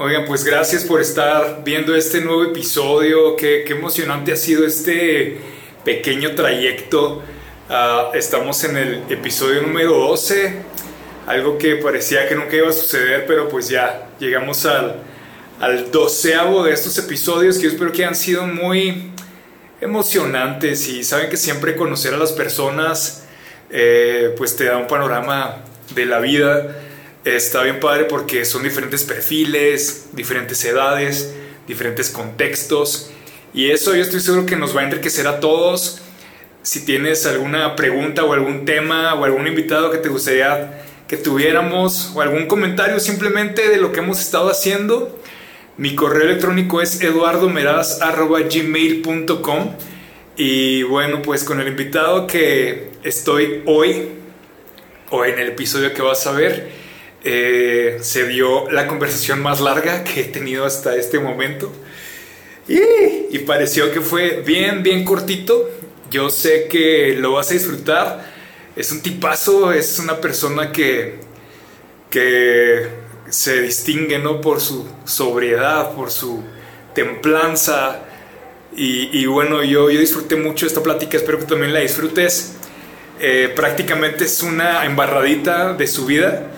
Oigan, pues gracias por estar viendo este nuevo episodio. Qué, emocionante ha sido este pequeño trayecto. Ah, estamos en el episodio número 12. Algo que parecía que nunca iba a suceder, pero pues ya llegamos al, al doceavo de estos episodios que yo espero que han sido muy emocionantes y saben que siempre conocer a las personas eh, pues te da un panorama de la vida está bien padre porque son diferentes perfiles, diferentes edades, diferentes contextos. Y eso yo estoy seguro que nos va a enriquecer a todos. Si tienes alguna pregunta o algún tema o algún invitado que te gustaría que tuviéramos o algún comentario simplemente de lo que hemos estado haciendo, mi correo electrónico es eduardomeraz.gmail.com y bueno, pues con el invitado que estoy hoy o en el episodio que vas a ver, eh, se dio la conversación más larga que he tenido hasta este momento. Y, pareció que fue bien, bien cortito. Yo sé que lo vas a disfrutar. Es un tipazo, es una persona que, que se distingue ¿no? por su sobriedad, por su templanza. Y, bueno, yo, yo disfruté mucho esta plática, espero que también la disfrutes. Eh, prácticamente es una embarradita de su vida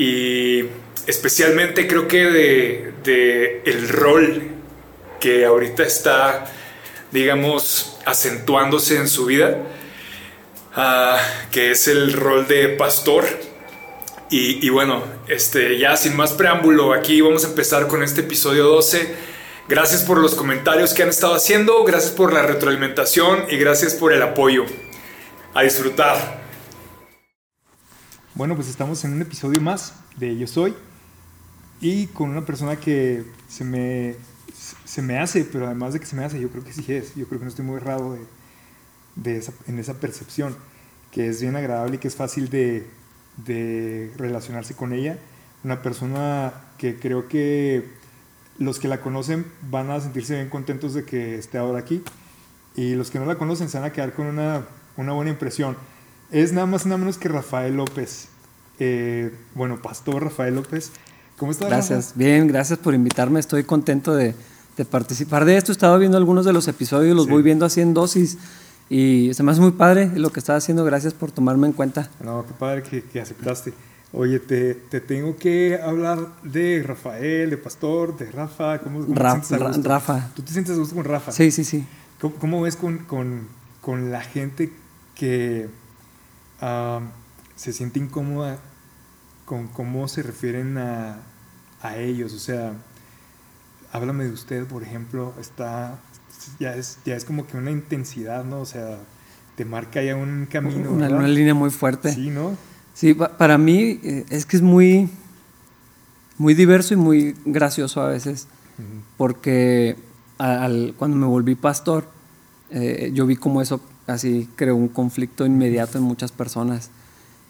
y especialmente creo que de, el rol que ahorita está, digamos, acentuándose en su vida, ah, que es el rol de pastor. Y, bueno, este, ya sin más preámbulo, aquí vamos a empezar con este episodio 12. Gracias por los comentarios que han estado haciendo, gracias por la retroalimentación y gracias por el apoyo. A disfrutar. Bueno, pues estamos en un episodio más de Yo Soy y con una persona que se me, se me hace, pero además de que se me hace, yo creo que sí es, yo creo que no estoy muy errado de, en esa percepción, que es bien agradable y que es fácil de, de relacionarse con ella. Una persona que creo que los que la conocen van a sentirse bien contentos de que esté ahora aquí y los que no la conocen se van a quedar con una, una buena impresión. Es nada más nada menos que Rafael López. Eh, bueno, Pastor Rafael López. ¿Cómo estás? Gracias, bien, gracias por invitarme. Estoy contento de, participar de esto. He estado viendo algunos de los episodios, los voy viendo así en dosis. Y se me hace muy padre lo que estás haciendo. Gracias por tomarme en cuenta. No, qué padre que, aceptaste. Oye, te, tengo que hablar de Rafael, de Pastor, de Rafa. ¿Cómo, Rafa. ¿Tú te sientes a gusto con Rafa? Sí, sí, sí. ¿Cómo, ves con, con, la gente que se siente incómoda con cómo se refieren a, a ellos. O sea, háblame de usted, por ejemplo, está, ya es, ya es como que una intensidad, ¿no? O sea, te marca ya un camino. Una, una línea muy fuerte. Sí, ¿no? Sí, para mí eh, es que es muy, muy diverso y muy gracioso a veces, porque al, cuando me volví pastor, eh, yo vi como eso así creó un conflicto inmediato en muchas personas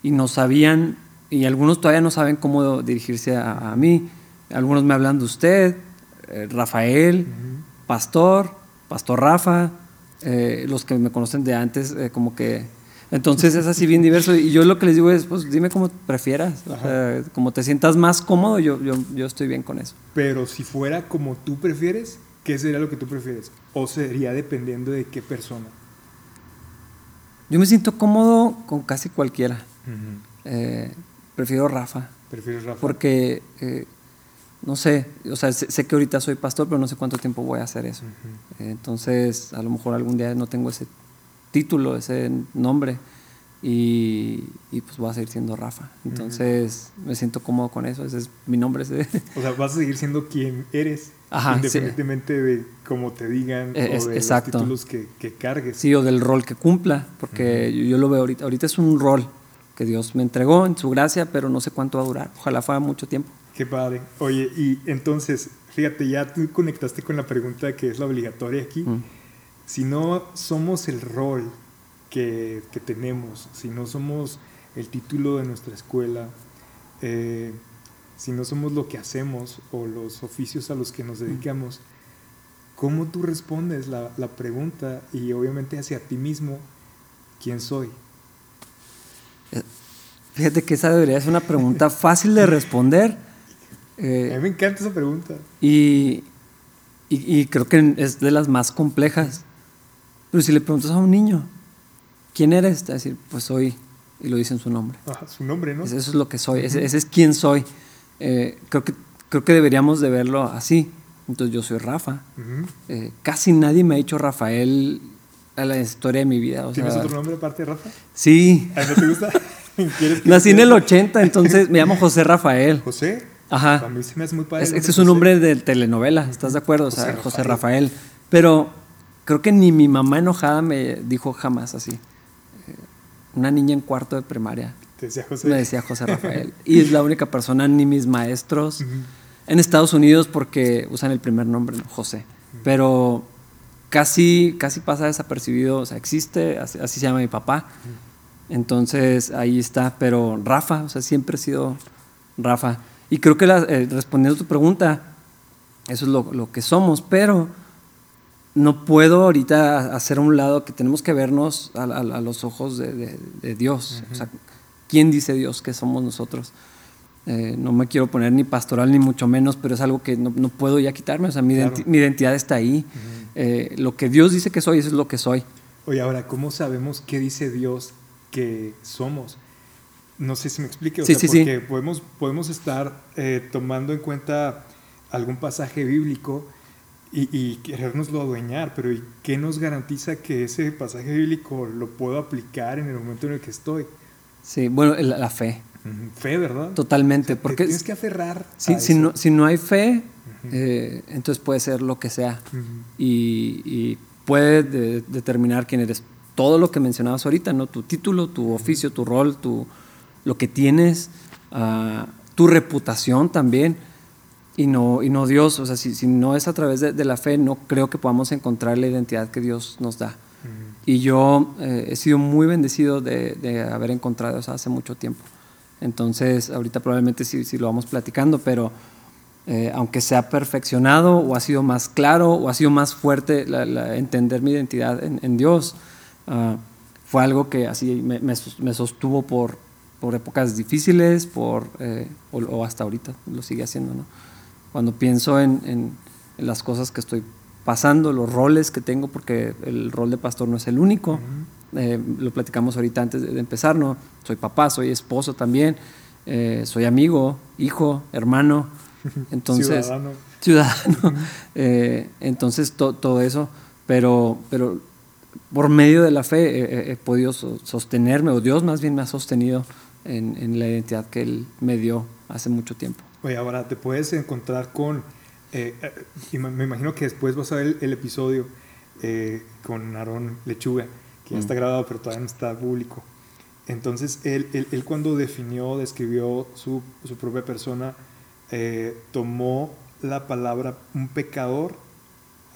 y no sabían y algunos todavía no saben cómo dirigirse a, mí. Algunos me hablan de usted, eh, Rafael, Pastor, Pastor Rafa, eh, los que me conocen de antes, eh, como que... Entonces es así bien diverso y yo lo que les digo es, pues dime como prefieras, como te sientas más cómodo, yo, yo, yo estoy bien con eso. Pero si fuera como tú prefieres, ¿qué sería lo que tú prefieres? ¿O sería dependiendo de qué persona? Yo me siento cómodo con casi cualquiera. Prefiero Rafa. Prefiero Rafa. Porque, eh, no sé, o sea, sé, que ahorita soy pastor, pero no sé cuánto tiempo voy a hacer eso. entonces, a lo mejor algún día no tengo ese título, ese nombre, y, pues voy a seguir siendo Rafa. Entonces, me siento cómodo con eso, ese es mi nombre. O sea, vas a seguir siendo quien eres. independientemente de cómo te digan eh, o de los títulos que, que, cargues. Sí, o del rol que cumpla, porque yo, yo, lo veo ahorita. Ahorita es un rol que Dios me entregó en su gracia, pero no sé cuánto va a durar. Ojalá fuera mucho tiempo. Qué padre. Oye, y entonces, fíjate, ya tú conectaste con la pregunta que es la obligatoria aquí. Mm. Si no somos el rol que, que, tenemos, si no somos el título de nuestra escuela, eh, si no somos lo que hacemos o los oficios a los que nos mm. dedicamos, ¿cómo tú respondes la, la pregunta y obviamente hacia ti mismo, ¿quién soy? Fíjate que esa debería ser una pregunta fácil de responder, Eh, a mí me encanta esa pregunta. Y, y, y, creo que es de las más complejas. Pero si le preguntas a un niño, ¿quién eres? Te va a decir, pues soy, y lo dice en su nombre. Ah, su nombre, ¿no? Eso es lo que soy, ese, ese es quién soy. Eh, creo, que, creo que deberíamos de verlo así. Entonces yo soy Rafa. Ujú. Eh, casi nadie me ha dicho Rafael a la historia de mi vida. o ¿Tienes sea, otro nombre aparte de Rafa? Sí, ¿Ah, ¿No te gusta? ¿Quieres que nací en el 80, entonces me llamo José Rafael. José. A Ajá. mí se me hace muy padre. Es, ese es José. un nombre de telenovela, ¿estás de acuerdo? O sea, José José Rafael. Rafael. Pero creo que ni mi mamá enojada me dijo jamás así. Una niña en cuarto de primaria Te decía José. me decía José Rafael. Y es la única persona, ni mis maestros. Ujú. En Estados Unidos porque usan el primer nombre, ¿no? José. Pero casi, casi pasa desapercibido, o sea, existe, así, así se llama mi papá. Entonces ahí está, pero Rafa, o sea, siempre he sido Rafa. Y creo que la- eh, respondiendo a tu pregunta, eso es lo, lo que somos, pero no puedo ahorita hacer a un lado que tenemos que vernos a, a- a los ojos de, de- de Dios. O sea, ¿quién dice Dios que somos nosotros? Eh, no me quiero poner ni pastoral ni mucho menos, pero es algo que no, no puedo ya quitarme. O sea, mi, identi- Claro. mi identidad está ahí. Eh, lo que Dios dice que soy, eso es lo que soy. Oye, ahora, ¿cómo sabemos qué dice Dios que somos? No sé si me explique. O Sí, sea, sí, sí. porque Podemos, podemos estar eh, tomando en cuenta algún pasaje bíblico y, y querérnoslo adueñar, pero ¿y qué nos garantiza que ese pasaje bíblico lo puedo aplicar en el momento en el que estoy? Sí, bueno, la, la fe, Fe, ¿verdad? totalmente. Te Porque tienes que aferrar. si, a si no, si no hay fe, eh, entonces puede ser lo que sea. Ujú. y, y puede de- determinar quién eres. Todo lo que mencionabas ahorita, ¿no? Tu título, tu oficio, tu rol, tu, lo que tienes, ah, tu reputación también, y no, y no Dios. O sea, si, si no es a través de, de la fe, no creo que podamos encontrar la identidad que Dios nos da. Y yo eh, he sido muy bendecido de, de haber encontrado eso hace mucho tiempo. Entonces, ahorita probablemente sí, sí lo vamos platicando, pero eh, aunque se ha perfeccionado o ha sido más claro o ha sido más fuerte la- la- entender mi identidad en, en Dios, ah, fue algo que así me, me sostuvo por, por épocas difíciles por, eh, o, o hasta ahorita lo sigue haciendo. ¿no? Cuando pienso en, en- en las cosas que estoy pasando, los roles que tengo, porque el rol de pastor no es el único, eh, lo platicamos ahorita antes de, de empezar, ¿no? Soy papá, soy esposo también, eh, soy amigo, hijo, hermano, entonces Ciudadano. ciudadano. Eh, entonces, to- todo eso, pero, pero por medio de la fe he- podido so- sostenerme, o Dios más bien me ha sostenido en, en la identidad que Él me dio hace mucho tiempo. Oye, ahora te puedes encontrar con, eh, eh, me imagino que después vas a ver el, el episodio eh, con Aarón Lechuga, que ya Mm. está grabado pero todavía no está público. Entonces, él, él, él cuando definió, describió su, su propia persona, tomó la palabra un pecador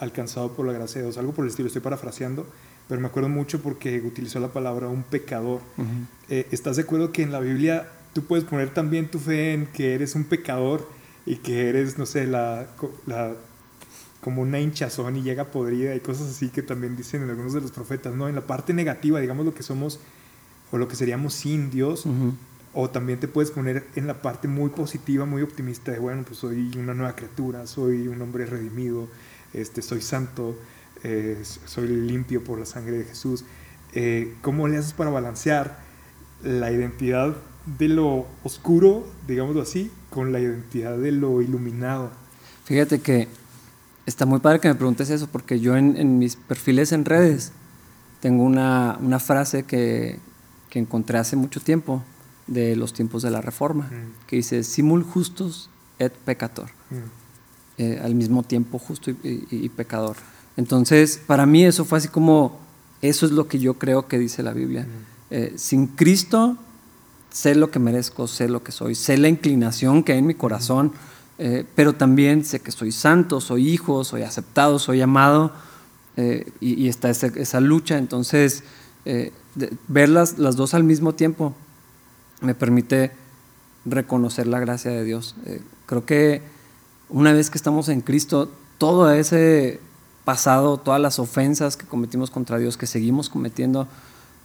alcanzado por la gracia de Dios, algo por el estilo, estoy parafraseando, pero me acuerdo mucho porque utilizó la palabra un pecador. Eh, ¿Estás de acuerdo que en la Biblia tú puedes poner también tu fe en que eres un pecador y que eres, no sé, la, la- como una hinchazón y llega podrida y cosas así que también dicen en algunos de los profetas, ¿no? En la parte negativa, digamos lo que somos o lo que seríamos sin Dios, o también te puedes poner en la parte muy positiva, muy optimista de, bueno, pues soy una nueva criatura, soy un hombre redimido, este, soy santo, eh, soy limpio por la sangre de Jesús. Eh, ¿Cómo le haces para balancear la identidad de lo oscuro, digámoslo así, con la identidad de lo iluminado? Fíjate que está muy padre que me preguntes eso, porque yo en, en mis perfiles en redes tengo una, una frase que, que encontré hace mucho tiempo de los tiempos de la Reforma, Mm. que dice, simul justus et peccator, Mm, eh, al mismo tiempo justo y, y- y pecador. Entonces, para mí eso fue así como, eso es lo que yo creo que dice la Biblia. Eh, sin Cristo sé lo que merezco, sé lo que soy, sé la inclinación que hay en mi corazón, eh, pero también sé que soy santo, soy hijo, soy aceptado, soy amado, eh, y, está esa, lucha. Entonces, eh, ver las, las dos al mismo tiempo me permite reconocer la gracia de Dios. Creo que una vez que estamos en Cristo, todo ese pasado, todas las ofensas que cometimos contra Dios, que seguimos cometiendo,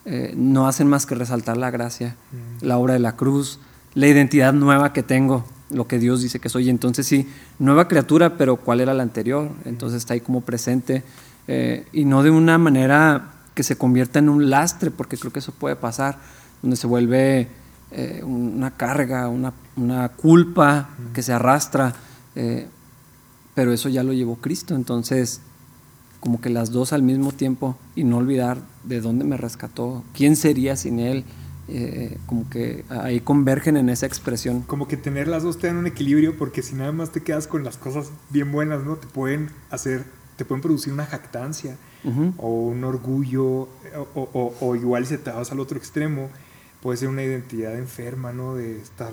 eh, no hacen más que resaltar la gracia, Mm. la obra de la cruz, la identidad nueva que tengo lo que Dios dice que soy. Entonces sí, nueva criatura, pero ¿cuál era la anterior? Entonces está ahí como presente eh, y no de una manera que se convierta en un lastre, porque creo que eso puede pasar, donde se vuelve eh, una carga, una, una culpa que se arrastra, eh, pero eso ya lo llevó Cristo, entonces como que las dos al mismo tiempo y no olvidar de dónde me rescató, quién sería sin Él, eh, como que ahí convergen en esa expresión. Como que tener las dos te dan un equilibrio porque si nada más te quedas con las cosas bien buenas, ¿no? Te pueden hacer, te pueden producir una jactancia o un orgullo o, o, igual si te vas al otro extremo, puede ser una identidad enferma, ¿no? De estar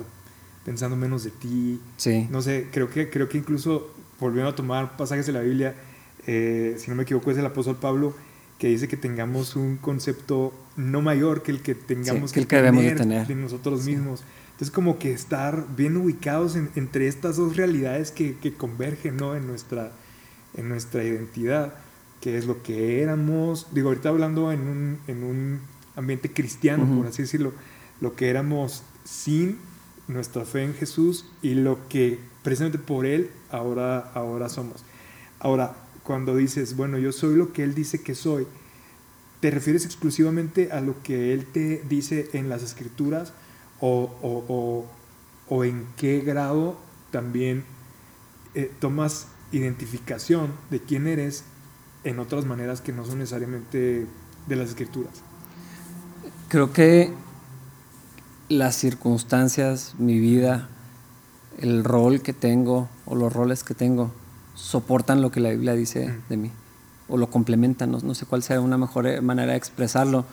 pensando menos de ti. Sí. No sé, creo que, creo que incluso volviendo a tomar pasajes de la Biblia, eh, si no me equivoco es el apóstol Pablo, que dice que tengamos un concepto no mayor que el que tengamos que, el que, debemos de, tener. de nosotros mismos. Entonces como que estar bien ubicados entre estas dos realidades que, que, convergen ¿no? en, nuestra, en nuestra identidad, que es lo que éramos, digo, ahorita hablando en un, en un ambiente cristiano, por así decirlo, lo que éramos sin nuestra fe en Jesús y lo que precisamente por Él ahora, ahora somos. Ahora, cuando dices, bueno, yo soy lo que Él dice que soy, ¿te refieres exclusivamente a lo que Él te dice en las escrituras o, o, en qué grado también eh, tomas identificación de quién eres en otras maneras que no son necesariamente de las escrituras? Creo que las circunstancias, mi vida, el rol que tengo o los roles que tengo, soportan lo que la Biblia dice de mí o lo complementan, no, sé cuál sea una mejor eh, manera de expresarlo,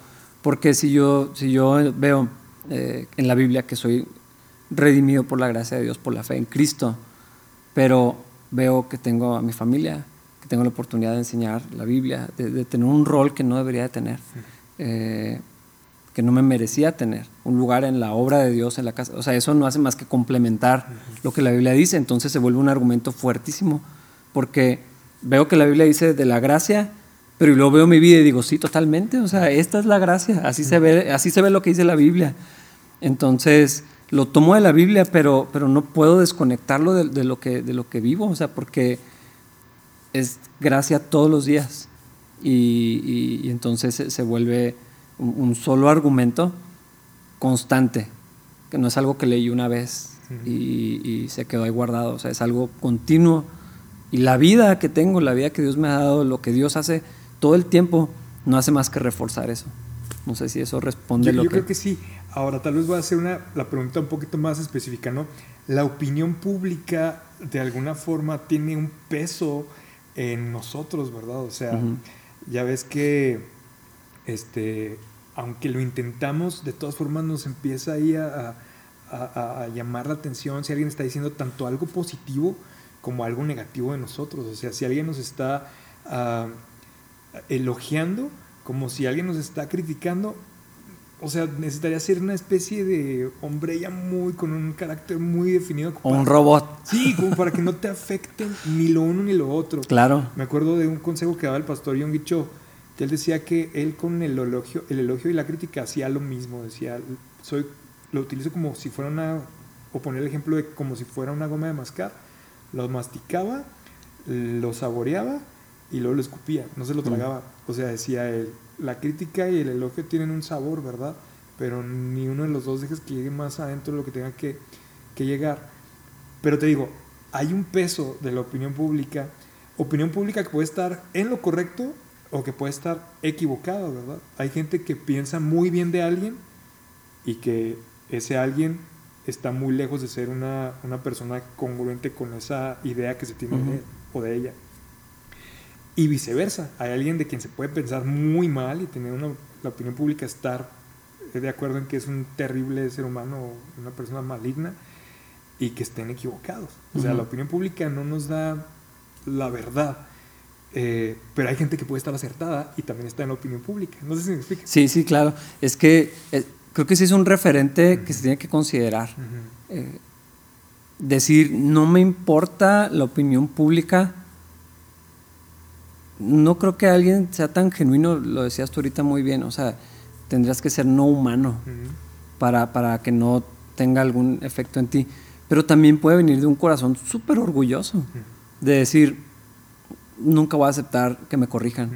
porque si yo, si yo veo eh, en la Biblia que soy redimido por la gracia de Dios, por la fe en Cristo, pero veo que tengo a mi familia, que tengo la oportunidad de enseñar la Biblia, de, tener un rol que no debería de tener, eh, que no me merecía tener, un lugar en la obra de Dios, en la casa, o sea, eso no hace más que complementar lo que la Biblia dice, entonces se vuelve un argumento fuertísimo porque veo que la Biblia dice de la gracia, pero luego veo mi vida y digo, sí, totalmente, o sea, esta es la gracia, así se ve, así se ve lo que dice la Biblia. Entonces, lo tomo de la Biblia, pero, pero no puedo desconectarlo de, lo que, de lo que vivo, o sea, porque es gracia todos los días. Y, entonces se, vuelve un, solo argumento constante, que no es algo que leí una vez y, y se quedó ahí guardado, o sea, es algo continuo y la vida que tengo, la vida que Dios me ha dado, lo que Dios hace todo el tiempo, no hace más que reforzar eso. No sé si eso responde yo, lo yo creo que sí. Ahora, tal vez voy a hacer una, la pregunta un poquito más específica, ¿no? La opinión pública, de alguna forma, tiene un peso en nosotros, ¿verdad? O sea, ya ves que, este, aunque lo intentamos, de todas formas nos empieza ahí a, a, a llamar la atención si alguien está diciendo tanto algo positivo como algo negativo de nosotros. O sea, si alguien nos está ah, elogiando, como si alguien nos está criticando, o sea, necesitaría ser una especie de hombre ya muy, con un carácter muy definido. O un robot. Sí, como para que no te afecten ni lo uno ni lo otro. Claro. Me acuerdo de un consejo que daba el pastor Yonggi Cho, que él decía que él con el elogio, el elogio y la crítica hacía lo mismo. Decía, soy, lo utilizo como si fuera una, o poner el ejemplo de como si fuera una goma de mascar lo masticaba, lo saboreaba y luego lo escupía, no se lo tragaba. O sea, decía él, la crítica y el elogio tienen un sabor, ¿verdad? Pero ni uno de los dos dejes que llegue más adentro de lo que tenga que, que llegar. Pero te digo, hay un peso de la opinión pública, opinión pública que puede estar en lo correcto o que puede estar equivocada, ¿verdad? Hay gente que piensa muy bien de alguien y que ese alguien está muy lejos de ser una, una persona congruente con esa idea que se tiene de él o de ella. Y viceversa, hay alguien de quien se puede pensar muy mal y tener una, la opinión pública estar de acuerdo en que es un terrible ser humano, una persona maligna, y que estén equivocados. O sea, la opinión pública no nos da la verdad. Eh, pero hay gente que puede estar acertada y también está en la opinión pública. No sé si me explica. Sí, sí, claro. Es que eh, creo que sí es un referente que se tiene que considerar. Eh, decir, no me importa la opinión pública. No creo que alguien sea tan genuino, lo decías tú ahorita muy bien, o sea, tendrías que ser no humano para, para que no tenga algún efecto en ti. pero también puede venir de un corazón súper orgulloso, de decir, nunca voy a aceptar que me corrijan.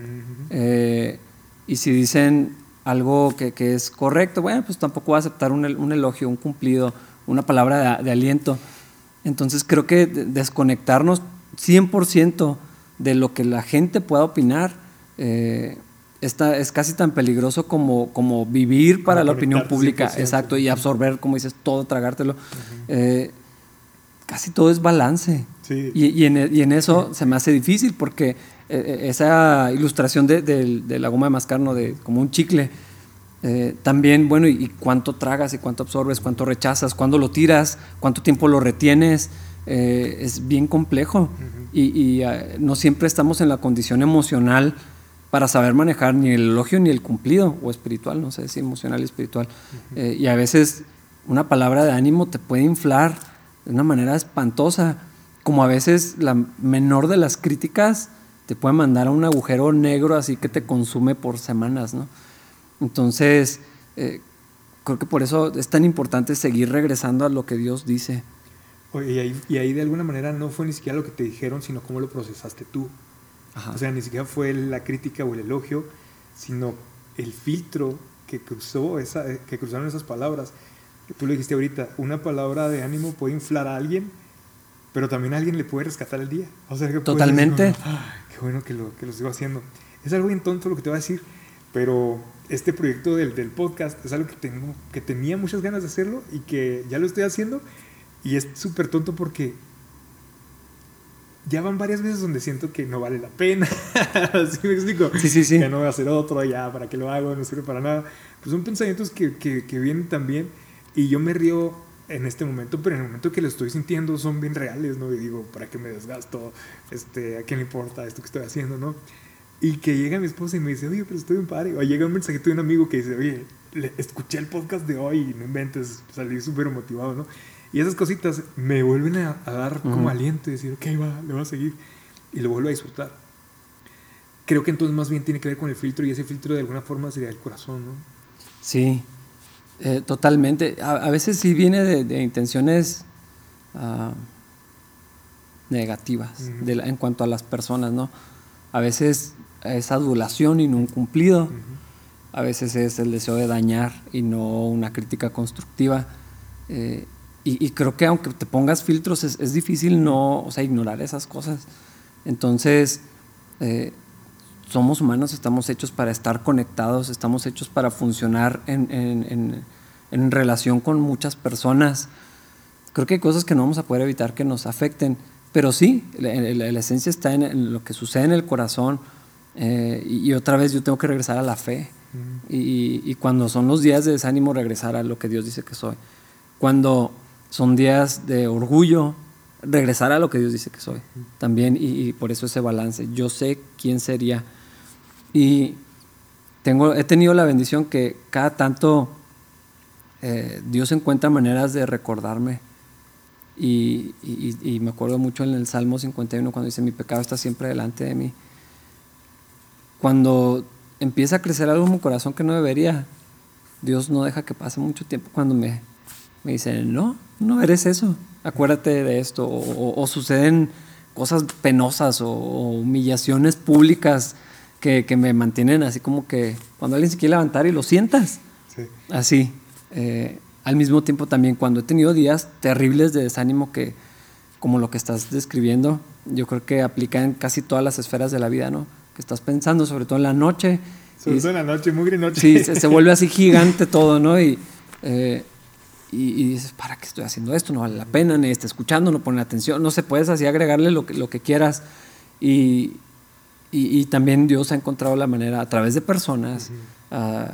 Eh, y si dicen algo que, es correcto, bueno, pues tampoco voy a aceptar un, elogio, un cumplido, una palabra de, aliento. Entonces creo que desconectarnos 100% de lo que la gente pueda opinar eh, es casi tan peligroso como, como vivir para la opinión pública, exacto, y absorber, como dices, todo, tragártelo. Eh, casi todo es balance. Y, en, eso se me hace difícil porque eh, eh, esa ilustración de, la goma de mascar, de, como un chicle, también, bueno, y, cuánto tragas y cuánto absorbes, cuánto rechazas, cuándo lo tiras, cuánto tiempo lo retienes, es bien complejo. Y, no siempre estamos en la condición emocional para saber manejar ni el elogio ni el cumplido, o espiritual, no sé si emocional y espiritual. Eh, y a veces una palabra de ánimo te puede inflar de una manera espantosa, como a veces la menor de las críticas te puede mandar a un agujero negro así que te consume por semanas, ¿no? Entonces, eh, creo que por eso es tan importante seguir regresando a lo que Dios dice. Oye, y ahí, y ahí de alguna manera no fue ni siquiera lo que te dijeron, sino cómo lo procesaste tú. O sea, ni siquiera fue la crítica o el elogio, sino el filtro que cruzó esa, que cruzaron esas palabras. Tú lo dijiste ahorita, una palabra de ánimo puede inflar a alguien, pero también alguien le puede rescatar el día. O sea, que Totalmente. qué bueno que lo, que lo sigo haciendo. Es algo bien tonto lo que te voy a decir, pero este proyecto del, del podcast es algo que, tengo, que tenía muchas ganas de hacerlo y que ya lo estoy haciendo. Y es súper tonto porque ya van varias veces donde siento que no vale la pena. ¿Sí me explico? Sí, sí, sí. Ya no voy a hacer otro, ya, ¿para qué lo hago? No sirve para nada. Pues son pensamientos que, que, que vienen también y yo me río en este momento, pero en el momento que lo estoy sintiendo son bien reales, ¿no? Y digo, ¿para qué me desgasto? Este, ¿A quién le importa esto que estoy haciendo, no? Y que llega mi esposa y me dice, oye, pero estoy bien padre. O llega un mensajito de un amigo que dice, oye, escuché el podcast de hoy y no inventes, salí súper motivado, ¿no? Y esas cositas me vuelven a, dar como aliento y decir, ok, va, le voy a seguir. Y lo vuelvo a disfrutar. Creo que entonces más bien tiene que ver con el filtro y ese filtro de alguna forma sería el corazón, ¿no? Sí, eh, totalmente. A, veces sí viene de, intenciones ah, negativas en cuanto a las personas, ¿no? A veces es adulación y no un cumplido. A veces es el deseo de dañar y no una crítica constructiva. Eh, y, creo que aunque te pongas filtros, es, difícil no, o sea, ignorar esas cosas. Entonces, eh, somos humanos, estamos hechos para estar conectados, estamos hechos para funcionar en, en, en, relación con muchas personas. Creo que hay cosas que no vamos a poder evitar que nos afecten, pero sí, la, esencia está en, lo que sucede en el corazón. Eh, y, otra vez yo tengo que regresar a la fe. Y, y, cuando son los días de desánimo, regresar a lo que Dios dice que soy. Cuando son días de orgullo, regresar a lo que Dios dice que soy también y, por eso ese balance. Yo sé quién sería y tengo, he tenido la bendición que cada tanto eh, Dios encuentra maneras de recordarme. Y, me acuerdo mucho en el Salmo 51 cuando dice mi pecado está siempre delante de mí. Cuando empieza a crecer algo en mi corazón que no debería, Dios no deja que pase mucho tiempo cuando me, me dice, no, no eres eso, acuérdate de esto, o, suceden cosas penosas o, humillaciones públicas que, me mantienen así como que cuando alguien se quiere levantar y lo sientas, así. Eh, al mismo tiempo también cuando he tenido días terribles de desánimo que, como lo que estás describiendo, yo creo que aplica en casi todas las esferas de la vida, ¿no? Que estás pensando, sobre todo en la noche. Sobre todo en la noche, muy noche. Sí, se, vuelve así gigante todo, ¿no? Y eh, y, dices, ¿para qué estoy haciendo esto? No vale la pena, ni está escuchando, no pone atención, no se puedes así agregarle lo que, lo que quieras. Y, y, también Dios ha encontrado la manera a través de personas, ah,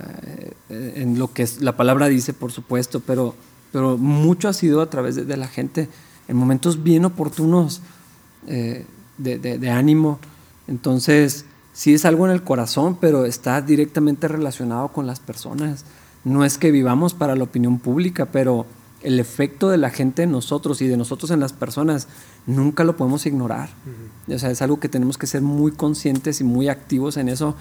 en lo que la palabra dice, por supuesto, pero, pero mucho ha sido a través de, la gente, en momentos bien oportunos eh, de, de, de ánimo. Entonces, sí es algo en el corazón, pero está directamente relacionado con las personas no es que vivamos para la opinión pública, pero el efecto de la gente en nosotros y de nosotros en las personas nunca lo podemos ignorar. O sea, es algo que tenemos que ser muy conscientes y muy activos en eso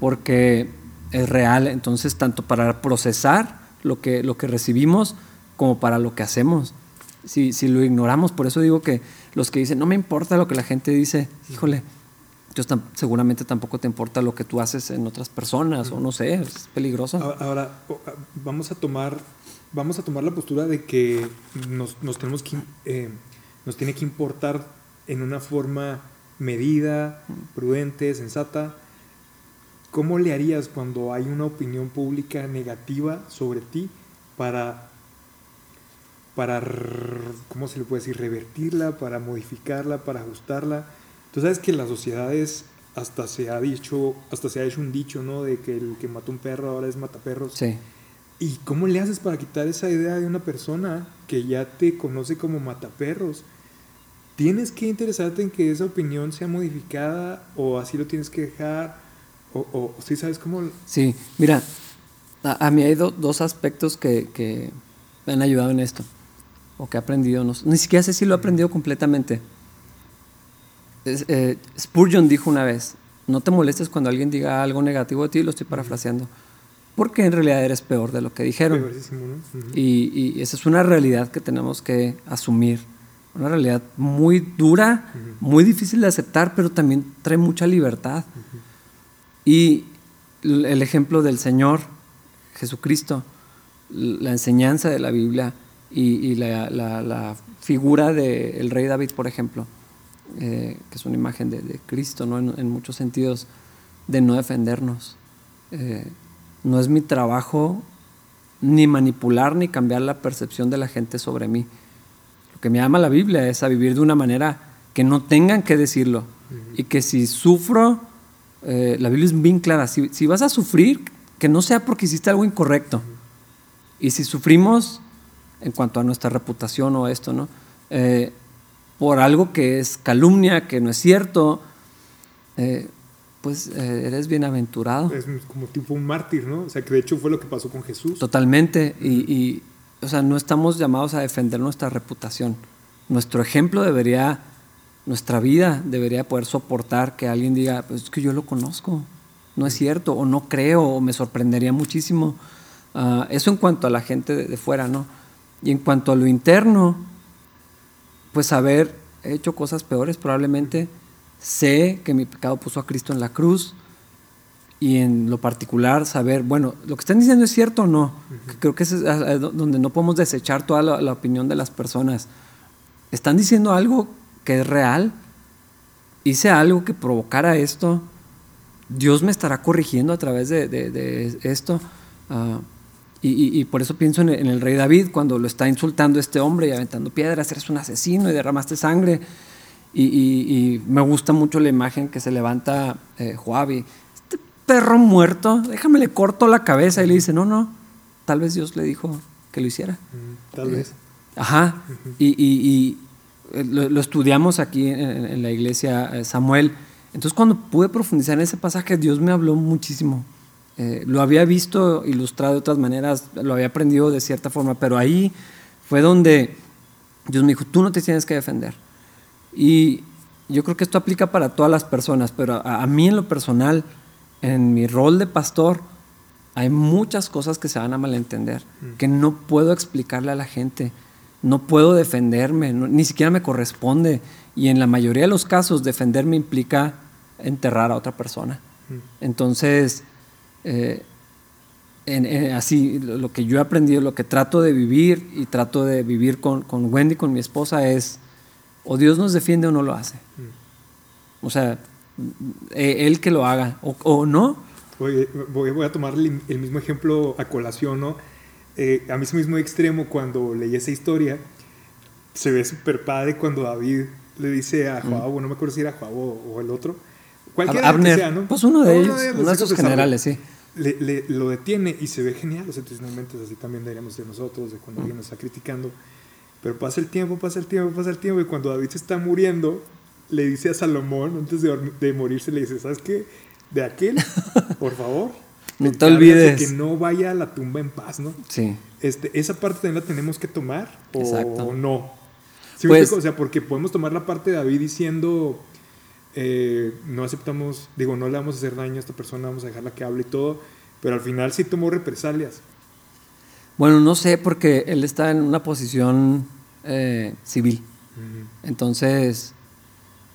porque es real. Entonces, tanto para procesar lo que, lo que recibimos como para lo que hacemos. si, si lo ignoramos. Por eso digo que los que dicen, no me importa lo que la gente dice, híjole, entonces seguramente tampoco te importa lo que tú haces en otras personas, o no sé, es peligroso. Ahora, vamos a tomar, vamos a tomar la postura de que nos, tenemos que, eh, nos tiene que importar en una forma medida, prudente, sensata. ¿Cómo le harías cuando hay una opinión pública negativa sobre ti para, para, ¿cómo se le puede decir? Revertirla, para modificarla, para ajustarla. Tú sabes que en las sociedades hasta se ha dicho, hasta se ha hecho un dicho, ¿no? De que el que mata un perro ahora es mataperros. Sí. ¿Y cómo le haces para quitar esa idea de una persona que ya te conoce como mataperros? ¿Tienes que interesarte en que esa opinión sea modificada o así lo tienes que dejar? O, o sí sabes cómo... Sí, mira, a, a mí hay do- dos aspectos que, que me han ayudado en esto, o que he aprendido, no, ni siquiera sé si lo he aprendido completamente. Eh, Spurgeon dijo una vez, no te molestes cuando alguien diga algo negativo de ti, lo estoy parafraseando, porque en realidad eres peor de lo que dijeron. Y, y esa es una realidad que tenemos que asumir. Una realidad muy dura, muy difícil de aceptar, pero también trae mucha libertad. Y el ejemplo del Señor Jesucristo, la enseñanza de la Biblia y, y la, la- la figura del rey David, por ejemplo, eh, que es una imagen de, de Cristo ¿no? en, en muchos sentidos, de no defendernos. Eh, no es mi trabajo ni manipular ni cambiar la percepción de la gente sobre mí. Lo que me llama la Biblia es a vivir de una manera que no tengan que decirlo y que si sufro, eh, la Biblia es bien clara, si, si vas a sufrir, que no sea porque hiciste algo incorrecto. Y si sufrimos en cuanto a nuestra reputación o esto, ¿no? Eh, por algo que es calumnia, que no es cierto, eh, pues eh, eres bienaventurado. Es como tipo un mártir, ¿no? O sea, que de hecho fue lo que pasó con Jesús. Totalmente. Y, y, o sea, no estamos llamados a defender nuestra reputación. Nuestro ejemplo debería, nuestra vida debería poder soportar que alguien diga, pues es que yo lo conozco, no es cierto, o no creo, o me sorprendería muchísimo. Ah, eso en cuanto a la gente de, de fuera, ¿no? Y en cuanto a lo interno, pues haber hecho cosas peores probablemente. Sé que mi pecado puso a Cristo en la cruz y en lo particular saber, bueno, lo que están diciendo es cierto o no. Que Creo que es donde no podemos desechar toda la, la opinión de las personas. ¿Están diciendo algo que es real? ¿Hice algo que provocara esto? ¿Dios me estará corrigiendo a través de, de- de esto? Ah, y, y- y por eso pienso en el, en el rey David, cuando lo está insultando este hombre y aventando piedras, eres un asesino y derramaste sangre. Y, y- me gusta mucho la imagen que se levanta eh, Joab y, este perro muerto, déjame le corto la cabeza y le dice, no, no, tal vez Dios le dijo que lo hiciera. Mm, Tal vez. Ajá, y, y- y, eh, lo, lo estudiamos aquí en, en la iglesia eh, Samuel. Entonces cuando pude profundizar en ese pasaje, Dios me habló muchísimo. Eh, lo había visto ilustrado de otras maneras, lo había aprendido de cierta forma, pero ahí fue donde Dios me dijo, tú no te tienes que defender. Y yo creo que esto aplica para todas las personas, pero a, a mí en lo personal, en mi rol de pastor, hay muchas cosas que se van a malentender, que no puedo explicarle a la gente, no puedo defenderme, no- ni siquiera me corresponde. Y en la mayoría de los casos, defenderme implica enterrar a otra persona. Entonces, eh, en- en- así, lo, lo que yo he aprendido, lo que trato de vivir y trato de vivir con, con Wendy, con mi esposa, es o Dios nos defiende o no lo hace. O sea, eh, él que lo haga, o, o no. Oye, voy, voy a tomar el, el mismo ejemplo a colación, ¿no? Eh, a mí ese mismo extremo, cuando leí esa historia, se ve súper padre cuando David le dice a Joab, o no me acuerdo si era Joab o, o el otro, cualquiera Abner, que sea, ¿no? pues uno de No, ellos, los uno de esos de generales, sí. Le, le- lo detiene y se ve genial. O sea, entonces, así también deberíamos ser nosotros, de cuando alguien nos está criticando. Pero pasa el tiempo, pasa el tiempo, pasa el tiempo, y cuando David se está muriendo, le dice a Salomón, antes de, morirse, le dice, ¿sabes qué? De aquel, por favor. No te olvides. Que no vaya a la tumba en paz, ¿no? Sí. Este, ¿Esa parte también la tenemos que tomar o Exacto. no? ¿Sí Pues- o sea, porque podemos tomar la parte de David diciendo, eh, no aceptamos, digo, no le vamos a hacer daño a esta persona, vamos a dejarla que hable y todo, pero al final sí tomó represalias. Bueno, no sé, porque él está en una posición eh, civil. Entonces,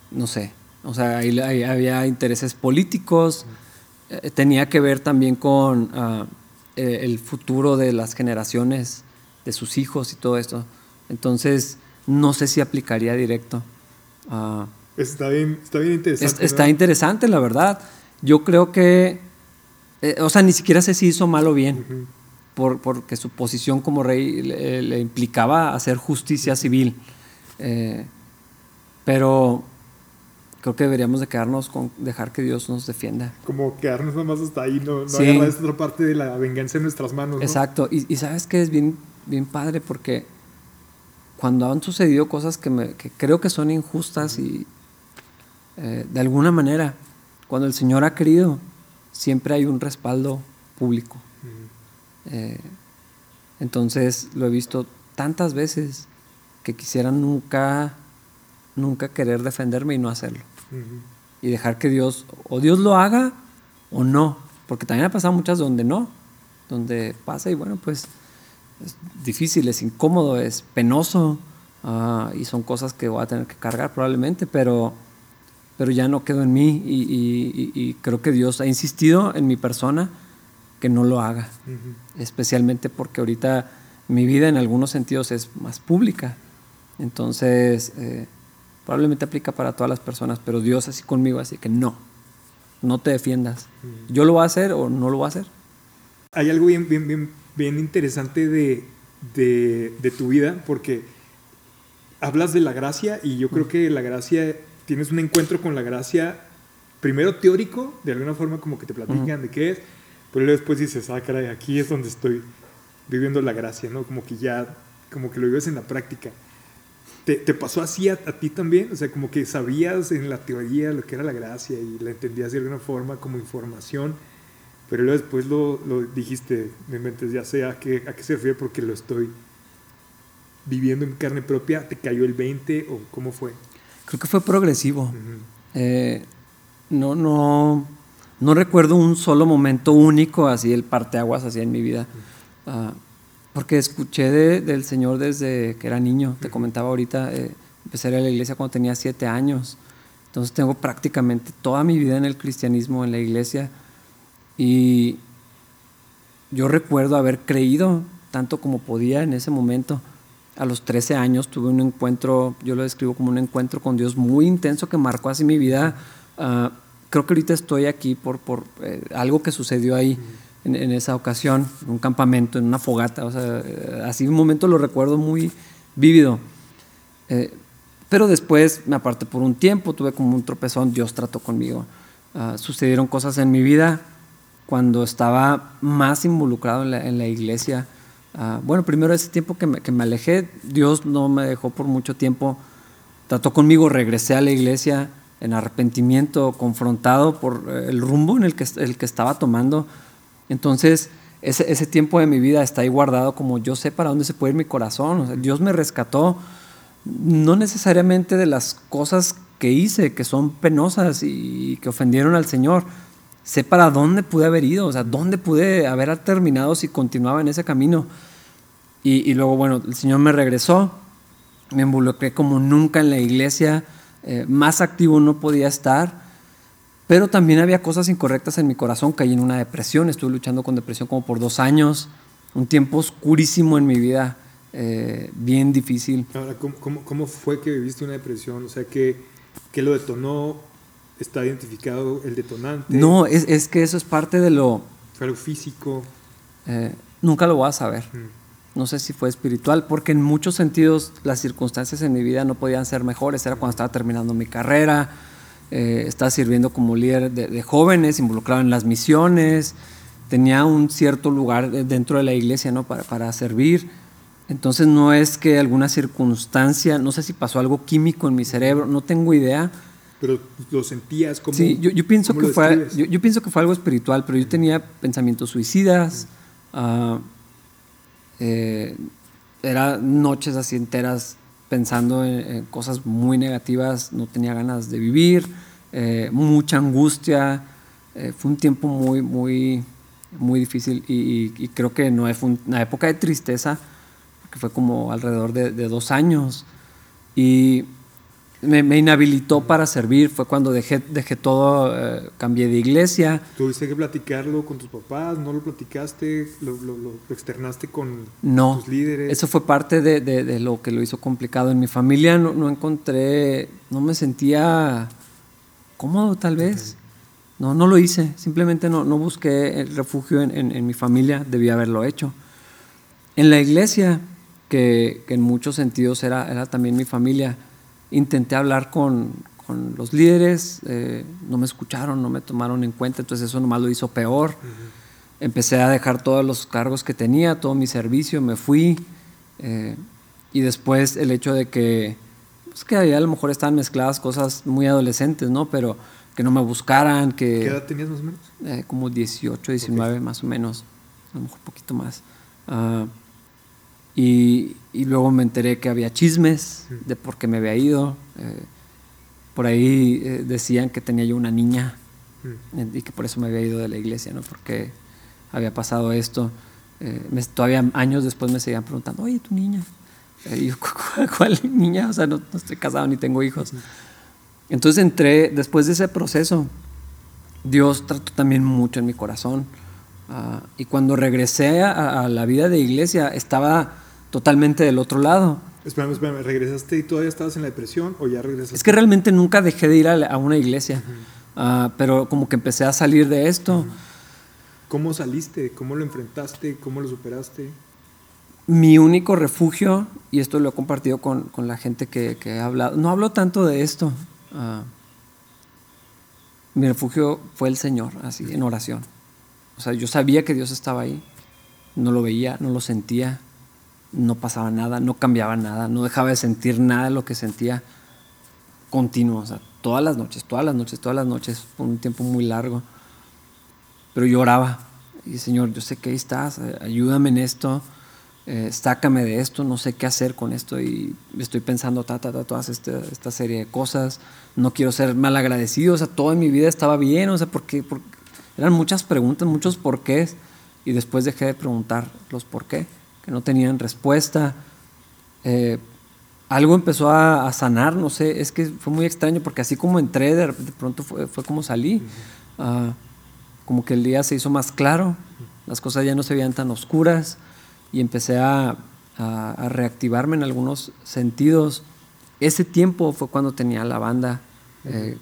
no sé, o sea, ahí, había intereses políticos, eh, tenía que ver también con ah, el futuro de las generaciones, de sus hijos y todo esto. Entonces, no sé si aplicaría directo. Ah, está, bien, está bien interesante. está interesante, la verdad. Yo creo que, eh, o sea, ni siquiera sé si hizo mal o bien, por, porque su posición como rey le, implicaba hacer justicia civil. Eh, pero creo que deberíamos de quedarnos con dejar que Dios nos defienda. Como quedarnos nomás hasta ahí, no, no agarrar esta otra parte de la venganza en nuestras manos. Exacto, y, sabes que es bien, bien padre porque cuando han sucedido cosas que, me, que creo que son injustas y eh, de alguna manera, cuando el Señor ha querido, siempre hay un respaldo público. Eh, entonces lo he visto tantas veces que quisiera nunca, nunca querer defenderme y no hacerlo. Y dejar que Dios, o Dios lo haga o no. Porque también ha pasado muchas donde no, donde pasa y bueno, pues es difícil, es incómodo, es penoso ah, y son cosas que voy a tener que cargar probablemente, pero pero ya no quedó en mí y, creo que Dios ha insistido en mi persona que no lo haga, especialmente porque ahorita mi vida en algunos sentidos es más pública, entonces eh, probablemente aplica para todas las personas, pero Dios así conmigo, así que no, no te defiendas, yo lo voy a hacer o no lo voy a hacer. Hay algo bien, bien, bien, bien interesante de, de tu vida, porque hablas de la gracia y yo creo que la gracia tienes un encuentro con la gracia, primero teórico, de alguna forma como que te platican de qué es, pero luego después dices, ah, caray, aquí es donde estoy viviendo la gracia, ¿no? Como que ya, como que lo vives en la práctica. ¿Te, te pasó así a, ti también? O sea, como que sabías en la teoría lo que era la gracia y la entendías de alguna forma como información, pero luego después lo, lo dijiste, me mentes, ya sé a qué, a qué se refiere porque lo estoy viviendo en carne propia, ¿te cayó el 20 o cómo fue? Creo que fue progresivo. Eh, no, no, no recuerdo un solo momento único, así el parteaguas así en mi vida. Ah, porque escuché del Señor desde que era niño. Te comentaba ahorita, eh, empecé a ir a la iglesia cuando tenía siete años. Entonces tengo prácticamente toda mi vida en el cristianismo, en la iglesia. Y yo recuerdo haber creído tanto como podía en ese momento a los 13 años tuve un encuentro, yo lo describo como un encuentro con Dios muy intenso que marcó así mi vida. Ah, creo que ahorita estoy aquí por, por eh, algo que sucedió ahí en, esa ocasión, en un campamento, en una fogata. O sea, eh, así un momento lo recuerdo muy vívido. Eh, pero después me aparté por un tiempo, tuve como un tropezón, Dios trató conmigo. Ah, sucedieron cosas en mi vida cuando estaba más involucrado en la, en la iglesia. Ah, bueno, primero ese tiempo que me, alejé, Dios no me dejó por mucho tiempo, trató conmigo, regresé a la iglesia en arrepentimiento, confrontado por eh, el rumbo en el que, el que estaba tomando. Entonces, ese, tiempo de mi vida está ahí guardado como yo sé para dónde se puede ir mi corazón. Dios me rescató, no necesariamente de las cosas que hice, que son penosas y que ofendieron al Señor, sé para dónde pude haber ido, o sea, dónde pude haber terminado si continuaba en ese camino. Y, luego, bueno, el Señor me regresó, me involucré como nunca en la iglesia, eh, más activo no podía estar, pero también había cosas incorrectas en mi corazón, caí en una depresión, estuve luchando con depresión como por dos años, un tiempo oscurísimo en mi vida, eh, bien difícil. Ahora, ¿cómo, ¿cómo, fue que viviste una depresión? O sea, ¿qué, qué lo detonó? Está identificado el detonante. No, es, es, que eso es parte de lo... Fue algo físico. Eh, nunca lo voy a saber. Mm. No sé si fue espiritual, porque en muchos sentidos las circunstancias en mi vida no podían ser mejores. Era cuando estaba terminando mi carrera, eh, estaba sirviendo como líder de, jóvenes, involucrado en las misiones, tenía un cierto lugar dentro de la iglesia ¿no? para, para servir. Entonces no es que alguna circunstancia, no sé si pasó algo químico en mi cerebro, no tengo idea, pero lo sentías como... Sí, yo, yo pienso, que fue, yo, yo, pienso que fue algo espiritual, pero yo tenía pensamientos suicidas, uh, eh, era noches así enteras pensando en, cosas muy negativas, no tenía ganas de vivir, eh, mucha angustia, eh, fue un tiempo muy, muy, muy difícil y, y, creo que no fue una época de tristeza, que fue como alrededor de, de dos años. Y me, me, inhabilitó para servir. Fue cuando dejé, dejé todo, eh, cambié de iglesia. ¿Tuviste que platicarlo con tus papás? ¿No lo platicaste? ¿Lo, lo, lo externaste con no, tus líderes? Eso fue parte de, de, de, lo que lo hizo complicado. En mi familia no, no encontré, no me sentía cómodo tal vez. No, no lo hice. Simplemente no, no busqué el refugio en, en, en mi familia. Debía haberlo hecho. En la iglesia, que, que en muchos sentidos era, era también mi familia, intenté hablar con, con los líderes, eh, no me escucharon, no me tomaron en cuenta, entonces eso nomás lo hizo peor. Uh -huh. Empecé a dejar todos los cargos que tenía, todo mi servicio, me fui. Eh, y después el hecho de que, pues que ahí a lo mejor estaban mezcladas cosas muy adolescentes, ¿no? Pero que no me buscaran, que... ¿Qué edad tenías más o menos? Eh, como 18, 19 okay. más o menos, a lo mejor un poquito más. Uh, y, y, luego me enteré que había chismes de por qué me había ido. Eh, por ahí eh, decían que tenía yo una niña mm. y que por eso me había ido de la iglesia, ¿no? Porque había pasado esto. Eh, me, todavía años después me seguían preguntando, oye, tu niña. y yo, ¿cuál, ¿cuál, niña? O sea, no, no, estoy casado ni tengo hijos. Entonces entré, después de ese proceso, Dios trató también mucho en mi corazón. Uh, y cuando regresé a, a la vida de iglesia, estaba totalmente del otro lado. Espérame, espérame, ¿regresaste y todavía estabas en la depresión o ya regresaste? Es que realmente nunca dejé de ir a, a una iglesia, uh -huh. uh, pero como que empecé a salir de esto. Uh -huh. ¿Cómo saliste? ¿Cómo lo enfrentaste? ¿Cómo lo superaste? Mi único refugio, y esto lo he compartido con, con la gente que, que, he hablado, no hablo tanto de esto. Ah, mi refugio fue el Señor, así, en oración. O sea, yo sabía que Dios estaba ahí, no lo veía, no lo sentía, no pasaba nada, no cambiaba nada, no dejaba de sentir nada de lo que sentía continuo, o sea, todas las noches, todas las noches, todas las noches, por un tiempo muy largo. Pero yo oraba, y Señor, yo sé que ahí estás, ayúdame en esto, eh, sácame de esto, no sé qué hacer con esto, y estoy pensando ta, ta, ta, todas esta, esta serie de cosas, no quiero ser mal agradecido, o sea, todo en mi vida estaba bien, o sea, porque, eran muchas preguntas, muchos porqués, y después dejé de preguntar los por qué que no tenían respuesta. Eh, algo empezó a, a, sanar, no sé, es que fue muy extraño porque así como entré, de, de pronto fue, fue, como salí. Uh como que el día se hizo más claro, las cosas ya no se veían tan oscuras y empecé a, a, a reactivarme en algunos sentidos. Ese tiempo fue cuando tenía la banda. Eh,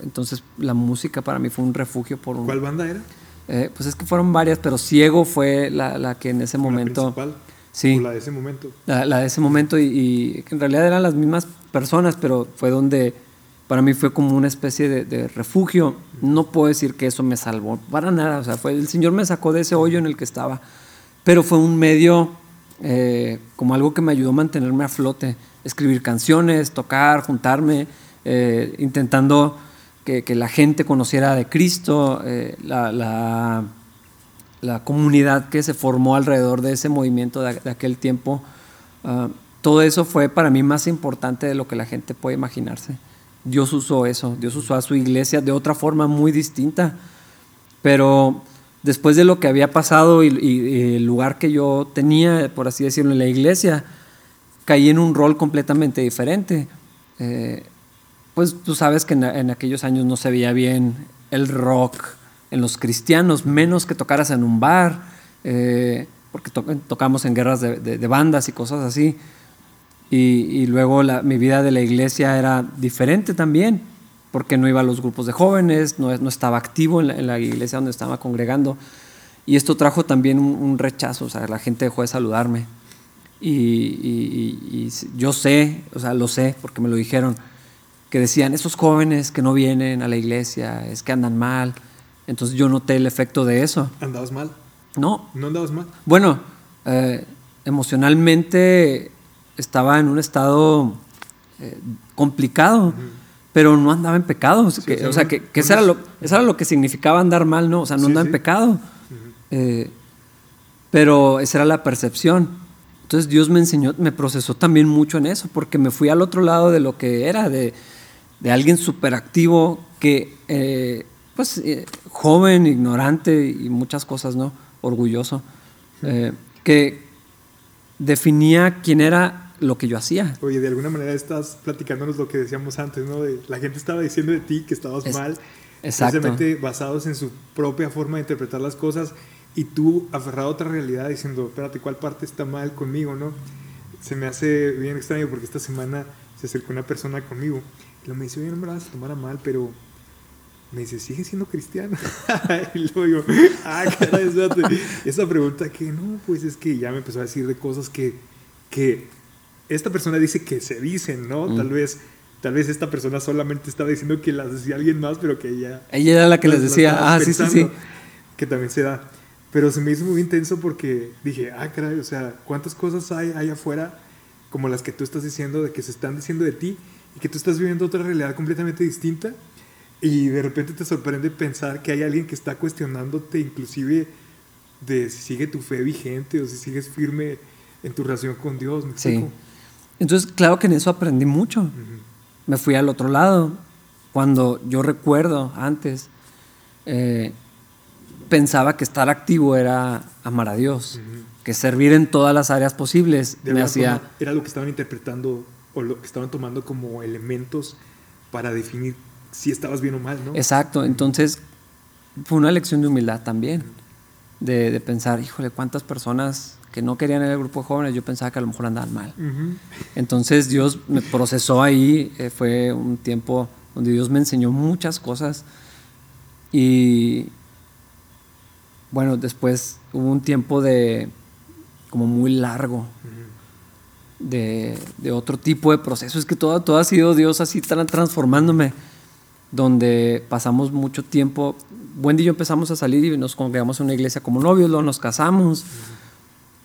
entonces la música para mí fue un refugio por un... ¿Cuál banda era? Eh, pues es que fueron varias, pero Ciego fue la, la que en ese momento... ¿La principal? Sí. ¿O la de ese momento? La, la de ese momento y, y, en realidad eran las mismas personas, pero fue donde para mí fue como una especie de, de, refugio. No puedo decir que eso me salvó, para nada. O sea, fue, el Señor me sacó de ese hoyo en el que estaba, pero fue un medio eh, como algo que me ayudó a mantenerme a flote. Escribir canciones, tocar, juntarme, eh, intentando que, la gente conociera de Cristo, eh, la, la, comunidad que se formó alrededor de ese movimiento de, aquel tiempo. Uh, todo eso fue para mí más importante de lo que la gente puede imaginarse. Dios usó eso, Dios usó a su iglesia de otra forma muy distinta, pero después de lo que había pasado y el lugar que yo tenía, por así decirlo, en la iglesia, caí en un rol completamente diferente. Eh, pues tú sabes que en, aquellos años no se veía bien el rock en los cristianos, menos que tocaras en un bar, eh, porque to tocamos en guerras de, bandas y cosas así. Y, luego mi vida de la iglesia era diferente también, porque no iba a los grupos de jóvenes, no, estaba activo en la, iglesia donde estaba congregando. Y esto trajo también un, un rechazo, o sea, la gente dejó de saludarme. Y, y, yo sé, o sea, lo sé, porque me lo dijeron, que decían, esos jóvenes que no vienen a la iglesia, es que andan mal. Entonces yo noté el efecto de eso. ¿Andabas mal? No. ¿No andabas mal? Bueno, eh, emocionalmente estaba en un estado eh, complicado, uh -huh. pero no andaba en pecado. Sí, que, o sea, o sea que, que eso, era lo, eso, era lo, que significaba andar mal, ¿no? O sea, no sí, andaba en pecado. Uh -huh. eh, pero esa era la percepción. Entonces Dios me enseñó, me procesó también mucho en eso, porque me fui al otro lado de lo que era, de, de alguien súper activo que, eh, pues, eh, joven, ignorante y muchas cosas, ¿no? Orgulloso. Eh, que definía quién era lo que yo hacía. Oye, de alguna manera estás platicándonos lo que decíamos antes, ¿no? De, la gente estaba diciendo de ti que estabas Es- mal, exacto. precisamente basados en su propia forma de interpretar las cosas y tú aferrado a otra realidad diciendo, espérate, ¿cuál parte está mal conmigo, no? Se me hace bien extraño porque esta semana se acercó una persona conmigo y luego me dice, oye, no me la vas a tomar a mal, pero me dice, ¿sigue siendo cristiano? y luego digo, ah, caray, espérate. Esa pregunta que no, pues es que ya me empezó a decir de cosas que, que esta persona dice que se dicen, ¿no? Mm. Tal vez tal vez esta persona solamente estaba diciendo que las decía alguien más, pero que ella Ella era la que les las- las decía, ah, sí, sí, sí. Que también se da. Pero se me hizo muy intenso porque dije, ah, caray, o sea, ¿cuántas cosas hay allá afuera como las que tú estás diciendo, de que se están diciendo de ti y que tú estás viviendo otra realidad completamente distinta? Y de repente te sorprende pensar que hay alguien que está cuestionándote inclusive de si sigue tu fe vigente o si sigues firme en tu relación con Dios. ¿me Sí. Entonces, claro que en eso aprendí mucho. Ujú. Me fui al otro lado. Cuando yo recuerdo antes, eh, pensaba que estar activo era amar a Dios, Ujú. que servir en todas las áreas posibles De me hacía... era lo que estaban interpretando o lo que estaban tomando como elementos para definir si estabas bien o mal, ¿no? Exacto, entonces fue una lección de humildad también, de, de pensar, híjole, cuántas personas que no querían ir al grupo de jóvenes, yo pensaba que a lo mejor andaban mal. Entonces Dios me procesó ahí, eh, fue un tiempo donde Dios me enseñó muchas cosas y bueno, después hubo un tiempo de como muy largo Ujú. De, de otro tipo de proceso. Es que todo, todo ha sido Dios así transformándome, donde pasamos mucho tiempo. Wendy y yo empezamos a salir y nos congregamos en una iglesia como novios, luego nos casamos.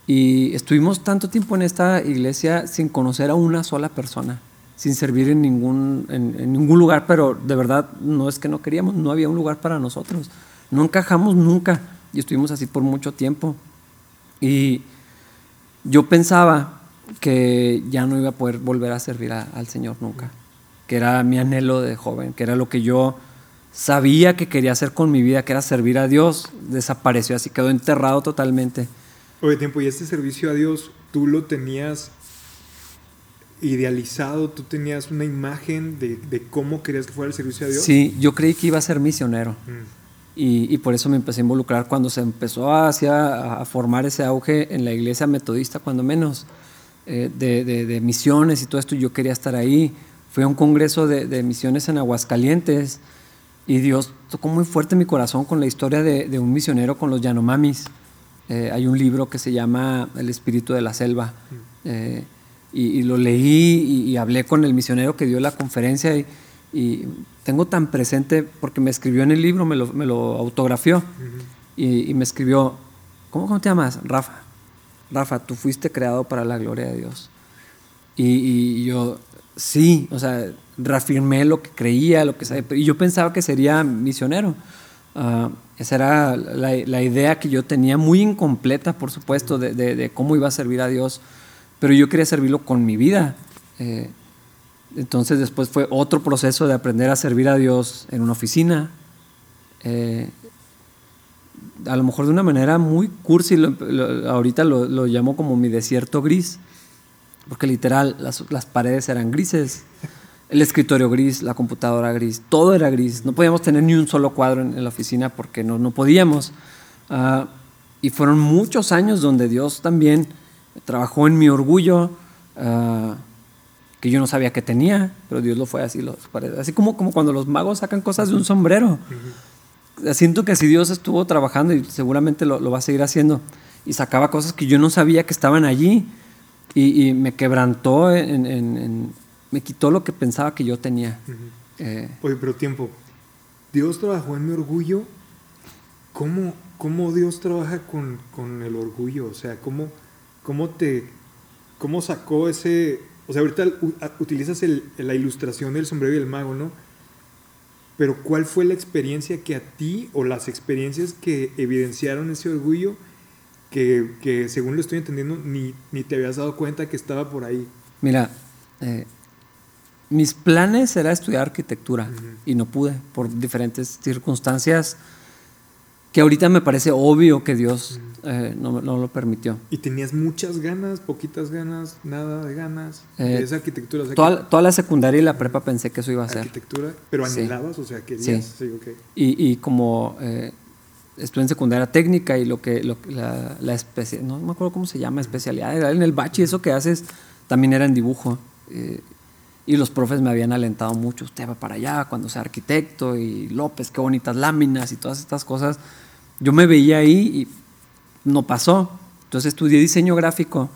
Y estuvimos tanto tiempo en esta iglesia sin conocer a una sola persona, sin servir en ningún, en ningún lugar, pero de verdad no es que no queríamos, no había un lugar para nosotros. No encajamos nunca y estuvimos así por mucho tiempo. Y yo pensaba que ya no iba a poder volver a servir a- al Señor nunca, que era mi anhelo de joven, que era lo que yo sabía que quería hacer con mi vida, que era servir a Dios, desapareció así, quedó enterrado totalmente. Oye, tiempo, y este servicio a Dios, tú lo tenías idealizado, tú tenías una imagen de, de cómo querías que fuera el servicio a Dios. Sí, yo creí que iba a ser misionero Mm. y, y por eso me empecé a involucrar cuando se empezó a, hacia- a formar ese auge en la iglesia metodista, cuando menos, eh, de, de- de misiones y todo esto, yo quería estar ahí. Fui a un congreso de, de misiones en Aguascalientes y Dios tocó muy fuerte mi corazón con la historia de, de un misionero con los Yanomamis. Eh, hay un libro que se llama El espíritu de la selva. Eh, y, y lo leí y, y hablé con el misionero que dio la conferencia y, y tengo tan presente, porque me escribió en el libro, me lo, me lo autografió y, y me escribió, ¿cómo, ¿cómo te llamas? Rafa. Rafa, tú fuiste creado para la gloria de Dios. Y, yo, sí, o sea, reafirmé lo que creía, lo que sabía, y yo pensaba que sería misionero. Ah, esa era la, idea que yo tenía, muy incompleta, por supuesto, de cómo iba a servir a Dios, pero yo quería servirlo con mi vida. Eh, entonces después fue otro proceso de aprender a servir a Dios en una oficina. Eh, a lo mejor de una manera muy cursi, lo- lo- ahorita lo, llamo como mi desierto gris, porque literal las, paredes eran grises, el escritorio gris, la computadora gris, todo era gris, no podíamos tener ni un solo cuadro en, la oficina porque no, no podíamos. Ah, y fueron muchos años donde Dios también trabajó en mi orgullo, ah, que yo no sabía que tenía, pero Dios lo fue así, los así como, como cuando los magos sacan cosas de un sombrero siento que así Dios estuvo trabajando y seguramente lo, lo va a seguir haciendo. Y sacaba cosas que yo no sabía que estaban allí y, y me quebrantó, en, en- en- me quitó lo que pensaba que yo tenía. Eh, Oye, pero tiempo. Dios trabajó en mi orgullo. ¿Cómo, cómo Dios trabaja con, con el orgullo? O sea, ¿cómo, cómo te cómo sacó ese... O sea, ahorita utilizas el- la ilustración del sombrero y el mago, ¿no? Pero ¿cuál fue la experiencia que a ti o las experiencias que evidenciaron ese orgullo que, que según lo estoy entendiendo ni, ni te habías dado cuenta que estaba por ahí? mira, eh, mis planes era estudiar arquitectura y no pude por diferentes circunstancias que ahorita me parece obvio que Dios eh, no, no lo permitió. ¿Y tenías muchas ganas, poquitas ganas, nada de ganas? Eh, de esa arquitectura. o sea, Toda, toda la secundaria y la prepa pensé que eso iba a ser. arquitectura, pero Sí. anhelabas, o sea, querías. Sí. Sí, ok. Y, y como eh, estuve en secundaria técnica y lo que, lo que- la, la especia- no me acuerdo cómo se llama, especialidad, en el bachi, eso que haces también era en dibujo. Y los profes me habían alentado mucho, usted va para allá cuando sea arquitecto y López, qué bonitas láminas y todas estas cosas. Yo me veía ahí y no pasó. Entonces estudié diseño gráfico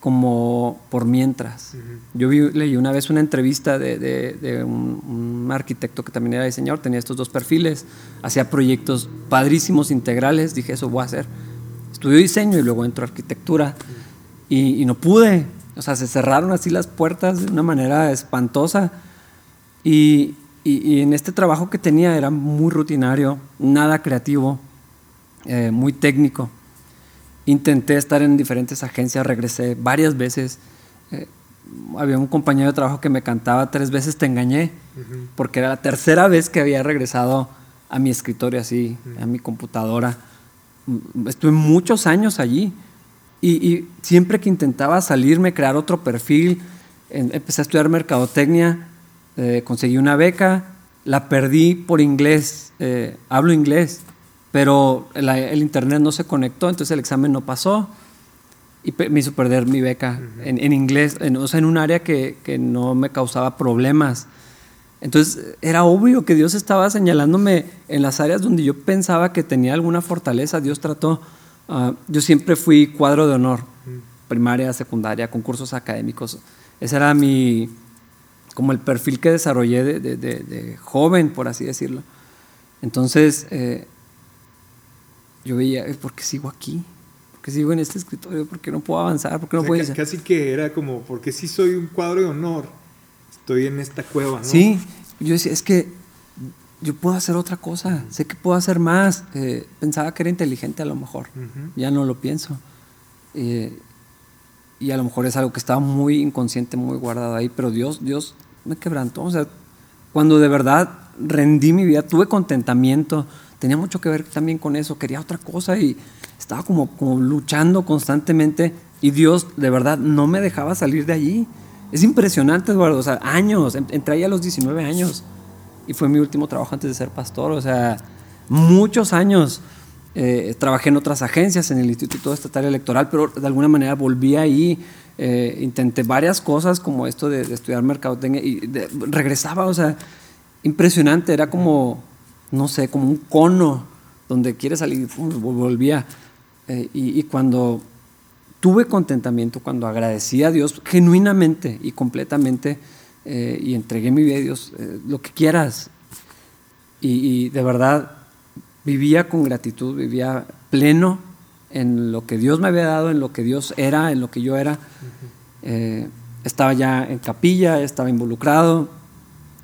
como por mientras. Yo vi- leí una vez una entrevista de, de- de un, un arquitecto que también era diseñador, tenía estos dos perfiles, hacía proyectos padrísimos, integrales, dije, eso voy a hacer. Estudió diseño y luego entró a arquitectura y, y no pude, o sea, se cerraron así las puertas de una manera espantosa y, y- y en este trabajo que tenía era muy rutinario, nada creativo, eh, muy técnico. Intenté estar en diferentes agencias, regresé varias veces. Eh, había un compañero de trabajo que me cantaba tres veces Te engañé, porque era la tercera vez que había regresado a mi escritorio así, a mi computadora. Estuve muchos años allí y, y siempre que intentaba salirme, crear otro perfil, empecé a estudiar mercadotecnia, eh, conseguí una beca, la perdí por inglés, eh, hablo inglés, pero la- el internet no se conectó, entonces el examen no pasó y pe- me hizo perder mi beca en, en inglés, en, o sea, en un área que, que no me causaba problemas. Entonces era obvio que Dios estaba señalándome en las áreas donde yo pensaba que tenía alguna fortaleza. Dios trató, ah, yo siempre fui cuadro de honor, primaria, secundaria, concursos académicos. Ese era mi, como el perfil que desarrollé de, de- de- de joven, por así decirlo. Entonces, eh, yo veía, "Eh, ¿por qué sigo aquí? ¿Por qué sigo en este escritorio? ¿Por qué no puedo avanzar? ¿Por qué no O sea, puedo casi que era como, porque si soy un cuadro de honor, estoy en esta cueva, ¿no? Sí, yo decía, es que yo puedo hacer otra cosa, sé que puedo hacer más. Eh, pensaba que era inteligente a lo mejor, ya no lo pienso. Eh, y a lo mejor es algo que estaba muy inconsciente, muy guardado ahí, pero Dios, Dios me quebrantó. O sea, cuando de verdad rendí mi vida, tuve contentamiento, tenía mucho que ver también con eso, quería otra cosa y estaba como, como luchando constantemente y Dios de verdad no me dejaba salir de allí. Es impresionante, Eduardo, o sea, años, en- entré ahí a los 19 años y fue mi último trabajo antes de ser pastor, o sea, muchos años. Eh, trabajé en otras agencias, en el Instituto Estatal Electoral, pero de alguna manera volví ahí, eh, intenté varias cosas como esto de, de estudiar mercadotecnia y de- regresaba, o sea, impresionante, era como, no sé, como un cono donde quieres salir, volvía. Eh, y, y cuando tuve contentamiento, cuando agradecí a Dios genuinamente y completamente eh, y entregué mi vida a Dios, eh, lo que quieras, y, y de verdad vivía con gratitud, vivía pleno en lo que Dios me había dado, en lo que Dios era, en lo que yo era. Eh, estaba ya en capilla, estaba involucrado.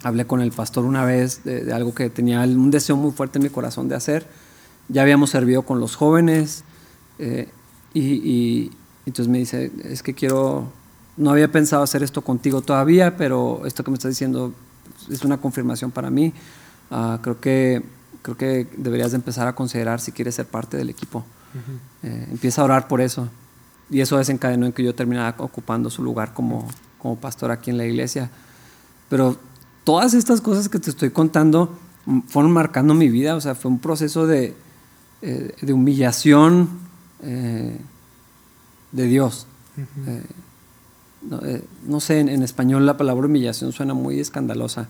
Hablé con el pastor una vez de, de algo que tenía un deseo muy fuerte en mi corazón de hacer. Ya habíamos servido con los jóvenes eh, y, y entonces me dice, es que quiero, no había pensado hacer esto contigo todavía, pero esto que me estás diciendo es una confirmación para mí. Ah, creo, que, creo que deberías de empezar a considerar si quieres ser parte del equipo. Eh, empieza a orar por eso. Y eso desencadenó en que yo terminara ocupando su lugar como, como pastor aquí en la iglesia. Pero todas estas cosas que te estoy contando fueron marcando mi vida. O sea, fue un proceso de, eh, de humillación eh, de Dios. No, eh, no sé, en, español la palabra humillación suena muy escandalosa.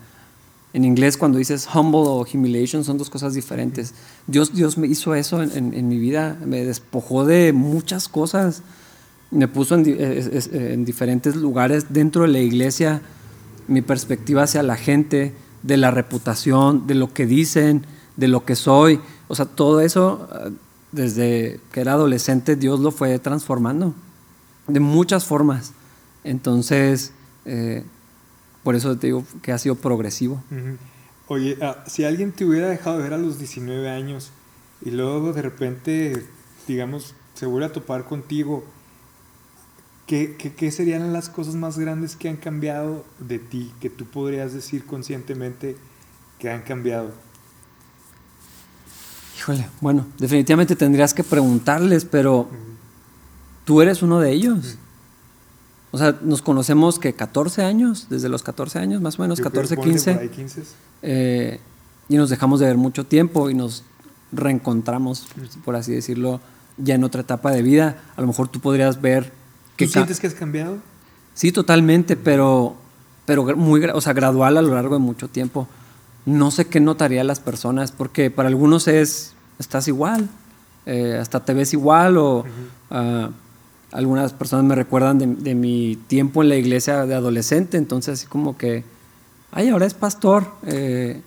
En inglés cuando dices humble o humiliation son dos cosas diferentes. Dios, Dios me hizo eso en, en- en mi vida, me despojó de muchas cosas, me puso en, eh, eh, en diferentes lugares dentro de la iglesia, mi perspectiva hacia la gente, de la reputación, de lo que dicen, de lo que soy. O sea, todo eso, desde que era adolescente, Dios lo fue transformando de muchas formas. Entonces, eh, por eso te digo que ha sido progresivo. Oye, ah, si alguien te hubiera dejado de ver a los 19 años y luego de repente, digamos, se vuelve a topar contigo, ¿qué, qué, qué serían las cosas más grandes que han cambiado de ti, que tú podrías decir conscientemente que han cambiado? Híjole, bueno, definitivamente tendrías que preguntarles, pero tú eres uno de ellos. O sea, nos conocemos que 14 años, desde los 14 años, más o menos, Yo creo 14, que ponle 15. por ahí 15. eh, y nos dejamos de ver mucho tiempo y nos reencontramos, por así decirlo, ya en otra etapa de vida. A lo mejor tú podrías ver ¿Tú que... sientes que has cambiado? Sí, totalmente, pero, pero muy, o sea, gradual a lo largo de mucho tiempo. No sé qué notaría las personas, porque para algunos es, estás igual, eh, hasta te ves igual, o ah, algunas personas me recuerdan de, de mi tiempo en la iglesia de adolescente, entonces así como que, ay, ahora es pastor, eh,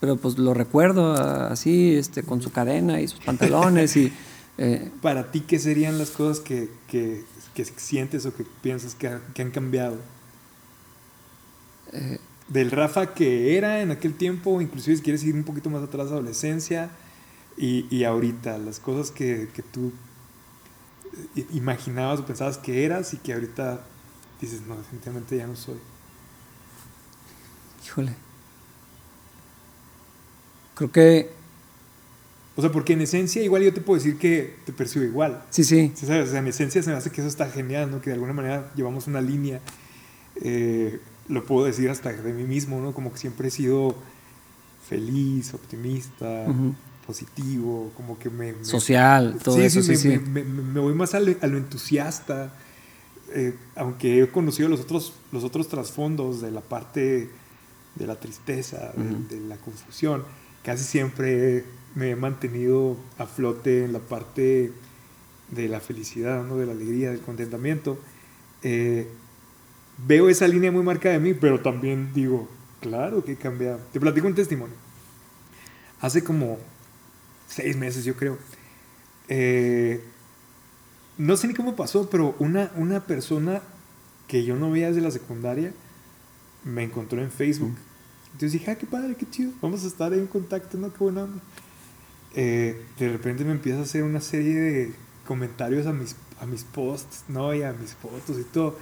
pero pues lo recuerdo ah, así, este, con su cadena y sus pantalones y... eh, Para ti, ¿qué serían las cosas que, que- que sientes o que piensas que, ha- que han cambiado? Eh. Del Rafa que era en aquel tiempo, inclusive si quieres ir un poquito más atrás, adolescencia, y, y ahorita, las cosas que, que tú imaginabas o pensabas que eras y que ahorita dices, no, definitivamente ya no soy. híjole. Creo que O sea, porque en esencia igual yo te puedo decir que te percibo igual. sí, sí. Sí, ¿sabes? O sea, en esencia se me hace que eso está genial, ¿no? Que de alguna manera llevamos una línea, eh, lo puedo decir hasta de mí mismo, ¿no? Como que siempre he sido feliz, optimista, Ujú. Positivo, como que me... me- social, todo sí, eso, sí, me, sí. me- me- voy más a lo, a lo entusiasta, eh, aunque he conocido los otros, los otros trasfondos de la parte de la tristeza, de, Ujú. de la confusión, casi siempre me he mantenido a flote en la parte de la felicidad, ¿no? de la alegría, del contentamiento. Eh, veo esa línea muy marcada de mí, pero también digo, claro que he cambiado. Te platico un testimonio. Hace como seis meses, yo creo. eh, no sé ni cómo pasó, pero una, una persona que yo no veía desde la secundaria me encontró en Facebook. Entonces dije, ah, qué padre, qué chido, vamos a estar en contacto, ¿no? Qué buena onda. Eh, de repente me empieza a hacer una serie de comentarios a mis, a mis posts, ¿no? Y a mis fotos y todo.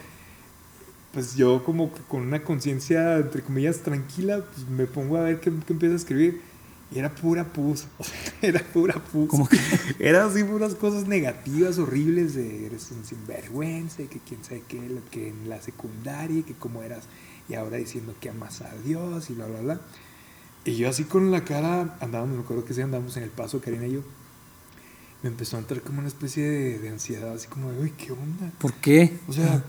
Pues yo como con una conciencia, entre comillas, tranquila, pues me pongo a ver qué, qué empieza a escribir. Y era pura pus, o sea, era pura pus. ¿Cómo que? Era así puras cosas negativas, horribles, de eres un sinvergüenza, y que quién sabe qué, lo que en la secundaria, y que cómo eras, y ahora diciendo que amas a Dios, y bla, bla, bla. Y yo así con la cara, andábamos, me acuerdo que sí andábamos en el paso, Karina y yo, me empezó a entrar como una especie de, de ansiedad, así como de, uy, ¿qué onda? ¿Por qué? O sea,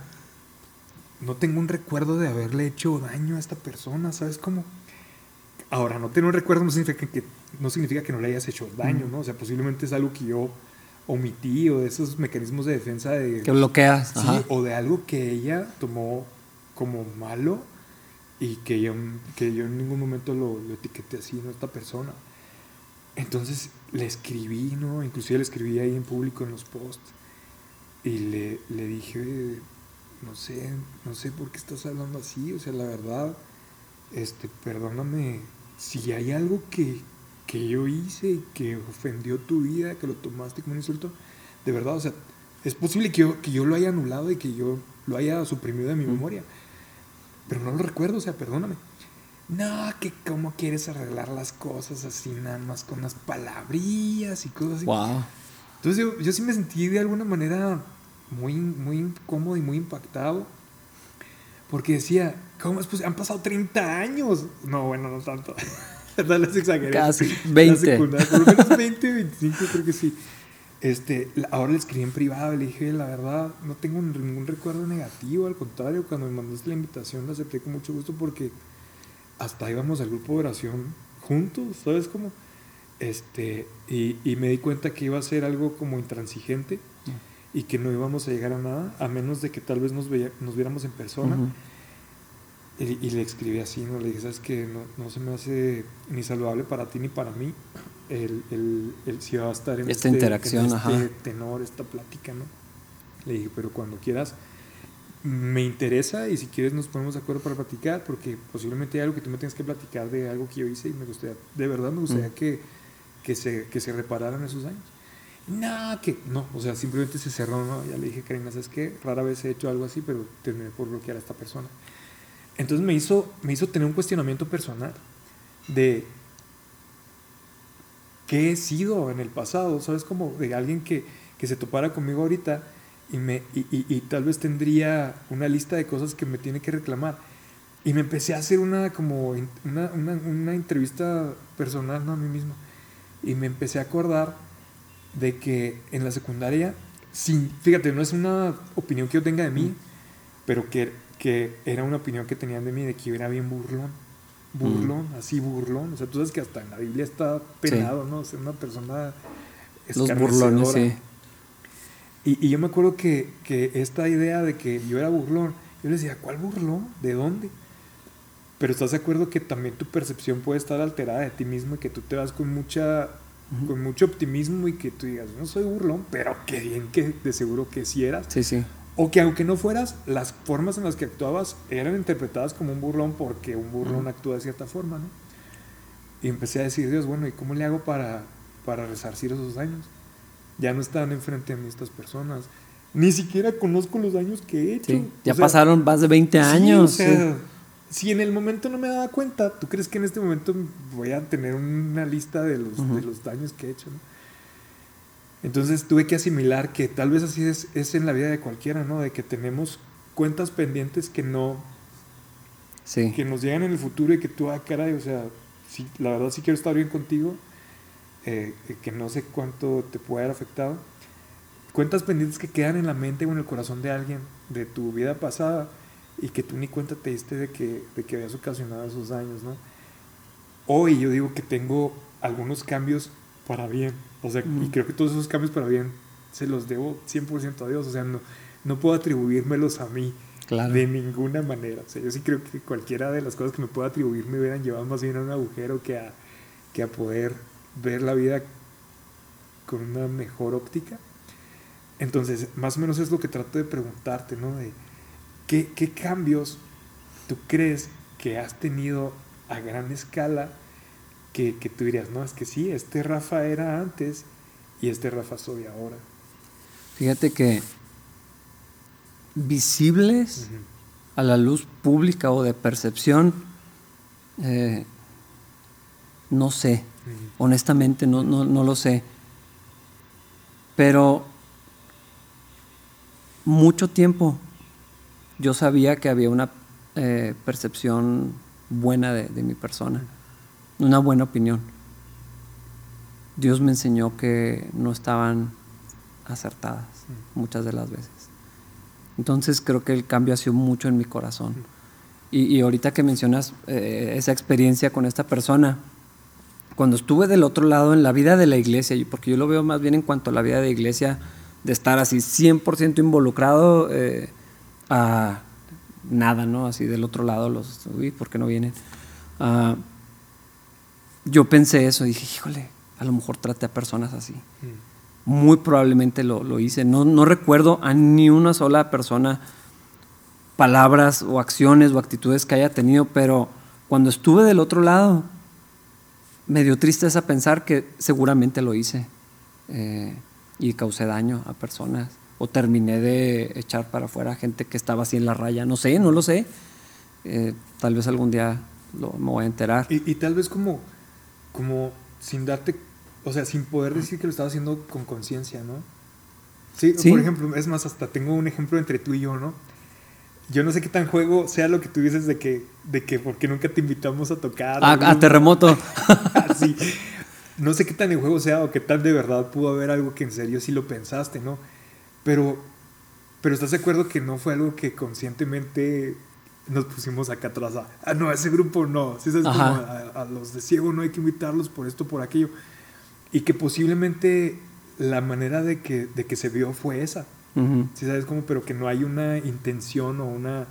no tengo un recuerdo de haberle hecho daño a esta persona, ¿sabes cómo? Ahora, no tener un recuerdo no significa que, no significa que no le hayas hecho daño, ¿no? O sea, posiblemente es algo que yo omití o de esos mecanismos de defensa de... Que bloqueas. Sí, Ajá. o de algo que ella tomó como malo y que yo, que yo en ningún momento lo, lo etiqueté así, ¿no? Esta persona. Entonces le escribí, ¿no? Inclusive le escribí ahí en público en los posts y le, le dije, no sé, no sé por qué estás hablando así, o sea, la verdad, este, perdóname, si hay algo que, que yo hice y que ofendió tu vida, que lo tomaste como un insulto, de verdad, o sea, es posible que yo, que yo lo haya anulado y que yo lo haya suprimido de mi memoria, pero no lo recuerdo, o sea, perdóname. No, que cómo quieres arreglar las cosas así nada más con unas palabrillas y cosas así. Wow. Entonces yo, yo sí me sentí de alguna manera muy, muy incómodo y muy impactado. Porque decía, ¿cómo es posible? Han pasado 30 años. No, bueno, no tanto. Tal vez exageré. Casi, La 20. secundaria, Por lo menos 20, 25 creo que sí. Este, ahora le escribí en privado, le dije, la verdad, no tengo ningún recuerdo negativo, al contrario, cuando me mandaste la invitación la acepté con mucho gusto porque hasta íbamos al grupo de oración juntos, ¿sabes cómo? Este, y, y me di cuenta que iba a ser algo como intransigente y que no íbamos a llegar a nada, a menos de que tal vez nos, veía- nos viéramos en persona. Y, y le escribí así, ¿no? Le dije, ¿sabes que no, no se me hace ni saludable para ti ni para mí el, el, el si va a estar en Esta este, interacción, en este ajá. tenor, esta plática, ¿no? Le dije, pero cuando quieras, me interesa y si quieres nos ponemos de acuerdo para platicar, porque posiblemente hay algo que tú me tengas que platicar de algo que yo hice y me gustaría, de verdad me gustaría Mm. que, que, se, que se repararan esos años. No, que no, o sea, simplemente se cerró, ¿no? Ya le dije, Karina, ¿sabes qué? Rara vez he hecho algo así, pero terminé por bloquear a esta persona. Entonces me hizo, me hizo tener un cuestionamiento personal de qué he sido en el pasado, ¿sabes? Como de alguien que, que se topara conmigo ahorita y, me, y, y, y, tal vez tendría una lista de cosas que me tiene que reclamar. Y me empecé a hacer una, como, una, una, una entrevista personal ¿no? a mí mismo. Y me empecé a acordar de que en la secundaria, sin, fíjate, no es una opinión que yo tenga de mí, mm. pero que, que era una opinión que tenían de mí de que yo era bien burlón. Burlón, mm. así burlón. O sea, tú sabes que hasta en la Biblia está penado, sí. ¿no? Ser una persona Los burlones, sí. Y, y, yo me acuerdo que, que esta idea de que yo era burlón, yo le decía, ¿cuál burlón? ¿De dónde? Pero estás de acuerdo que también tu percepción puede estar alterada de ti mismo y que tú te vas con mucha uh -huh. con mucho optimismo y que tú digas, no soy burlón, pero qué bien que de seguro que sí eras. Sí, sí. O que aunque no fueras, las formas en las que actuabas eran interpretadas como un burlón porque un burlón uh -huh. actúa de cierta forma, ¿no? Y empecé a decir, Dios, bueno, ¿y cómo le hago para, para resarcir esos daños? Ya no están enfrente de mí estas personas. Ni siquiera conozco los daños que he hecho. Sí, ya o sea, pasaron más de 20 años. Sí, o sea, sí si en el momento no me daba cuenta, ¿tú crees que en este momento voy a tener una lista de los, uh -huh. de los daños que he hecho? ¿no? Entonces tuve que asimilar que tal vez así es, es, en la vida de cualquiera, ¿no? De que tenemos cuentas pendientes que no... Sí. Que nos llegan en el futuro y que tú, ah, caray, o sea, sí, la verdad sí quiero estar bien contigo, eh, que no sé cuánto te puede haber afectado. Cuentas pendientes que quedan en la mente o en el corazón de alguien de tu vida pasada y que tú ni cuenta te diste de que, de que habías ocasionado esos daños, ¿no? Hoy yo digo que tengo algunos cambios para bien, o sea, mm. y creo que todos esos cambios para bien se los debo 100% a Dios, o sea, no, no puedo atribuírmelos a mí claro. de ninguna manera, o sea, yo sí creo que cualquiera de las cosas que me puedo atribuir me hubieran llevado más bien a un agujero que a, que a poder ver la vida con una mejor óptica. Entonces, más o menos es lo que trato de preguntarte, ¿no? De, ¿Qué, ¿Qué, cambios tú crees que has tenido a gran escala que, que, tú dirías, no, es que sí, este Rafa era antes y este Rafa soy ahora? Fíjate que visibles uh -huh. a la luz pública o de percepción, eh, no sé, uh -huh. honestamente no, no, no lo sé, pero mucho tiempo yo sabía que había una eh, percepción buena de, de, mi persona, una buena opinión. Dios me enseñó que no estaban acertadas muchas de las veces. Entonces creo que el cambio ha sido mucho en mi corazón. Y, y ahorita que mencionas eh, esa experiencia con esta persona, cuando estuve del otro lado en la vida de la iglesia, porque yo lo veo más bien en cuanto a la vida de iglesia, de estar así 100% involucrado, eh, a nada, ¿no? Así del otro lado, los, uy, ¿por qué no vienen? Uh, yo pensé eso, dije, híjole, a lo mejor traté a personas así. Mm. Muy probablemente lo, lo hice. No, no, recuerdo a ni una sola persona palabras o acciones o actitudes que haya tenido, pero cuando estuve del otro lado, me dio tristeza pensar que seguramente lo hice eh, y causé daño a personas o terminé de echar para afuera gente que estaba así en la raya. No sé, no lo sé. Eh, tal vez algún día lo, me voy a enterar. Y, y, tal vez como, como sin darte, o sea, sin poder decir que lo estaba haciendo con conciencia, ¿no? Sí, sí, por ejemplo, es más, hasta tengo un ejemplo entre tú y yo, ¿no? Yo no sé qué tan juego sea lo que tú dices de que, de que porque nunca te invitamos a tocar. A, a terremoto. sí. No sé qué tan en juego sea o qué tan de verdad pudo haber algo que en serio sí lo pensaste, ¿no? Pero, pero ¿estás de acuerdo que no fue algo que conscientemente nos pusimos acá atrás a, ah, no, a ese grupo no, ¿sí sabes? Como a, a, los de ciego no hay que invitarlos por esto, por aquello. Y que posiblemente la manera de que, de que se vio fue esa. Uh -huh. ¿Sí sabes cómo? Pero que no hay una intención o una...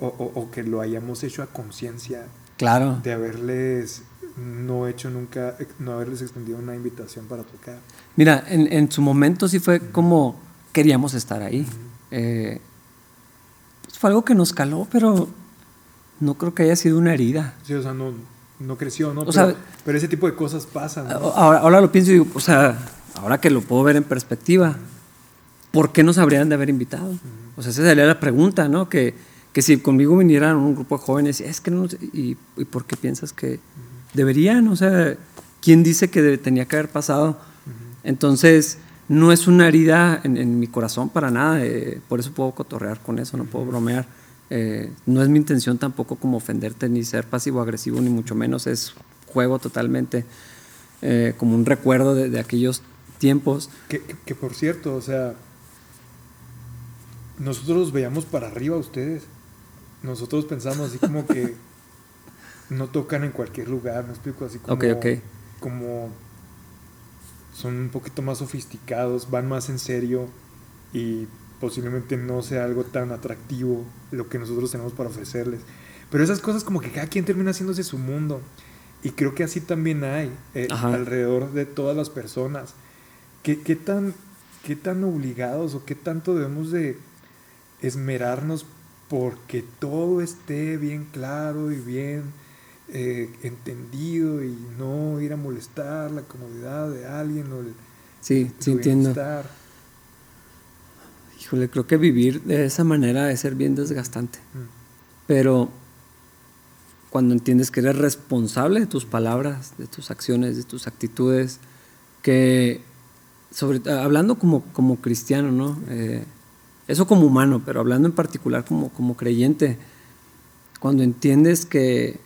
O, o, o que lo hayamos hecho a conciencia. Claro. De haberles no hecho nunca, no haberles extendido una invitación para tocar. Mira, en, en su momento sí fue uh -huh. como queríamos estar ahí. Eh, fue algo que nos caló, pero no creo que haya sido una herida. Sí, o sea, no, no creció, ¿no? O pero, sea, pero, ese tipo de cosas pasan. ¿no? Ahora, ahora, lo pienso y digo, o sea, ahora que lo puedo ver en perspectiva, ¿por qué nos habrían de haber invitado? Uh -huh. O sea, esa sería la pregunta, ¿no? Que, que si conmigo vinieran un grupo de jóvenes, es que no, ¿y, y por qué piensas que uh -huh. deberían? O sea, ¿quién dice que tenía que haber pasado? Entonces, no es una herida en, mi corazón para nada, eh, por eso puedo cotorrear con eso, no puedo bromear. Eh, no es mi intención tampoco como ofenderte ni ser pasivo-agresivo, ni mucho menos, es juego totalmente eh, como un recuerdo de, aquellos tiempos. Que, por cierto, o sea, nosotros los veíamos para arriba ustedes. Nosotros pensamos así como que no tocan en cualquier lugar, me explico, así como, como son un poquito más sofisticados, van más en serio y posiblemente no sea algo tan atractivo lo que nosotros tenemos para ofrecerles. Pero esas cosas como que cada quien termina haciéndose su mundo. Y creo que así también hay eh, alrededor de todas las personas. ¿Qué, ¿Qué, tan, ¿Qué tan obligados o qué tanto debemos de esmerarnos porque todo esté bien claro y bien eh, entendido y no ir a molestar la comodidad de alguien o el, sí, sí entiendo. Híjole, creo que vivir de esa manera debe ser bien desgastante. Mm. Pero cuando entiendes que eres responsable de tus palabras, de tus acciones, de tus actitudes, que sobre, hablando como, como cristiano, ¿no? Eh, eso como humano, pero hablando en particular como, como creyente, cuando entiendes que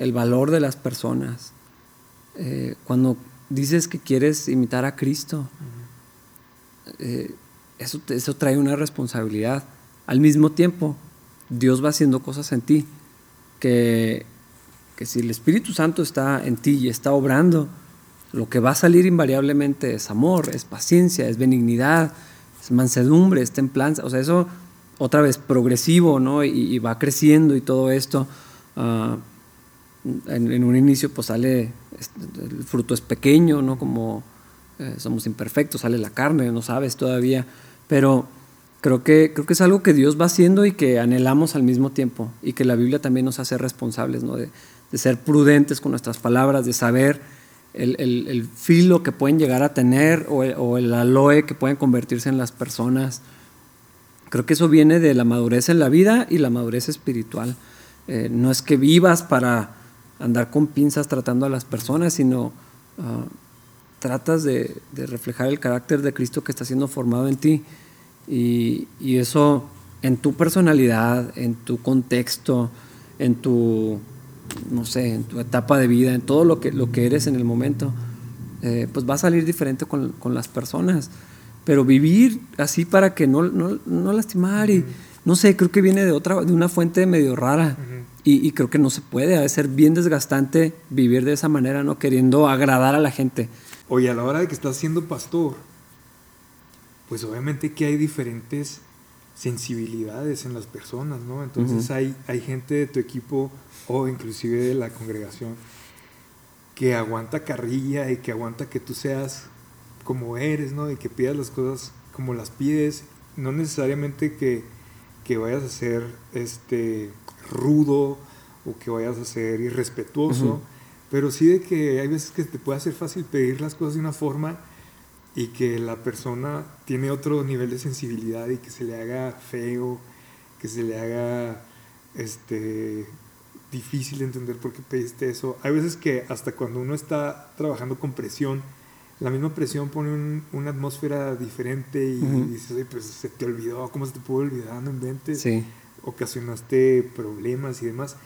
el valor de las personas, eh, cuando dices que quieres imitar a Cristo, eh, eso, eso trae una responsabilidad. Al mismo tiempo, Dios va haciendo cosas en ti que, que si el Espíritu Santo está en ti y está obrando, lo que va a salir invariablemente es amor, es paciencia, es benignidad, es mansedumbre, es templanza. O sea, eso otra vez progresivo, ¿no? Y, va creciendo y todo esto. Ah, en, un inicio pues sale, el fruto es pequeño, ¿no? Como eh, somos imperfectos, sale la carne, no sabes todavía. Pero creo que, creo que es algo que Dios va haciendo y que anhelamos al mismo tiempo. Y que la Biblia también nos hace responsables, ¿no? De, de ser prudentes con nuestras palabras, de saber el, filo que pueden llegar a tener o el, aloe que pueden convertirse en las personas. Creo que eso viene de la madurez en la vida y la madurez espiritual. Eh, no es que vivas para andar con pinzas tratando a las personas, sino ah, tratas de, reflejar el carácter de Cristo que está siendo formado en ti. Y, y, eso en tu personalidad, en tu contexto, en tu no sé, en tu etapa de vida, en todo lo que, lo que eres en el momento, eh, pues va a salir diferente con, con, las personas. Pero vivir así para que no, no, no lastimar y, no sé, creo que viene de, otra, de una fuente medio rara. Y, y, creo que no se puede, ha de ser bien desgastante vivir de esa manera, ¿no? Queriendo agradar a la gente. Oye, a la hora de que estás siendo pastor, pues obviamente que hay diferentes sensibilidades en las personas, ¿no? Entonces hay, hay gente de tu equipo o inclusive de la congregación que aguanta carrilla y que aguanta que tú seas como eres, ¿no? Y que pidas las cosas como las pides, no necesariamente que, que vayas a ser este rudo o que vayas a ser irrespetuoso, pero sí de que hay veces que te puede hacer fácil pedir las cosas de una forma y que la persona tiene otro nivel de sensibilidad y que se le haga feo, que se le haga este difícil de entender por qué pediste eso. Hay veces que hasta cuando uno está trabajando con presión, la misma presión pone una atmósfera diferente y dices, pues se te olvidó, ¿cómo se te pudo olvidar? No inventes. Sí. Ocasionaste problemas y demás.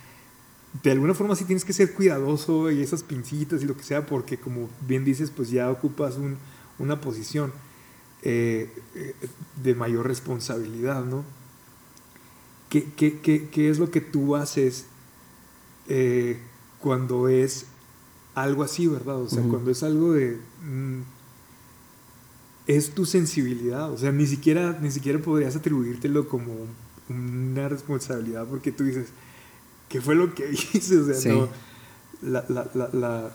De alguna forma sí tienes que ser cuidadoso y esas pincitas y lo que sea, porque como bien dices, pues ya ocupas un, una posición eh, eh, de mayor responsabilidad, ¿no? ¿Qué, qué, qué, qué es lo que tú haces eh, cuando es algo así, ¿verdad? O sea, cuando es algo de... Mm, es tu sensibilidad, o sea, ni siquiera, ni siquiera podrías atribuírtelo como una responsabilidad porque tú dices, ¿qué fue lo que hice? O sea, no, la, la, la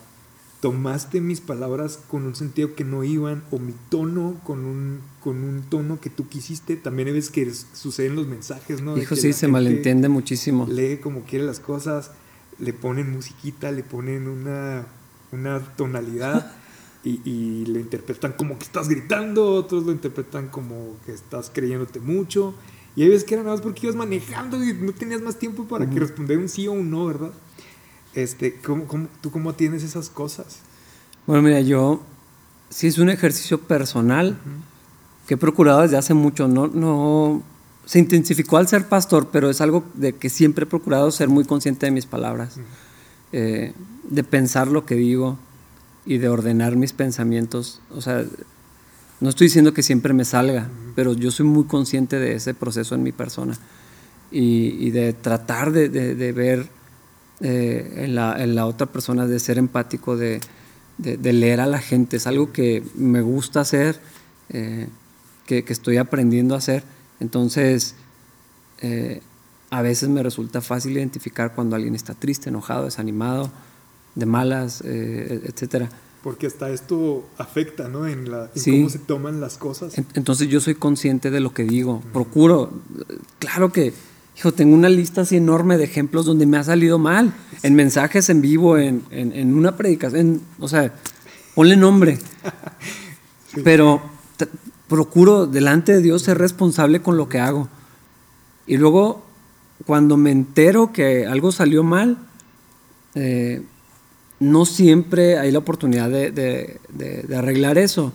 tomaste mis palabras con un sentido que no iban o mi tono con un, con un tono que tú quisiste. También ves que suceden los mensajes, ¿no? Hijo, sí, se malentiende muchísimo. Lee como quiere las cosas, le ponen musiquita, le ponen una, una tonalidad y, y le interpretan como que estás gritando, otros lo interpretan como que estás creyéndote mucho. Y hay veces que era nada más porque ibas manejando y no tenías más tiempo para que responder un sí o un no, ¿verdad? Este, ¿cómo, cómo, ¿Tú cómo tienes esas cosas? Bueno, mira, yo sí es un ejercicio personal que he procurado desde hace mucho. No, no se intensificó al ser pastor, pero es algo de que siempre he procurado ser muy consciente de mis palabras, eh, de pensar lo que digo y de ordenar mis pensamientos. O sea, no estoy diciendo que siempre me salga, pero yo soy muy consciente de ese proceso en mi persona y, de tratar de, ver eh, en, la, otra persona, de ser empático, de, leer a la gente. Es algo que me gusta hacer, eh, que, estoy aprendiendo a hacer. Entonces, eh, a veces me resulta fácil identificar cuando alguien está triste, enojado, desanimado, de malas, etcétera porque hasta esto afecta, ¿no? En, la, cómo se toman las cosas. Entonces yo soy consciente de lo que digo. Procuro, claro que, hijo, tengo una lista así enorme de ejemplos donde me ha salido mal. En mensajes en vivo, en, en, una predicación, o sea, ponle nombre. Pero procuro delante de Dios ser responsable con lo que hago. Y luego, cuando me entero que algo salió mal, eh, no siempre hay la oportunidad de, arreglar eso,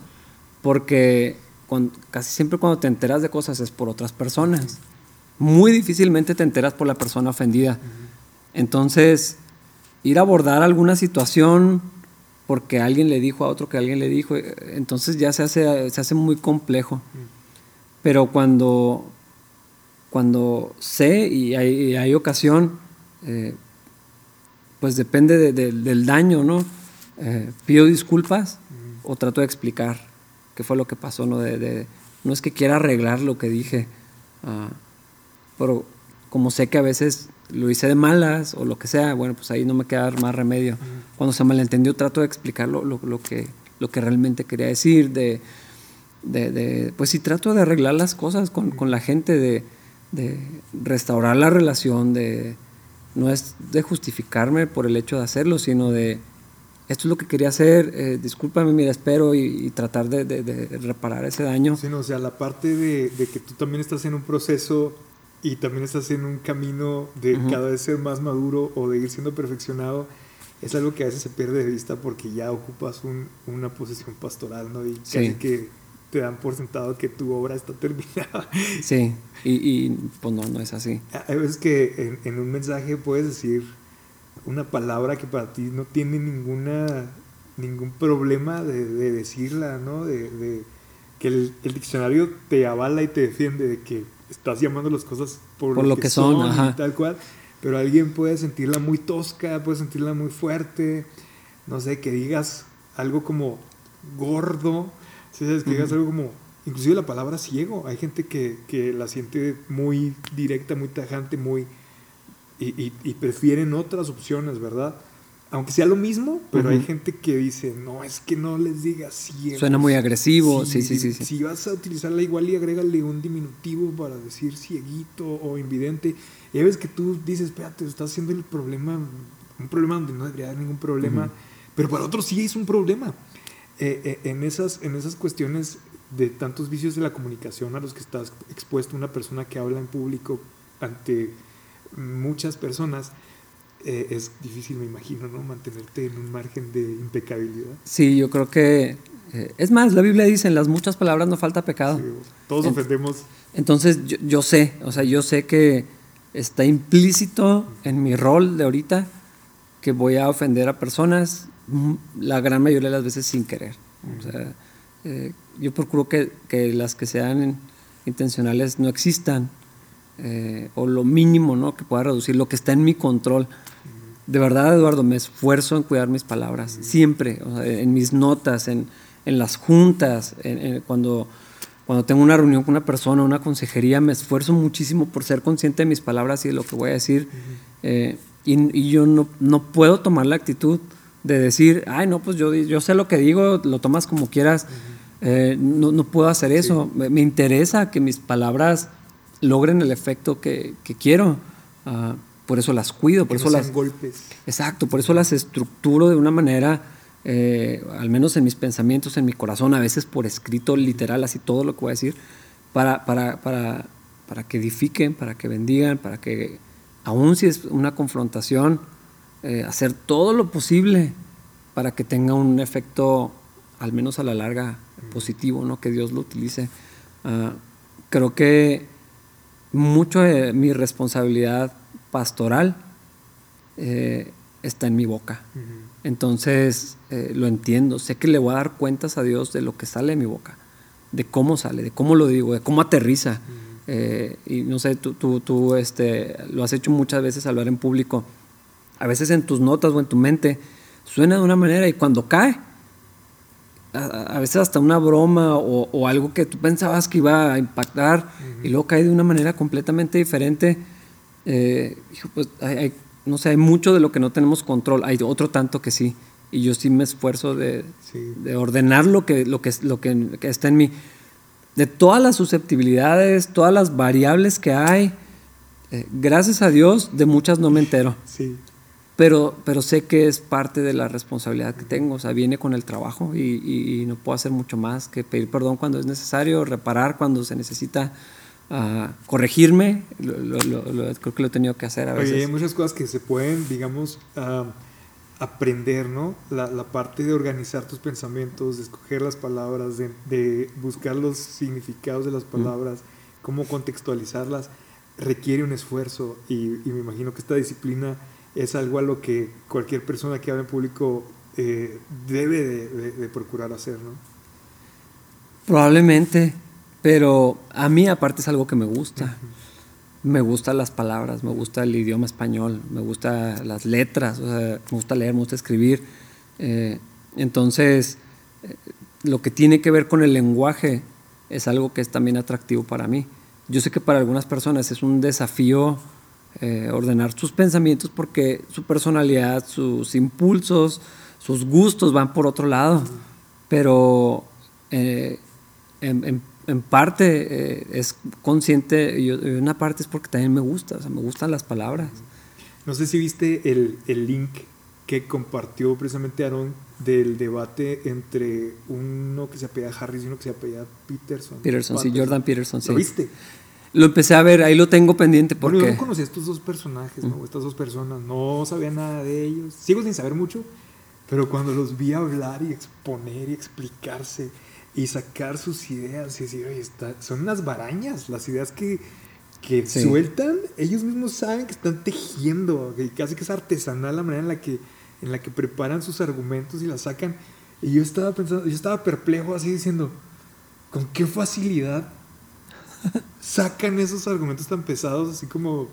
porque casi siempre cuando te enteras de cosas es por otras personas. Muy difícilmente te enteras por la persona ofendida. Entonces, ir a abordar alguna situación porque alguien le dijo a otro que alguien le dijo, entonces ya se hace, se hace muy complejo. Pero cuando, cuando sé y hay, ocasión, eh, pues depende del daño, ¿no? Eh, pido disculpas o trato de explicar qué fue lo que pasó, ¿no? De, no es que quiera arreglar lo que dije, ah, pero como sé que a veces lo hice de malas o lo que sea, bueno, pues ahí no me queda más remedio. Cuando se malentendió trato de explicar lo, que, lo que realmente quería decir, de, de, pues sí trato de arreglar las cosas con, con la gente, de, de restaurar la relación, de no es de justificarme por el hecho de hacerlo, sino de esto es lo que quería hacer, eh, discúlpame, mira, espero y, tratar de, reparar ese daño. Sí, no, o sea, la parte de, que tú también estás en un proceso y también estás en un camino de cada vez ser más maduro o de ir siendo perfeccionado, es algo que a veces se pierde de vista porque ya ocupas una posición pastoral, ¿no? Y casi que te dan por sentado que tu obra está terminada. Sí, y, pues no, no es así. Hay veces que en, un mensaje puedes decir una palabra que para ti no tiene ninguna ningún problema de, decirla, ¿no? De, que el, diccionario te avala y te defiende de que estás llamando las cosas por, lo, que, son, tal cual. Pero alguien puede sentirla muy tosca, puede sentirla muy fuerte, no sé, que digas algo como gordo Sí, sabes que digas algo como, inclusive la palabra ciego, hay gente que, que la siente muy directa, muy tajante, muy... Y, y, prefieren otras opciones, ¿verdad? Aunque sea lo mismo, pero hay gente que dice, no, es que no les digas ciego. Suena muy agresivo, sí, sí, sí, Si vas a utilizarla igual y agrégale un diminutivo para decir cieguito o invidente, y ves que tú dices, espérate, estás haciendo el problema, un problema donde no debería haber ningún problema, pero para otros sí es un problema. Eh, eh, en, esas, en esas cuestiones de tantos vicios de la comunicación a los que estás expuesto una persona que habla en público ante muchas personas, eh, es difícil, me imagino, ¿no? Mantenerte en un margen de impecabilidad. Sí, yo creo que... es más, la Biblia dice, en las muchas palabras no falta pecado. todos ofendemos. Entonces, yo, yo, sé, o sea, yo sé que está implícito en mi rol de ahorita que voy a ofender a personas la gran mayoría de las veces sin querer. Eh, yo procuro que, que, las que sean intencionales no existan, eh, o lo mínimo ¿no? que pueda reducir, lo que está en mi control. De verdad, Eduardo, me esfuerzo en cuidar mis palabras, siempre, en mis notas, en, en las juntas, cuando, cuando tengo una reunión con una persona, una consejería, me esfuerzo muchísimo por ser consciente de mis palabras y de lo que voy a decir. Eh, y, y, yo no, no puedo tomar la actitud de decir, ay, no, pues yo, yo sé lo que digo, lo tomas como quieras. Eh, no, no, puedo hacer eso. Me, interesa que mis palabras logren el efecto que, que quiero. Ah, por eso las cuido, por eso las golpes. Exacto, por eso las estructuro de una manera, eh, al menos en mis pensamientos, en mi corazón, a veces por escrito literal, así todo lo que voy a decir, para, para, para, para que edifiquen, para que bendigan, para que, aun si es una confrontación, eh, hacer todo lo posible para que tenga un efecto, al menos a la larga, positivo, ¿no? que Dios lo utilice. Ah, creo que mucho de mi responsabilidad pastoral eh, está en mi boca. Entonces eh, lo entiendo, sé que le voy a dar cuentas a Dios de lo que sale de mi boca, de cómo sale, de cómo lo digo, de cómo aterriza. Eh, y no sé, tú, tú, tú este, lo has hecho muchas veces hablar en público. A veces en tus notas o en tu mente suena de una manera y cuando cae, a, veces hasta una broma o, algo que tú pensabas que iba a impactar y luego cae de una manera completamente diferente. Eh, pues hay, no sé, hay mucho de lo que no tenemos control, hay otro tanto que sí. Y yo sí me esfuerzo de, de ordenar lo que, lo, que, lo que, está en mí. De todas las susceptibilidades, todas las variables que hay, eh, gracias a Dios, de muchas no me entero. Sí. Pero, pero sé que es parte de la responsabilidad que tengo, o sea, viene con el trabajo y, y no puedo hacer mucho más que pedir perdón cuando es necesario, reparar cuando se necesita a corregirme, creo que lo he tenido que hacer a veces. hay muchas cosas que se pueden, digamos, aprender, ¿no? La, parte de organizar tus pensamientos, de escoger las palabras, de, buscar los significados de las palabras, cómo contextualizarlas, requiere un esfuerzo y, me imagino que esta disciplina es algo a lo que cualquier persona que habla en público eh, debe de procurar hacer, ¿no? Probablemente. Pero a mí aparte es algo que me gusta. Me gustan las palabras, me gusta el idioma español, me gustan las letras, me gusta leer, me gusta escribir. Eh, entonces, eh, lo que tiene que ver con el lenguaje es algo que es también atractivo para mí. Yo sé que para algunas personas es un desafío eh, ordenar sus pensamientos porque su personalidad, sus impulsos, sus gustos van por otro lado. Pero en, en en parte eh, es consciente y una parte es porque también me gusta, o sea, me gustan las palabras. No sé si viste el, el link que compartió precisamente Aaron del debate entre uno que se apellida Harris y uno que se apellida Peterson. Peterson, sí, Jordan Peterson, sí. ¿Lo viste? Lo empecé a ver, ahí lo tengo pendiente porque... Bueno, yo no conocía estos dos personajes, ¿no? Estas dos personas, no sabía nada de ellos. Sigo sin saber mucho, pero cuando los vi hablar y exponer y explicarse y sacar sus ideas y decir, oye, está, son unas barañas, las ideas que, que sueltan, ellos mismos saben que están tejiendo, que casi que es artesanal la manera en la que, en la que preparan sus argumentos y las sacan. Y yo estaba pensando, yo estaba perplejo así diciendo, ¿con qué facilidad sacan esos argumentos tan pesados así como,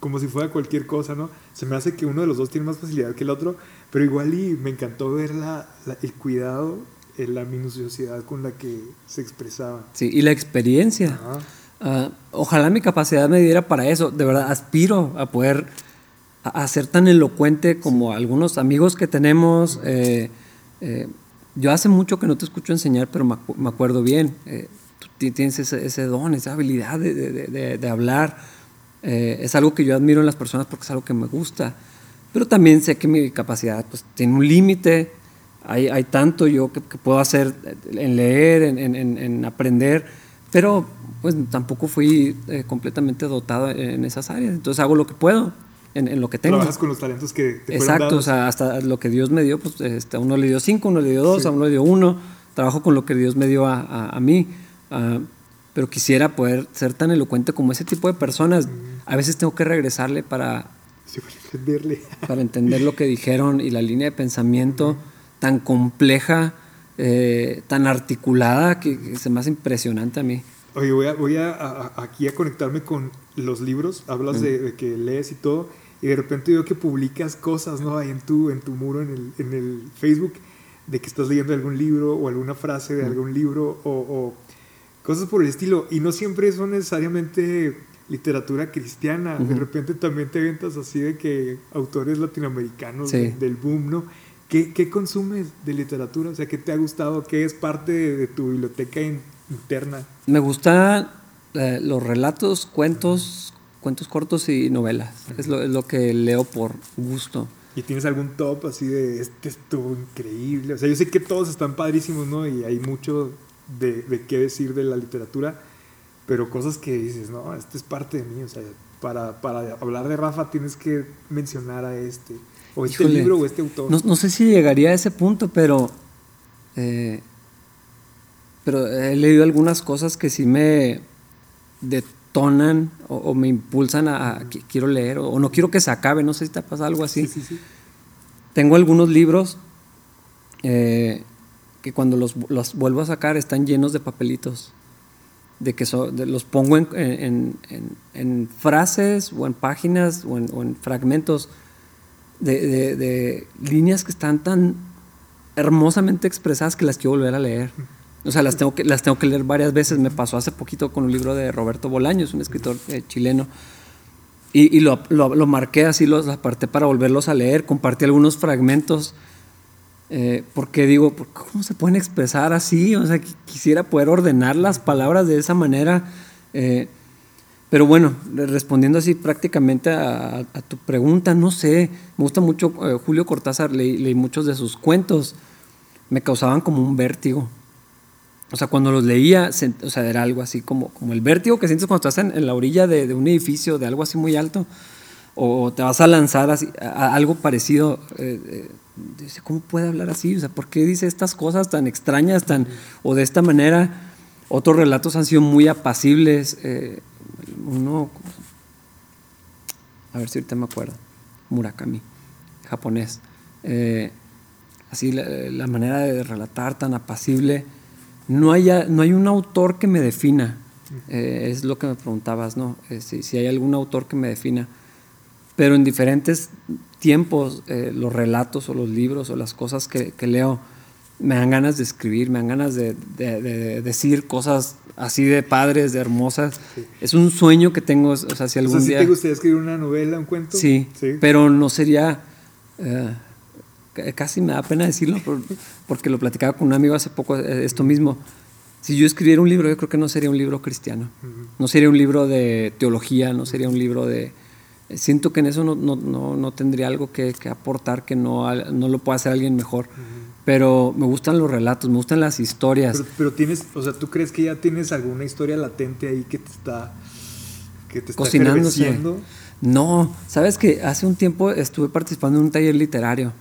como si fuera cualquier cosa, ¿no? Se me hace que uno de los dos tiene más facilidad que el otro, pero igual y me encantó ver la, el cuidado la minuciosidad con la que se expresaba. Sí, y la experiencia. Ah, ojalá mi capacidad me diera para eso. De verdad, aspiro a poder a, ser tan elocuente como algunos amigos que tenemos. Eh, eh, yo hace mucho que no te escucho enseñar, pero me, acuerdo bien. Eh, tú tienes ese, don, esa habilidad de, hablar. es algo que yo admiro en las personas porque es algo que me gusta. Pero también sé que mi capacidad pues, tiene un límite hay, hay tanto yo que, puedo hacer en leer, en, en, en, aprender, pero pues tampoco fui eh, completamente dotado en esas áreas. Entonces hago lo que puedo. En, lo que tengo. Trabajas con los talentos que te Exacto, o sea, hasta lo que Dios me dio, pues este, a uno le dio cinco, a uno le dio dos, a uno le dio uno. Trabajo con lo que Dios me dio a, a, a mí. Uh, pero quisiera poder ser tan elocuente como ese tipo de personas. A veces tengo que regresarle para, sí, para, entenderle. para entender lo que dijeron y la línea de pensamiento tan compleja, eh, tan articulada, que, se me hace impresionante a mí. Oye, voy, a, voy a, aquí a conectarme con los libros, hablas de, que lees y todo, y de repente veo que publicas cosas, ¿no? Ahí en tu, en tu muro, en el, en el Facebook, de que estás leyendo algún libro o alguna frase de algún libro o, cosas por el estilo, y no siempre son necesariamente literatura cristiana, de repente también te ventas así de que autores latinoamericanos del boom, ¿no? ¿Qué, consumes de literatura? O sea, ¿qué te ha gustado? ¿Qué es parte de, tu biblioteca interna? Me gustan eh, los relatos, cuentos, cuentos cortos y novelas. es, lo, es, lo, que leo por gusto. ¿Y tienes algún top así de este estuvo increíble? O sea, yo sé que todos están padrísimos, ¿no? Y hay mucho de, de qué decir de la literatura, pero cosas que dices, no, este es parte de mí. O sea, para, para hablar de Rafa tienes que mencionar a este. O este Híjole, libro o este autor. No, no sé si llegaría a ese punto, pero. eh, pero he leído algunas cosas que sí me detonan o, o me impulsan a, a que quiero leer o, o no quiero que se acabe. No sé si te pasa algo así. sí, sí, sí. Tengo algunos libros eh, que cuando los, los vuelvo a sacar están llenos de papelitos. De que so- de- los pongo en, en- en- en frases o en páginas o en, o en fragmentos de, de- de líneas que están tan hermosamente expresadas que las quiero volver a leer. O sea, las tengo que, las tengo que leer varias veces. Me pasó hace poquito con un libro de Roberto Bolaños, un escritor eh, chileno. Y, y lo, lo- lo marqué así, los aparté para volverlos a leer, compartí algunos fragmentos, eh, porque digo, ¿por- ¿cómo se pueden expresar así? O sea, qui- quisiera poder ordenar las palabras de esa manera. eh, pero bueno, re- respondiendo así prácticamente a, a tu pregunta, no sé, me gusta mucho eh, Julio Cortázar, leí, leí muchos de sus cuentos, me causaban como un vértigo. O sea, cuando los leía, se- o sea, era algo así como, como el vértigo que sientes cuando estás en, en la orilla de, de un edificio, de algo así muy alto, o te vas a lanzar así, a, a algo parecido. eh, eh, dice, ¿cómo puede hablar así? O sea, ¿por qué dice estas cosas tan extrañas, tan, o de esta manera? Otros relatos han sido muy apacibles. eh, uno, a ver si ahorita me acuerdo, Murakami, japonés. Eh, así la, manera de relatar tan apacible. No hay, no hay un autor que me defina, eh, es lo que me preguntabas, ¿no? Eh, si, si hay algún autor que me defina. Pero en diferentes tiempos, eh, los relatos o los libros o las cosas que, que leo me dan ganas de escribir, me dan ganas de, de- de decir cosas así de padres, de hermosas. Es un sueño que tengo, o sea, si O algún sea, ¿sí día... te gustaría escribir una novela, un cuento? Sí, Sí. pero no sería. eh, ca- casi me da pena decirlo por- porque lo platicaba con un amigo hace poco, eh, esto mismo. Si yo escribiera un libro, yo creo que no sería un libro cristiano. No sería un libro de teología, no sería un libro de. Siento que en eso no, no, no, no tendría algo que, que aportar, que no, no lo pueda hacer alguien mejor. Pero me gustan los relatos, me gustan las historias. Pero, pero tienes, o sea, ¿tú crees que ya tienes alguna historia latente ahí que te está, que te está cocinándose. No, sabes que hace un tiempo estuve participando en un taller literario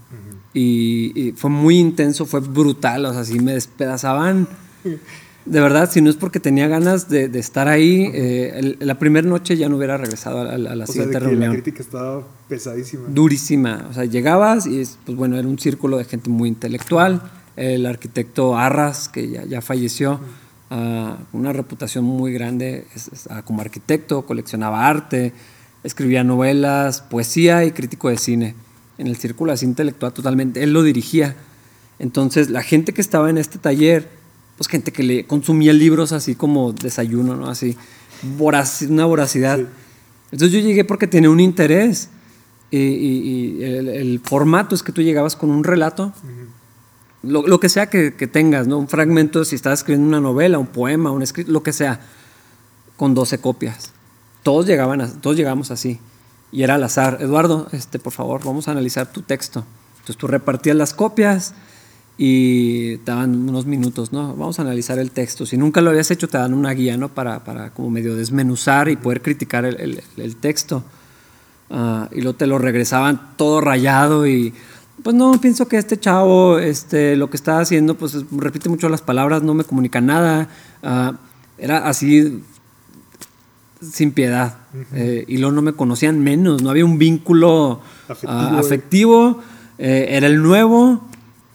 y, y fue muy intenso, fue brutal, o sea, sí me despedazaban. De verdad, si no es porque tenía ganas de, de estar ahí, eh, el- la primera noche ya no hubiera regresado a, la- a la O sea, siguiente de que la reunión. crítica estaba pesadísima. Durísima, o sea, llegabas y es, pues bueno, era un círculo de gente muy intelectual, el arquitecto Arras, que ya, ya falleció, ah, una reputación muy grande es- es, ah, como arquitecto, coleccionaba arte, escribía novelas, poesía y crítico de cine, en el círculo así intelectual totalmente, él lo dirigía. Entonces, la gente que estaba en este taller, pues gente que le consumía libros así como desayuno, ¿no? Así, voraz- una voracidad. Sí. Entonces yo llegué porque tenía un interés y, y- y el, el formato es que tú llegabas con un relato, lo, lo que sea que, que tengas, ¿no? Un fragmento, si estás escribiendo una novela, un poema, un escrito, lo que sea, con 12 copias. Todos llegaban, a- todos llegamos así. Y era al azar. Eduardo, este, por favor, vamos a analizar tu texto. Entonces tú repartías las copias y te daban unos minutos, ¿no? Vamos a analizar el texto. Si nunca lo habías hecho, te dan una guía, ¿no? Para, para como medio desmenuzar y poder criticar el, el- el texto. Ah, y luego te lo regresaban todo rayado y pues no, pienso que este chavo, este, lo que está haciendo, pues es- repite mucho las palabras, no me comunica nada. Ah, era así sin piedad. Eh, y luego no me conocían menos, no había un vínculo Afectivo, ah, eh. afectivo, eh, era el nuevo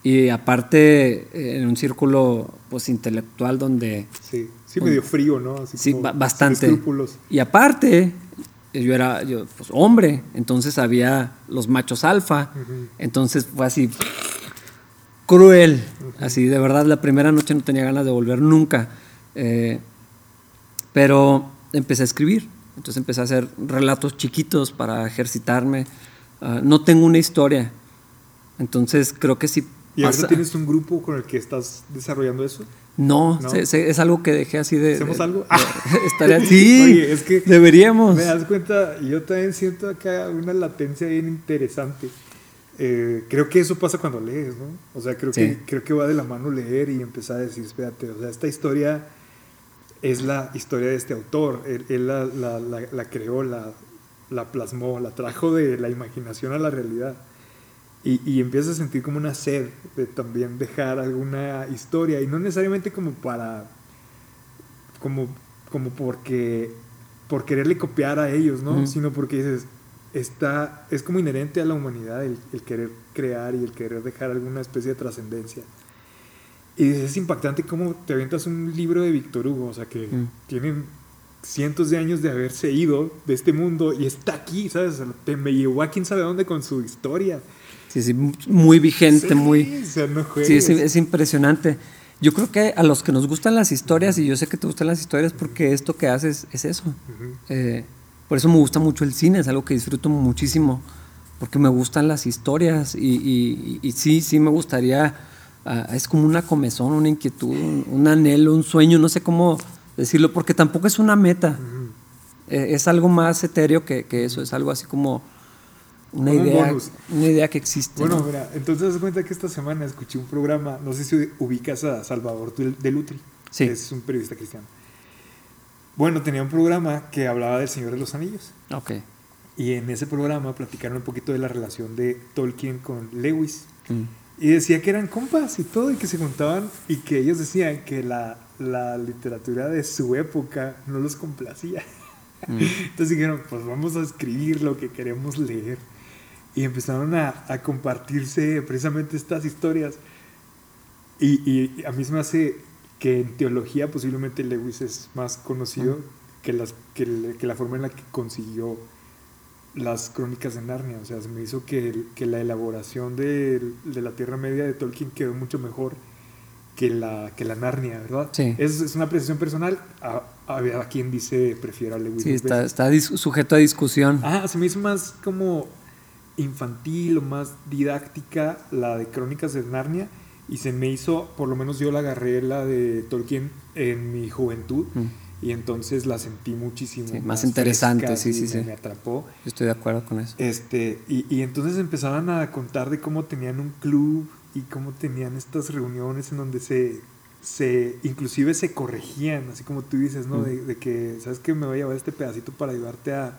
y aparte eh, en un círculo pues intelectual donde Sí, sí, medio frío, ¿no? Así Sí, como bastante. Y aparte, yo era yo, pues, hombre, entonces había los machos alfa. Entonces fue así cruel. Así, de verdad, la primera noche no tenía ganas de volver nunca. Eh, pero empecé a escribir. Entonces empecé a hacer relatos chiquitos para ejercitarme. Ah, no tengo una historia. Entonces creo que sí. ¿Y ahorita pasa- tienes un grupo con el que estás desarrollando eso? No, ¿No? se- se- es algo que dejé así de. ¿Hacemos de- algo? de- estaría sí. Oye, es que deberíamos. Me das cuenta, yo también siento acá una latencia bien interesante. Eh, creo que eso pasa cuando lees, ¿no? O sea, creo, Sí. que, creo que va de la mano leer y empezar a decir, espérate, o sea, esta historia es la historia de este autor. Él, él la, la- la- la creó, la, la plasmó, la trajo de la imaginación a la realidad. Y, y empiezas a sentir como una sed de también dejar alguna historia. Y no necesariamente como para. como, como porque. por quererle copiar a ellos, ¿no? Ujú. Sino porque dices. Está, es como inherente a la humanidad el, el querer crear y el querer dejar alguna especie de trascendencia. Y es impactante cómo te aventas un libro de Víctor Hugo, o sea, que Mm. tienen cientos de años de haberse ido de este mundo y está aquí, ¿sabes? O sea, te- me llevó a quién sabe dónde con su historia. Sí, sí, muy vigente, Sí, muy... O sea, no Sí, es, es impresionante. Yo creo que a los que nos gustan las historias, y yo sé que te gustan las historias porque esto que haces es eso. Eh, por eso me gusta mucho el cine, es algo que disfruto muchísimo, porque me gustan las historias y, y- y- y sí, sí me gustaría, ah, es como una comezón, una inquietud, un, un anhelo, un sueño, no sé cómo decirlo, porque tampoco es una meta. Eh, es algo más etéreo que, que eso, es algo así como una, idea, bonus. una idea que existe. Bueno, ¿no? mira, entonces das cuenta que esta semana escuché un programa, no sé si ubicas a Salvador Del- de Lutri, Sí. es un periodista cristiano. Bueno, tenía un programa que hablaba del Señor de los Anillos. Ok. Y en ese programa platicaron un poquito de la relación de Tolkien con Lewis. Mm. Y decía que eran compas y todo, y que se juntaban, y que ellos decían que la, la literatura de su época no los complacía. Mm. Entonces dijeron, pues vamos a escribir lo que queremos leer. Y empezaron a, a compartirse precisamente estas historias. Y, y a mí se me hace que en teología posiblemente Lewis es más conocido que, las, que, que la forma en la que consiguió las crónicas de Narnia. O sea, se me hizo que, que la elaboración de, de la Tierra Media de Tolkien quedó mucho mejor que la, que la Narnia, ¿verdad? Sí. Es, es una apreciación personal. A, a, a quien dice prefiero a Lewis. Sí, está, está sujeto a discusión. Ah, se me hizo más como infantil o más didáctica la de Crónicas de Narnia y se me hizo, por lo menos yo la agarré la de Tolkien en mi juventud Mm. y entonces la sentí muchísimo Sí, más interesante, sí, sí, sí. me atrapó Yo estoy de acuerdo con eso. este y, y entonces empezaban a contar de cómo tenían un club y cómo tenían estas reuniones en donde se se inclusive se corregían así como tú dices no Mm. de, de que sabes que me voy a llevar este pedacito para ayudarte a,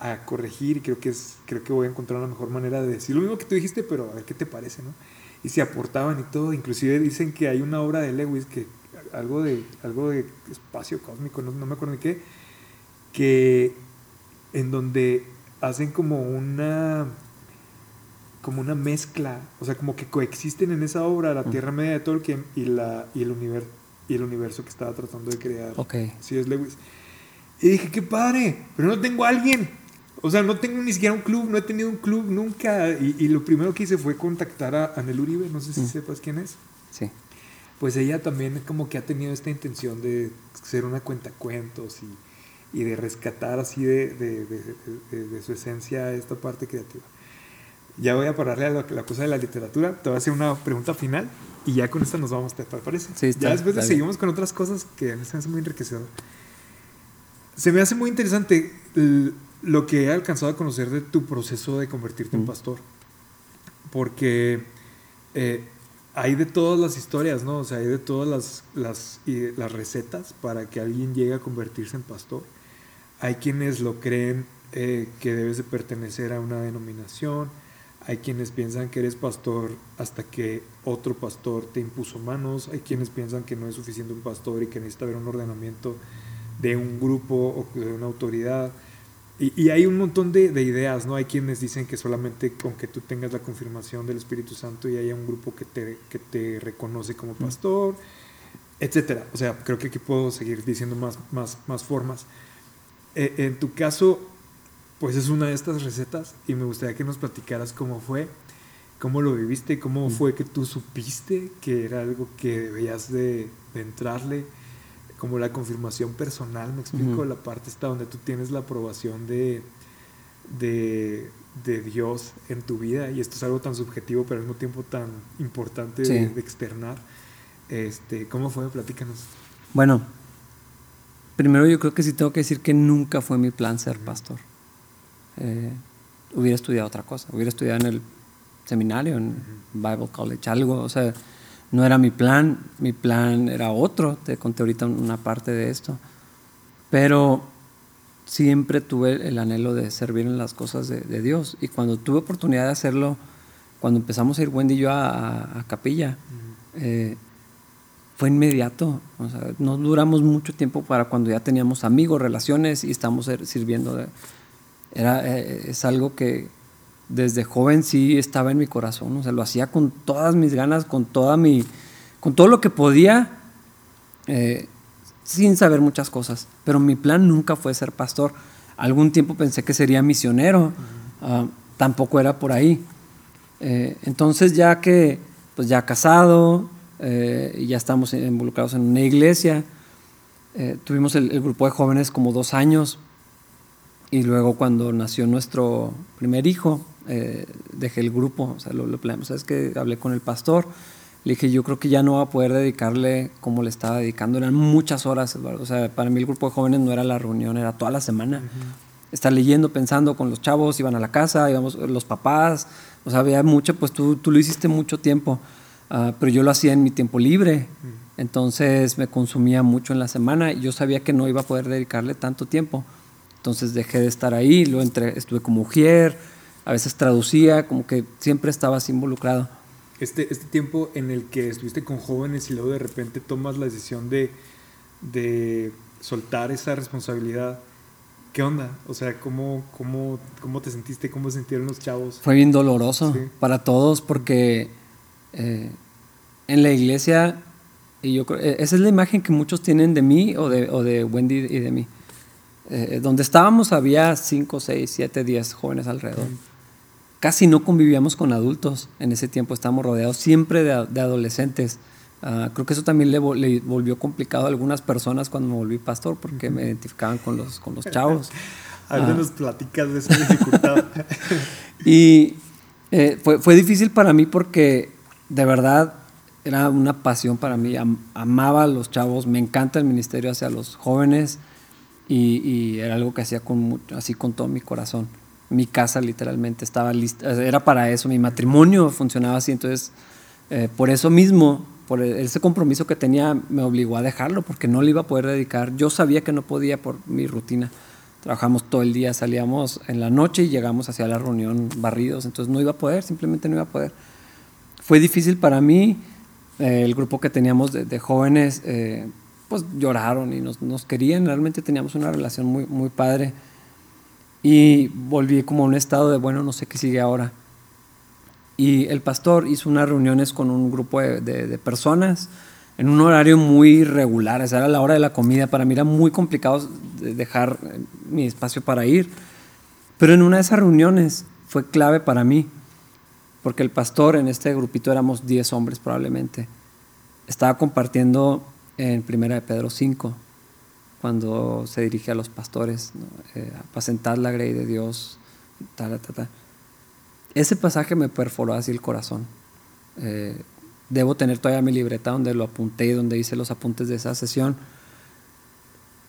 a corregir y creo que es creo que voy a encontrar una mejor manera de decir lo mismo que tú dijiste pero a ver qué te parece no y se aportaban y todo inclusive dicen que hay una obra de Lewis que algo de algo de espacio cósmico no, no me acuerdo de qué que en donde hacen como una como una mezcla, o sea, como que coexisten en esa obra la. Tierra Media de Tolkien y la y el universo y el universo que estaba tratando de crear. Ok. Sí, es Lewis. Y dije, qué padre, pero no tengo a alguien. O sea, no tengo ni siquiera un club, no he tenido un club nunca. Y, y lo primero que hice fue contactar a Anel Uribe, no sé si Mm. sepas quién es. Sí. Pues ella también como que ha tenido esta intención de ser una cuentacuentos y, y de rescatar así de, de- de- de- su esencia esta parte creativa. Ya voy a pararle a la, la cosa de la literatura, te voy a hacer una pregunta final y ya con esta nos vamos, ¿te parece? Sí, está- ya después de está bien. seguimos con otras cosas que me hace muy enriquecedor. Se me hace muy interesante lo que he alcanzado a conocer de tu proceso de convertirte en pastor. Porque eh, hay de todas las historias, ¿no? O sea, hay de todas las, las, y las recetas para que alguien llegue a convertirse en pastor. Hay quienes lo creen eh, que debes de pertenecer a una denominación. Hay quienes piensan que eres pastor hasta que otro pastor te impuso manos. Hay quienes piensan que no es suficiente un pastor y que necesita haber un ordenamiento de un grupo o de una autoridad. Y, y hay un montón de, de ideas, ¿no? Hay quienes dicen que solamente con que tú tengas la confirmación del Espíritu Santo y haya un grupo que te, que te reconoce como pastor, etcétera. O sea, creo que aquí puedo seguir diciendo más, más, más formas. Eh, en tu caso, pues es una de estas recetas y me gustaría que nos platicaras cómo fue, cómo lo viviste, cómo fue que tú supiste que era algo que debías de, de entrarle, como la confirmación personal, me explico, la parte está donde tú tienes la aprobación de, de, de Dios en tu vida y esto es algo tan subjetivo pero al mismo tiempo tan importante Sí. de, de externar. Este, ¿Cómo fue? Platícanos. Bueno, primero yo creo que sí tengo que decir que nunca fue mi plan ser pastor. Eh, hubiera estudiado otra cosa, hubiera estudiado en el seminario, en Bible College, algo, o sea, no era mi plan, mi plan era otro, te conté ahorita una parte de esto, pero siempre tuve el anhelo de servir en las cosas de, de Dios y cuando tuve oportunidad de hacerlo cuando empezamos a ir Wendy y yo a, capilla, eh, fue inmediato. O sea, no duramos mucho tiempo para cuando ya teníamos amigos, relaciones y estamos sirviendo. era, eh, es algo que desde joven sí estaba en mi corazón. O sea, lo hacía con todas mis ganas, con, toda mi, con todo lo que podía, eh, sin saber muchas cosas. Pero mi plan nunca fue ser pastor. Algún tiempo pensé que sería misionero. Ah, tampoco era por ahí. Eh, entonces ya que, pues ya casado, eh, ya estamos involucrados en una iglesia, eh, tuvimos el, grupo de jóvenes como dos años, y luego cuando nació nuestro primer hijo, dejé el grupo, o sea, lo, lo ¿sabes que Hablé con el pastor, le dije, yo creo que ya no va a poder dedicarle como le estaba dedicando, eran muchas horas, o sea, para mí el grupo de jóvenes no era la reunión, era toda la semana. Estar leyendo, pensando con los chavos, iban a la casa, íbamos los papás, o sea, había mucho, pues tú, tú lo hiciste mucho tiempo, ah, pero yo lo hacía en mi tiempo libre, entonces me consumía mucho en la semana y yo sabía que no iba a poder dedicarle tanto tiempo, entonces dejé de estar ahí, lo entre, estuve como mujer, a veces traducía, como que siempre estabas involucrado. Este, este tiempo en el que estuviste con jóvenes y luego de repente tomas la decisión de, de soltar esa responsabilidad, ¿Qué onda? O sea, ¿cómo, cómo, cómo te sentiste? ¿Cómo se sintieron los chavos? Fue bien doloroso para todos porque eh, en la iglesia, y yo creo, esa es la imagen que muchos tienen de mí o de, o de Wendy y de mí. Eh, donde estábamos había 5, 6, 7, 10 jóvenes alrededor. Casi no convivíamos con adultos. En ese tiempo estábamos rodeados siempre de, de adolescentes. Ah, creo que eso también le, volvió complicado a algunas personas cuando me volví pastor porque me identificaban con los, con los chavos. Algunos nos platicas de esa dificultad. y eh, fue, fue, difícil para mí porque de verdad era una pasión para mí. amaba a los chavos, me encanta el ministerio hacia los jóvenes y, y era algo que hacía con, así con todo mi corazón. Mi casa literalmente estaba lista, era para eso, mi matrimonio funcionaba así, entonces eh, por eso mismo por ese compromiso que tenía me obligó a dejarlo porque no le iba a poder dedicar. Yo sabía que no podía por mi rutina. Trabajamos todo el día, salíamos en la noche y llegamos hacia la reunión barridos, entonces no iba a poder, simplemente no iba a poder. Fue difícil para mí, eh, el grupo que teníamos de, jóvenes, eh, pues lloraron y nos, nos, querían, realmente teníamos una relación muy, muy padre. Y volví como a un estado de, bueno, no sé qué sigue ahora. Y el pastor hizo unas reuniones con un grupo de, personas en un horario muy regular, esa era la hora de la comida, para mí era muy complicado dejar eh, mi espacio para ir, pero en una de esas reuniones fue clave para mí, porque el pastor en este grupito éramos 10 hombres probablemente, estaba compartiendo en Primera de Pedro 5, cuando se dirige a los pastores, ¿no? eh, apacentar la grey de Dios, tal, tal, tal ese pasaje me perforó así el corazón. Eh, debo tener todavía mi libreta donde lo apunté y donde hice los apuntes de esa sesión.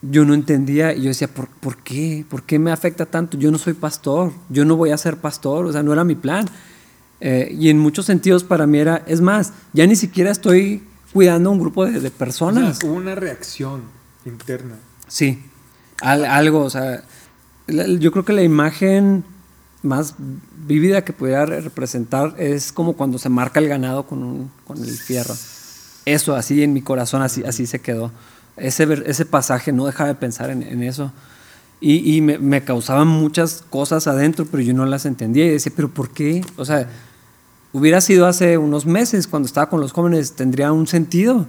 Yo no entendía y yo decía, ¿por, ¿por qué? ¿Por qué me afecta tanto? Yo no soy pastor, yo no voy a ser pastor, o sea, no era mi plan. Eh, y en muchos sentidos para mí era, es más, ya ni siquiera estoy cuidando a un grupo de, personas. hubo una reacción interna. Sí, algo, o sea, yo creo que la imagen más vívida que pudiera representar es como cuando se marca el ganado con, un, con el fierro. Eso, así en mi corazón, así, así se quedó. Ese, ese pasaje no dejaba de pensar en, en eso. Y, y me, me, causaban muchas cosas adentro, pero yo no las entendía. Y decía, ¿pero por qué? O sea, hubiera sido hace unos meses, cuando estaba con los jóvenes, tendría un sentido.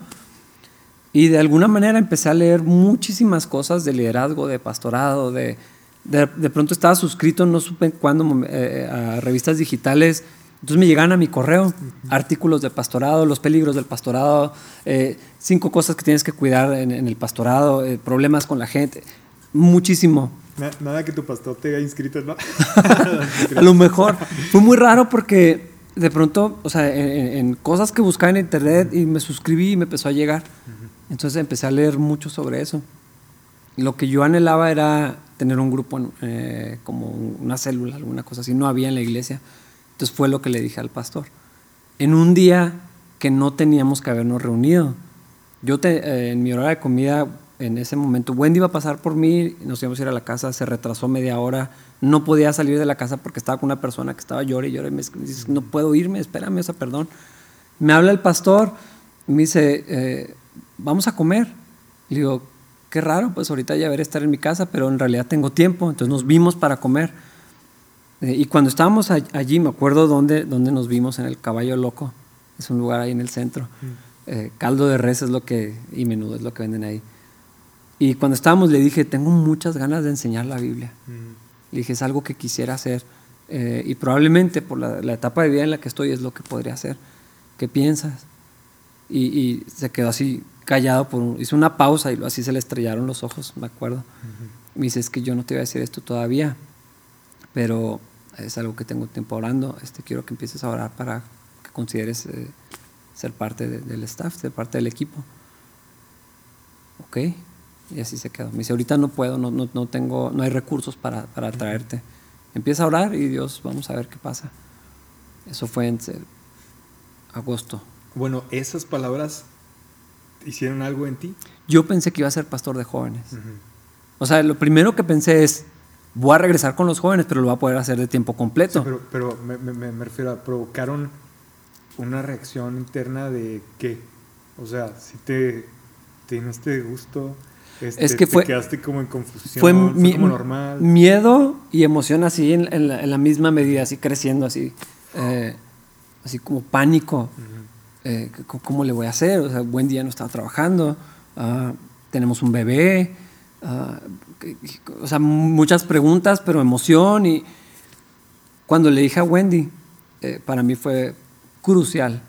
Y de alguna manera empecé a leer muchísimas cosas de liderazgo, de pastorado, de, de, pronto estaba suscrito, no supe cuándo, eh, a revistas digitales. Entonces me llegaban a mi correo artículos de pastorado, los peligros del pastorado, eh, cinco cosas que tienes que cuidar en, el pastorado, eh, problemas con la gente, muchísimo. Nada que tu pastor te haya inscrito, ¿no? a lo mejor. Fue muy raro porque de pronto, o sea, en, cosas que buscaba en internet y me suscribí y me empezó a llegar. Entonces empecé a leer mucho sobre eso. Lo que yo anhelaba era tener un grupo eh, como una célula, alguna cosa así. No había en la iglesia. Entonces fue lo que le dije al pastor. En un día que no teníamos que habernos reunido, yo te, eh, en mi hora de comida en ese momento Wendy iba a pasar por mí, nos íbamos a ir a la casa, se retrasó media hora, no podía salir de la casa porque estaba con una persona que estaba llorando y llorando, me dice, no puedo irme, espérame, o sea, perdón. Me habla el pastor, me dice, eh, vamos a comer. Le digo, qué raro, pues ahorita ya veré estar en mi casa, pero en realidad tengo tiempo, entonces nos vimos para comer. Eh, y cuando estábamos allí, me acuerdo dónde, dónde nos vimos, en el Caballo Loco, es un lugar ahí en el centro. Eh, caldo de res es lo que, y menudo es lo que venden ahí. Y cuando estábamos le dije, tengo muchas ganas de enseñar la Biblia. Le dije, es algo que quisiera hacer. Eh, y probablemente por la, etapa de vida en la que estoy es lo que podría hacer. ¿Qué piensas? Y, se quedó así callado, por hizo una pausa y así se le estrellaron los ojos, me acuerdo. Me dice, es que yo no te voy a decir esto todavía, pero es algo que tengo tiempo orando. Este, quiero que empieces a orar para que consideres eh, ser parte del staff, ser parte del equipo. ¿Ok? Y así se quedó. Me dice, ahorita no puedo, no, no, no tengo, no hay recursos para, para, traerte. Empieza a orar y Dios, vamos a ver qué pasa. Eso fue en agosto. Bueno, esas palabras hicieron algo en ti. Yo pensé que iba a ser pastor de jóvenes. O sea, lo primero que pensé es, voy a regresar con los jóvenes, pero lo voy a poder hacer de tiempo completo. pero, pero me, me, me, refiero a provocaron una reacción interna de qué. O sea, si te tienes este gusto, este, es que fue, quedaste como en confusión, fue, como normal. Miedo y emoción así en, la, misma medida, así creciendo, así, eh, así como pánico. Eh, ¿Cómo le voy a hacer? O sea, buen día no estaba trabajando, ah, tenemos un bebé, ah, o sea, muchas preguntas, pero emoción. Y cuando le dije a Wendy, eh, para mí fue crucial,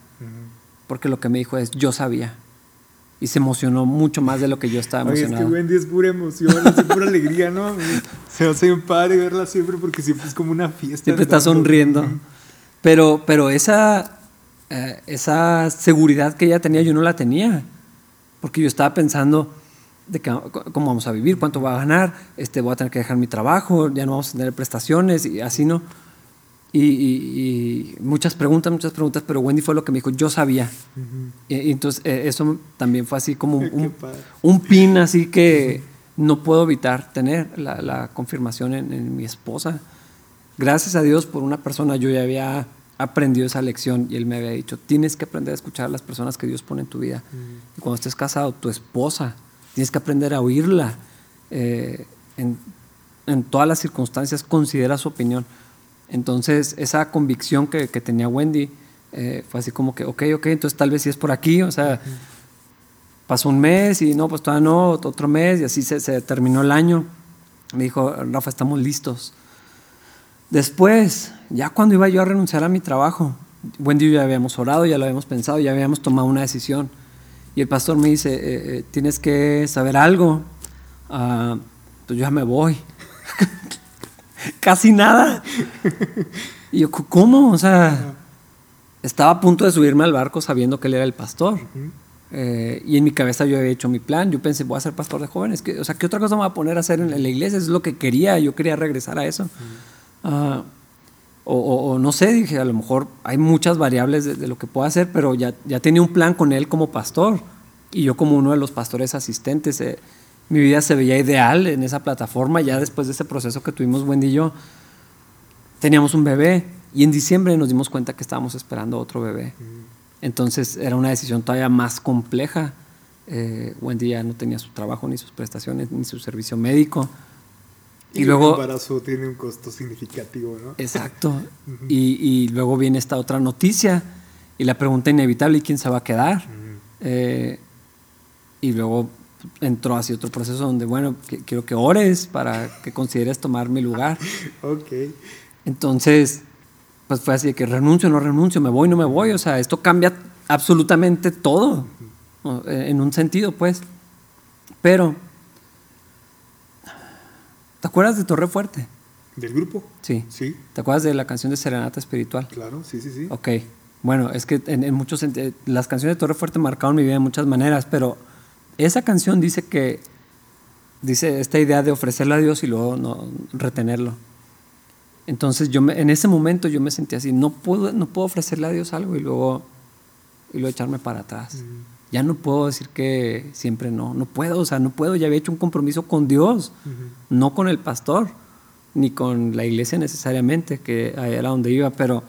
porque lo que me dijo es, yo sabía y se emocionó mucho más de lo que yo estaba emocionado. es que Wendy es pura emoción, es pura alegría, ¿no? Se hace bien padre verla siempre porque siempre es como una fiesta. Siempre está sonriendo. Pero, pero esa, eh, esa seguridad que ella tenía, yo no la tenía. Porque yo estaba pensando de que, cómo vamos a vivir, cuánto voy a ganar, este, voy a tener que dejar mi trabajo, ya no vamos a tener prestaciones y así no. Y, muchas preguntas, muchas preguntas, pero Wendy fue lo que me dijo, yo sabía. y, entonces eh, eso también fue así como un, un, pin así que no puedo evitar tener la, confirmación en, mi esposa. Gracias a Dios por una persona, yo ya había aprendido esa lección y él me había dicho, tienes que aprender a escuchar a las personas que Dios pone en tu vida. Y cuando estés casado, tu esposa, tienes que aprender a oírla. Eh, en, en todas las circunstancias, considera su opinión entonces, esa convicción que, tenía Wendy eh, fue así como que, ok, ok, entonces tal vez sí es por aquí, o sea, pasó un mes y no, pues todavía no, otro mes y así se, terminó el año. Me dijo, Rafa, estamos listos. Después, ya cuando iba yo a renunciar a mi trabajo, Wendy y yo ya habíamos orado, ya lo habíamos pensado, ya habíamos tomado una decisión. Y el pastor me dice, eh, eh, tienes que saber algo, uh, pues yo ya me voy. casi nada. Y yo, ¿cómo? O sea, estaba a punto de subirme al barco sabiendo que él era el pastor. Eh, y en mi cabeza yo había hecho mi plan. Yo pensé, voy a ser pastor de jóvenes. o sea, ¿qué otra cosa me voy a poner a hacer en, la iglesia? Es lo que quería. Yo quería regresar a eso. Ah, o, no sé, dije, a lo mejor hay muchas variables de, lo que puedo hacer, pero ya, ya tenía un plan con él como pastor. Y yo como uno de los pastores asistentes. Eh, mi vida se veía ideal en esa plataforma. Ya después de ese proceso que tuvimos Wendy y yo, teníamos un bebé y en diciembre nos dimos cuenta que estábamos esperando otro bebé. Entonces era una decisión todavía más compleja. Eh, Wendy ya no tenía su trabajo, ni sus prestaciones, ni su servicio médico. Y, luego... El embarazo tiene un costo significativo, ¿no? Exacto. y, luego viene esta otra noticia y la pregunta inevitable, ¿y quién se va a quedar? Eh, y luego entró así otro proceso donde, bueno, quiero que ores para que consideres tomar mi lugar. ok. Entonces, pues fue así de que renuncio, no renuncio, me voy, no me voy. O sea, esto cambia absolutamente todo, en un sentido, pues. Pero, ¿te acuerdas de Torre Fuerte? ¿Del grupo? Sí. Sí. ¿Te acuerdas de la canción de Serenata Espiritual? Claro, sí, sí, sí. Ok. Bueno, es que en, en muchos las canciones de Torre Fuerte marcaron mi vida de muchas maneras, pero esa canción dice que, dice esta idea de ofrecerle a Dios y luego no, retenerlo. Entonces yo en ese momento yo me sentí así, no puedo, no puedo ofrecerle a Dios algo y luego y luego echarme para atrás. Ya no puedo decir que siempre no, no puedo, o sea, no puedo, ya había hecho un compromiso con Dios, no con el pastor, ni con la iglesia necesariamente, que era donde iba, pero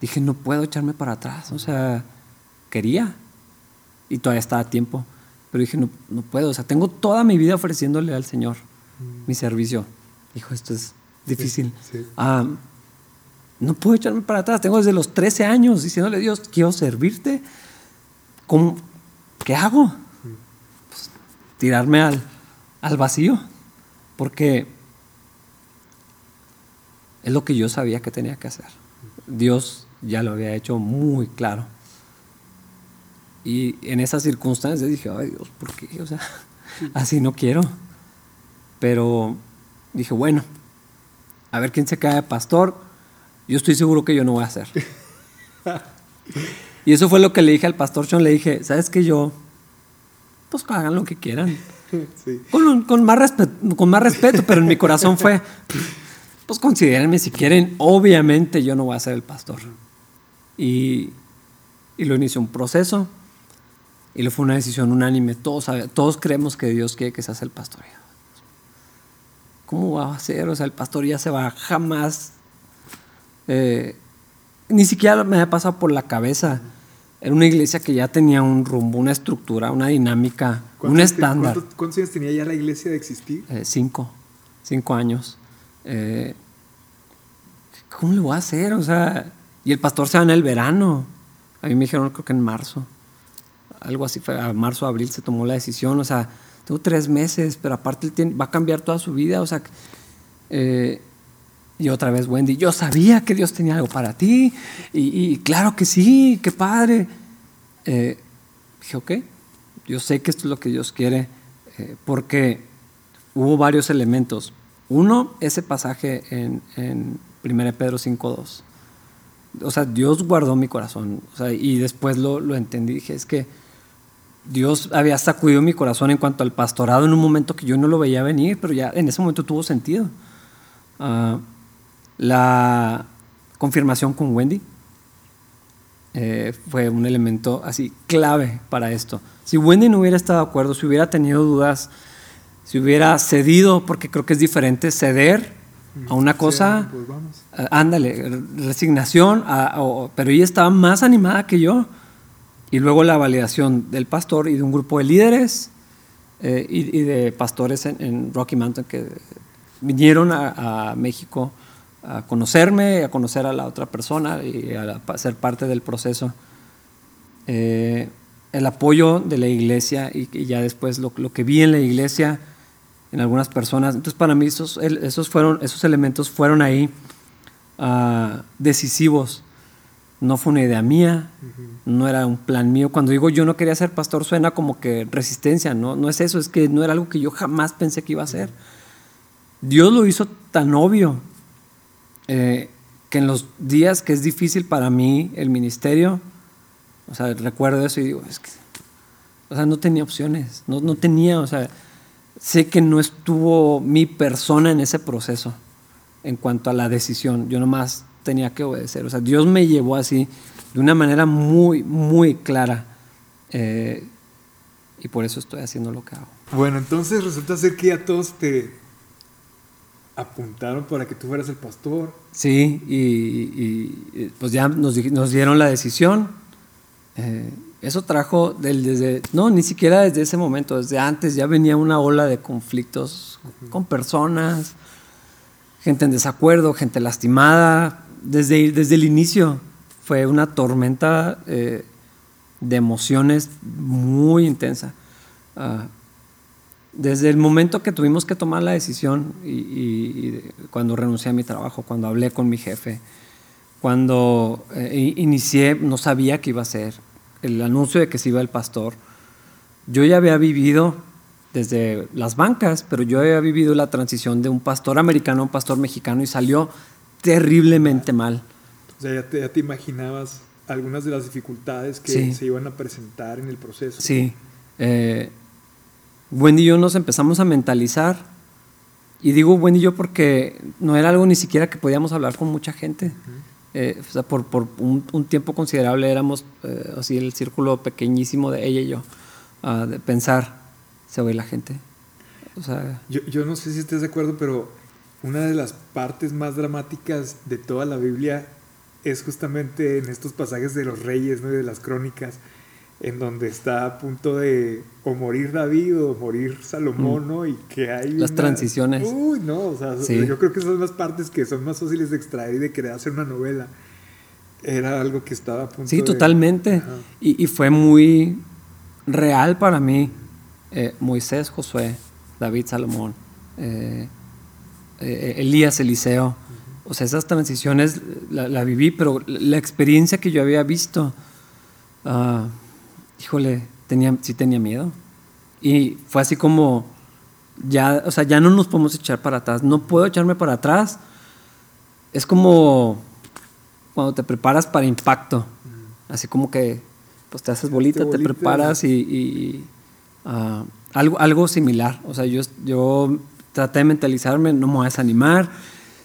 dije, no puedo echarme para atrás, o sea, quería, y todavía estaba a tiempo, pero dije, no, no puedo, o sea, tengo toda mi vida ofreciéndole al Señor mi servicio. Dijo, esto es difícil. Ah, no puedo echarme para atrás. Tengo desde los 13 años diciéndole Dios, quiero servirte. ¿Cómo? ¿Qué hago? Pues, tirarme al, al vacío. Porque es lo que yo sabía que tenía que hacer. Dios ya lo había hecho muy claro. Y en esas circunstancias dije, ay Dios, ¿por qué? O sea, así no quiero. Pero dije, bueno, a ver quién se cae de pastor yo estoy seguro que yo no voy a hacer. y eso fue lo que le dije al pastor Sean. Le dije, ¿sabes qué? Yo, pues hagan lo que quieran. Con, más respeto, con más respeto, pero en mi corazón fue, pues considérenme si quieren. Obviamente yo no voy a ser el pastor. Y, y lo inició un proceso. Y lo fue una decisión unánime. Todos, todos creemos que Dios quiere que seas el pastor. ¿Cómo va a ser? O sea, el pastor ya se va jamás eh, ni siquiera me había pasado por la cabeza. Era una iglesia que ya tenía un rumbo, una estructura, una dinámica, un estándar. ¿cuántos, años tenía ya la iglesia de existir? Eh, cinco, cinco años. Eh, ¿Cómo le voy a hacer? O sea, y el pastor se va en el verano. A mí me dijeron, creo que en marzo. Algo así fue, a marzo, abril se tomó la decisión. O sea, tengo tres meses, pero aparte va a cambiar toda su vida. O sea, eh, y otra vez Wendy, yo sabía que Dios tenía algo para ti. Y, claro que sí, qué padre. Eh, dije, ok, yo sé que esto es lo que Dios quiere, eh, porque hubo varios elementos. Uno, ese pasaje en, en 1 Pedro 5.2. O sea, Dios guardó mi corazón. y después lo, lo entendí. Dije, es que Dios había sacudido mi corazón en cuanto al pastorado en un momento que yo no lo veía venir, pero ya en ese momento tuvo sentido. Uh, la confirmación con Wendy eh, fue un elemento así clave para esto. Si Wendy no hubiera estado de acuerdo, si hubiera tenido dudas, si hubiera cedido, porque creo que es diferente ceder a una cosa, pues eh, ándale, resignación, pero ella estaba más animada que yo. Y luego la validación del pastor y de un grupo de líderes eh, y, de pastores en, Rocky Mountain que vinieron a México a conocerme, a conocer a la otra persona y a, ser parte del proceso. Eh, el apoyo de la iglesia y, ya después lo, lo, que vi en la iglesia en algunas personas. Entonces para mí esos, esos, fueron, esos elementos fueron ahí uh, decisivos. No fue una idea mía, no era un plan mío. Cuando digo yo no quería ser pastor suena como que resistencia, no, no es eso, es que no era algo que yo jamás pensé que iba a ser. Dios lo hizo tan obvio eh, que en los días que es difícil para mí el ministerio, o sea, recuerdo eso y digo, es que, o sea, no tenía opciones, no, no tenía, o sea, sé que no estuvo mi persona en ese proceso en cuanto a la decisión, yo nomás tenía que obedecer, o sea, Dios me llevó así de una manera muy, muy clara. Eh, y por eso estoy haciendo lo que hago. Bueno, entonces resulta ser que ya todos te, apuntaron para que tú fueras el pastor. Sí, y, pues ya nos, nos, dieron la decisión. Eh, eso trajo desde, no, ni siquiera desde ese momento, desde antes ya venía una ola de conflictos con personas, gente en desacuerdo, gente lastimada. Desde, desde el inicio fue una tormenta eh, de emociones muy intensa. Ah, desde el momento que tuvimos que tomar la decisión y, cuando renuncié a mi trabajo, cuando hablé con mi jefe, cuando eh, inicié, no sabía qué iba a ser, el anuncio de que se iba el pastor, yo ya había vivido desde las bancas, pero yo había vivido la transición de un pastor americano a un pastor mexicano y salió terriblemente mal. O sea, ya te, ya te imaginabas algunas de las dificultades que se iban a presentar en el proceso. Sí. Eh, Wendy y yo nos empezamos a mentalizar. Y digo Wendy y yo porque no era algo ni siquiera que podíamos hablar con mucha gente. Eh, o sea, por, por un, un, tiempo considerable éramos eh, así el círculo pequeñísimo de ella y yo, uh, de pensar, se oye la gente. O sea, yo, yo no sé si estés de acuerdo, pero una de las partes más dramáticas de toda la Biblia es justamente en estos pasajes de los reyes ¿no? y de las crónicas, en donde está a punto de o morir David o morir Salomón, ¿no? Y que hay... Las una... transiciones. Uy, no, o sea, sí. yo creo que son las partes que son más fáciles de extraer y de querer hacer una novela. Era algo que estaba a punto Sí, de... totalmente. Y, y, fue muy real para mí. Eh, Moisés, Josué, David, Salomón, eh, eh, Elías, Eliseo. Uh -huh. O sea, esas transiciones la, la, viví, pero la experiencia que yo había visto... Uh, híjole, tenía, sí tenía miedo. Y fue así como, ya, o sea, ya no nos podemos echar para atrás. No puedo echarme para atrás. Es como cuando te preparas para impacto. Así como que, pues te haces bolita, te, bolita. te preparas y, y uh, algo, algo similar. O sea, yo, yo traté de mentalizarme, no me voy a desanimar.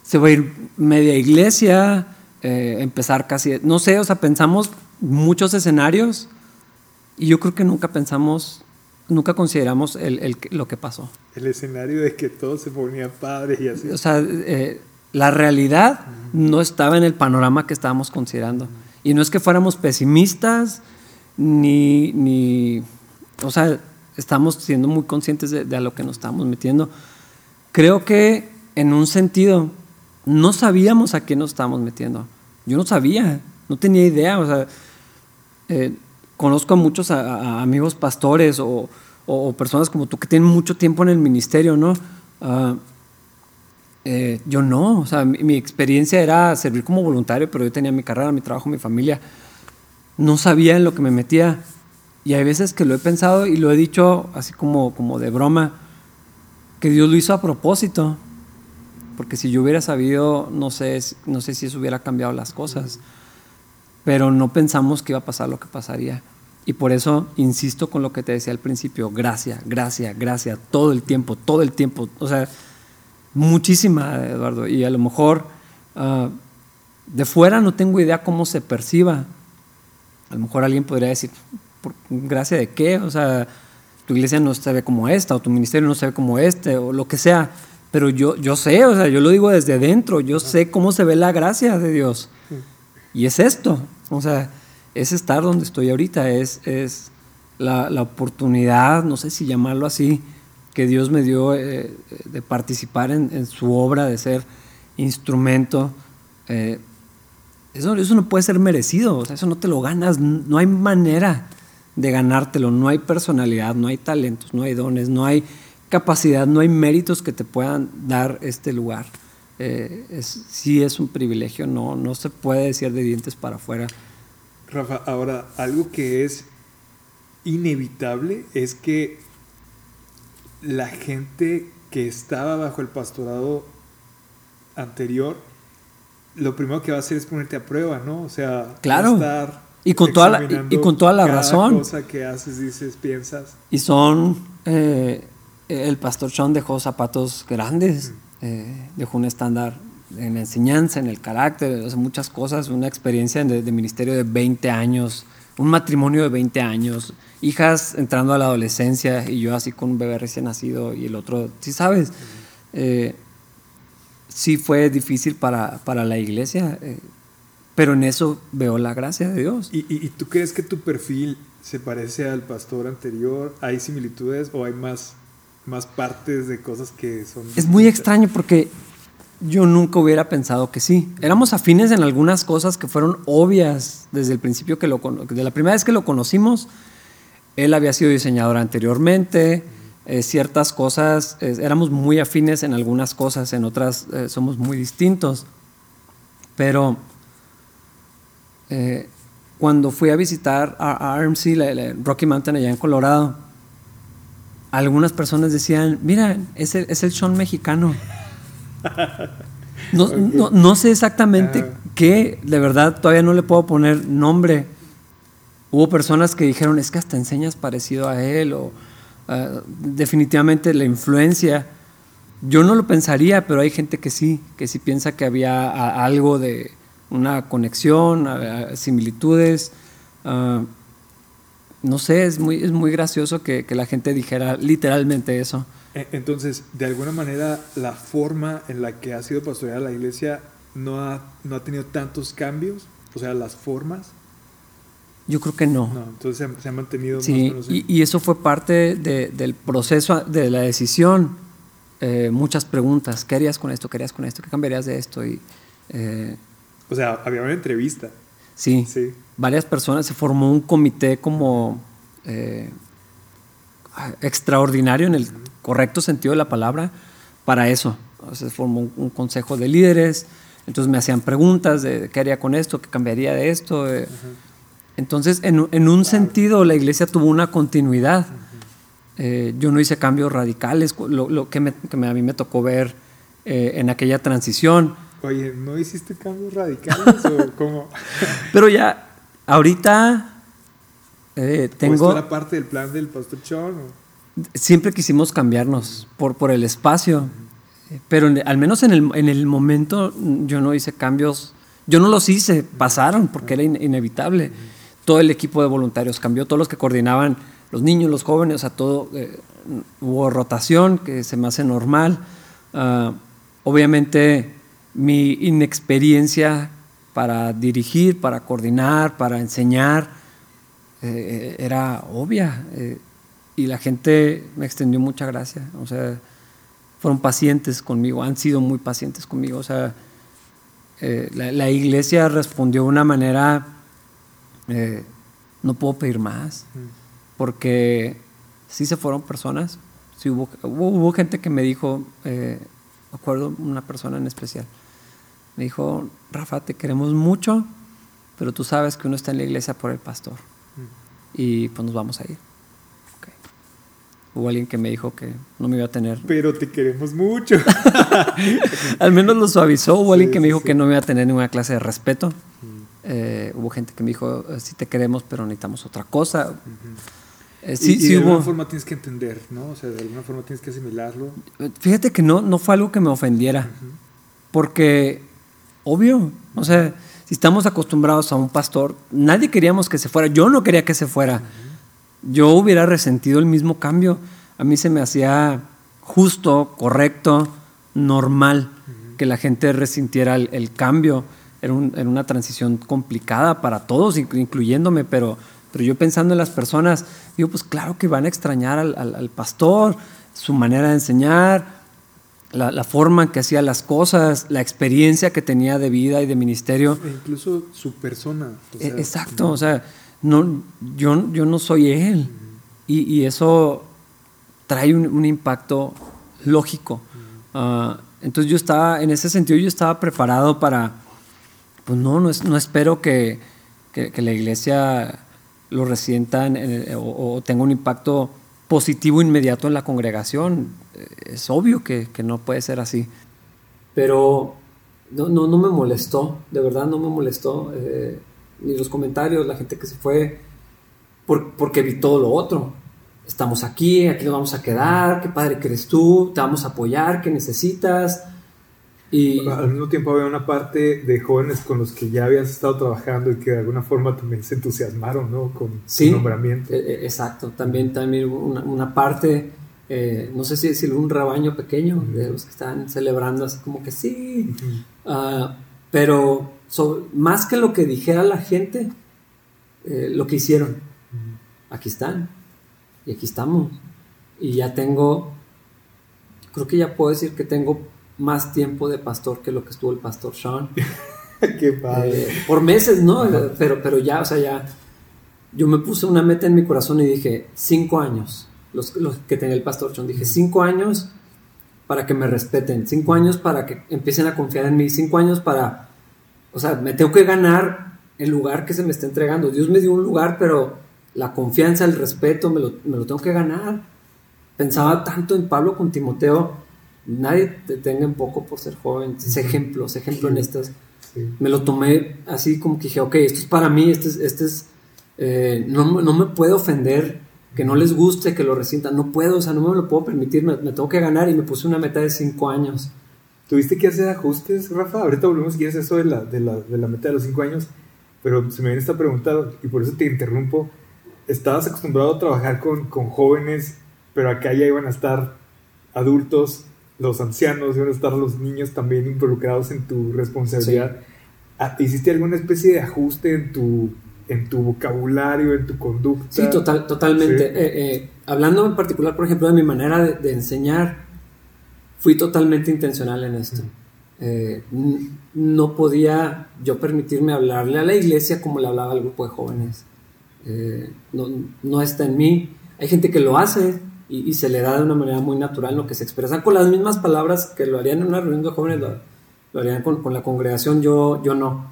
Se va a ir media iglesia, eh, empezar casi, no sé, o sea, pensamos muchos escenarios y yo creo que nunca pensamos, nunca consideramos el, el, lo que pasó. El escenario de que todos se ponían padres y así. O sea, eh, la realidad uh -huh. no estaba en el panorama que estábamos considerando. Uh -huh. Y no es que fuéramos pesimistas, ni, ni, o sea, estamos siendo muy conscientes de, de a lo que nos estamos metiendo. Creo que en un sentido, no sabíamos a qué nos estábamos metiendo. Yo no sabía, no tenía idea, o sea, eh, conozco a muchos a, a amigos pastores o, o, personas como tú que tienen mucho tiempo en el ministerio, ¿no? Uh, eh, yo no, o sea, mi, mi, experiencia era servir como voluntario, pero yo tenía mi carrera, mi trabajo, mi familia. No sabía en lo que me metía. Y hay veces que lo he pensado y lo he dicho así como, como de broma, que Dios lo hizo a propósito. Porque si yo hubiera sabido, no sé, no sé si eso hubiera cambiado las cosas. Pero no pensamos que iba a pasar lo que pasaría. Y por eso insisto con lo que te decía al principio, gracias, gracias, gracias, todo el tiempo, todo el tiempo. O sea, muchísima, Eduardo. Y a lo mejor uh, de fuera no tengo idea cómo se perciba. A lo mejor alguien podría decir, ¿por gracia de qué? O sea, tu iglesia no se ve como esta, o tu ministerio no se ve como este, o lo que sea. Pero yo, yo sé, o sea, yo lo digo desde dentro, yo sé cómo se ve la gracia de Dios. Y es esto, o sea, es estar donde estoy ahorita, es, es la, la oportunidad, no sé si llamarlo así, que Dios me dio eh, de participar en, en, su obra, de ser instrumento. Eh, eso, eso no puede ser merecido, o sea, eso no te lo ganas, no hay manera de ganártelo, no hay personalidad, no hay talentos, no hay dones, no hay capacidad, no hay méritos que te puedan dar este lugar. Eh, es, sí es un privilegio, no, no se puede decir de dientes para afuera. Rafa, ahora, algo que es inevitable es que la gente que estaba bajo el pastorado anterior, lo primero que va a hacer es ponerte a prueba, ¿no? O sea, claro. estar y con toda la, y, y, con toda la cada razón. cosa que haces, dices, piensas. Y son eh, el pastor Sean dejó zapatos grandes, eh, dejó un estándar en la enseñanza, en el carácter, muchas cosas, una experiencia de, ministerio de 20 años, un matrimonio de 20 años, hijas entrando a la adolescencia y yo así con un bebé recién nacido y el otro, sí sabes, eh, sí fue difícil para, para la iglesia, eh, pero en eso veo la gracia de Dios. ¿Y, y, ¿Y tú crees que tu perfil se parece al pastor anterior? ¿Hay similitudes o hay más más partes de cosas que son... Es muy extraño porque yo nunca hubiera pensado que sí. Éramos afines en algunas cosas que fueron obvias desde el principio que lo de la primera vez que lo conocimos. Él había sido diseñador anteriormente, eh, ciertas cosas, eh, éramos muy afines en algunas cosas, en otras eh, somos muy distintos. Pero eh, cuando fui a visitar a, a RMC, la, la Rocky Mountain allá en Colorado, algunas personas decían, mira, es el, es el Sean mexicano. No, okay. no, no, sé exactamente uh. qué, de verdad todavía no le puedo poner nombre. Hubo personas que dijeron, es que hasta enseñas parecido a él, o uh, definitivamente la influencia. Yo no lo pensaría, pero hay gente que sí, que sí piensa que había algo de, una conexión, similitudes. Ah, no sé, es muy, es muy gracioso que, la gente dijera literalmente eso. E, entonces, de alguna manera, la forma en la que ha sido pastoreada la iglesia no ha, no ha tenido tantos cambios, o sea, las formas. Yo creo que no. No, entonces se, ha mantenido sí, y, eso fue parte del proceso de la decisión. Eh, muchas preguntas. ¿Qué harías con esto? ¿Qué harías con esto? ¿Qué cambiarías de esto? Y, eh, o sea, había una entrevista. Sí, sí. Varias personas. Se formó un comité como eh, extraordinario en el correcto sentido de la palabra para eso. se formó un, consejo de líderes. Entonces me hacían preguntas de qué haría con esto, qué cambiaría de esto. Entonces, en, un sentido, la iglesia tuvo una continuidad. Eh, yo no hice cambios radicales, lo, que, a mí me tocó ver eh, en aquella transición. Oye, ¿no hiciste cambios radicales o cómo? Pero ya, ahorita eh, tengo... ¿O parte del plan del Pastor? Siempre quisimos cambiarnos por, por el espacio, pero al menos en el, en el momento yo no hice cambios, yo no los hice, pasaron porque era inevitable todo el equipo de voluntarios cambió, todos los que coordinaban los niños, los jóvenes, o sea, todo, eh, hubo rotación, que se me hace normal. Ah, obviamente mi inexperiencia para dirigir, para coordinar, para enseñar, eh, era obvia. Eh, y la gente me extendió mucha gracia. O sea, fueron pacientes conmigo, han sido muy pacientes conmigo. O sea, la, la, iglesia respondió de una manera eh, no puedo pedir más. Porque sí se fueron personas, sí hubo, hubo, gente que me dijo, eh, acuerdo una persona en especial, me dijo, Rafa, te queremos mucho, pero tú sabes que uno está en la iglesia por el pastor. Y pues nos vamos a ir. Hubo alguien que me dijo que no me iba a tener. Pero te queremos mucho. Al menos lo suavizó. Hubo alguien que me dijo que no me iba a tener ninguna clase de respeto. Eh, hubo gente que me dijo, eh, sí te queremos, pero necesitamos otra cosa. Eh, sí, y, de alguna forma tienes que entender, ¿no? O sea, de alguna forma tienes que asimilarlo. Fíjate que no, no fue algo que me ofendiera, porque, obvio, o sea, si estamos acostumbrados a un pastor, nadie queríamos que se fuera, yo no quería que se fuera, yo hubiera resentido el mismo cambio, a mí se me hacía justo, correcto, normal que la gente resintiera el cambio. Era, una transición complicada para todos, incluyéndome, pero, pero yo pensando en las personas, digo, pues claro que van a extrañar al, pastor, su manera de enseñar, la, forma en que hacía las cosas, la experiencia que tenía de vida y de ministerio. E incluso su persona. E, exacto, o sea, no, yo, yo no soy él. y, eso trae un, impacto lógico. Ah, entonces yo estaba, en ese sentido yo estaba preparado para pues no, no, espero que, la iglesia lo resienta o, tenga un impacto positivo inmediato en la congregación. Es obvio que, no puede ser así. Pero no, no, me molestó, de verdad no me molestó. Eh, ni los comentarios, la gente que se fue, porque vi todo lo otro. Estamos aquí, aquí nos vamos a quedar, qué padre que eres tú, te vamos a apoyar, qué necesitas y al mismo tiempo había una parte de jóvenes con los que ya habías estado trabajando y que de alguna forma también se entusiasmaron, ¿no? Con sí, nombramiento. E, e, exacto. También, también una, una parte, eh, no sé si decirlo, un rebaño pequeño de los que están celebrando, así como que sí. Ah, pero más que lo que dijera la gente, eh, lo que hicieron. Aquí están. Y aquí estamos. Y ya tengo, creo que ya puedo decir que tengo más tiempo de pastor que lo que estuvo el pastor Sean. Qué padre. Eh, por meses, ¿no? Pero, pero ya, o sea, ya. Yo me puse una meta en mi corazón y dije, cinco años, los, los que tenía el pastor Sean. Dije, cinco años para que me respeten, cinco años para que empiecen a confiar en mí, cinco años para. O sea, me tengo que ganar el lugar que se me está entregando. Dios me dio un lugar, pero la confianza, el respeto, me lo, me lo tengo que ganar. Pensaba tanto en Pablo con Timoteo nadie te tenga en poco por ser joven. Es ejemplo, es ejemplo en estas. Me lo tomé así como que dije, ok, esto es para mí, este es, este es eh, no, no, me puedo ofender, que no les guste, que lo resientan, no puedo, o sea, no me lo puedo permitir, me, tengo que ganar y me puse una meta de cinco años. ¿Tuviste que hacer ajustes, Rafa? Ahorita volvemos si quieres eso de la, de la, de la meta de los cinco años, pero se me viene esta pregunta y por eso te interrumpo. Estabas acostumbrado a trabajar con, con jóvenes, pero acá ya iban a estar adultos, los ancianos, iban a estar los niños también involucrados en tu responsabilidad. Ah, ¿Hiciste alguna especie de ajuste en tu, en tu vocabulario, en tu conducta? Sí, total, totalmente. Eh, eh, hablando en particular, por ejemplo, de mi manera de, enseñar, fui totalmente intencional en esto. Eh, no podía yo permitirme hablarle a la iglesia como le hablaba al grupo de jóvenes. no, no, está en mí. Hay gente que lo hace y, se le da de una manera muy natural lo que se expresa con las mismas palabras que lo harían en una reunión de jóvenes, lo, harían con, con, la congregación, yo, yo no.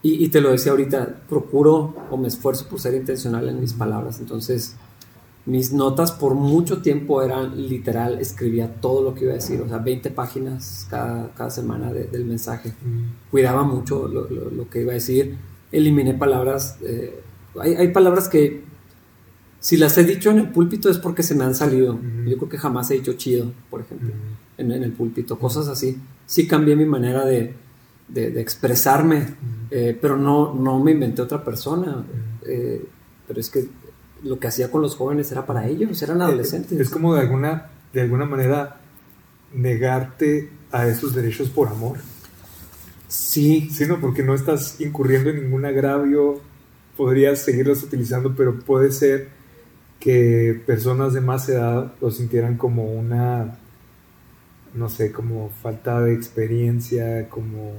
Y, te lo decía ahorita, procuro o me esfuerzo por ser intencional en mis palabras. Entonces, mis notas por mucho tiempo eran literal, escribía todo lo que iba a decir, o sea, 20 páginas cada, cada semana del mensaje. Mm. Cuidaba mucho lo, lo, que iba a decir. Eliminé palabras. Eh, hay, hay, palabras que, si las he dicho en el púlpito, es porque se me han salido. Yo creo que jamás he dicho chido, por ejemplo, en, en el púlpito, cosas así. Sí cambié mi manera de de, expresarme, eh, pero no, no me inventé otra persona. Eh, pero es que lo que hacía con los jóvenes era para ellos, eran adolescentes. Es como de alguna, de alguna manera negarte a esos derechos por amor. Sí. Sí, no, porque no estás incurriendo en ningún agravio, podrías seguirlos utilizando, pero puede ser que personas de más edad lo sintieran como una, no sé, como falta de experiencia, como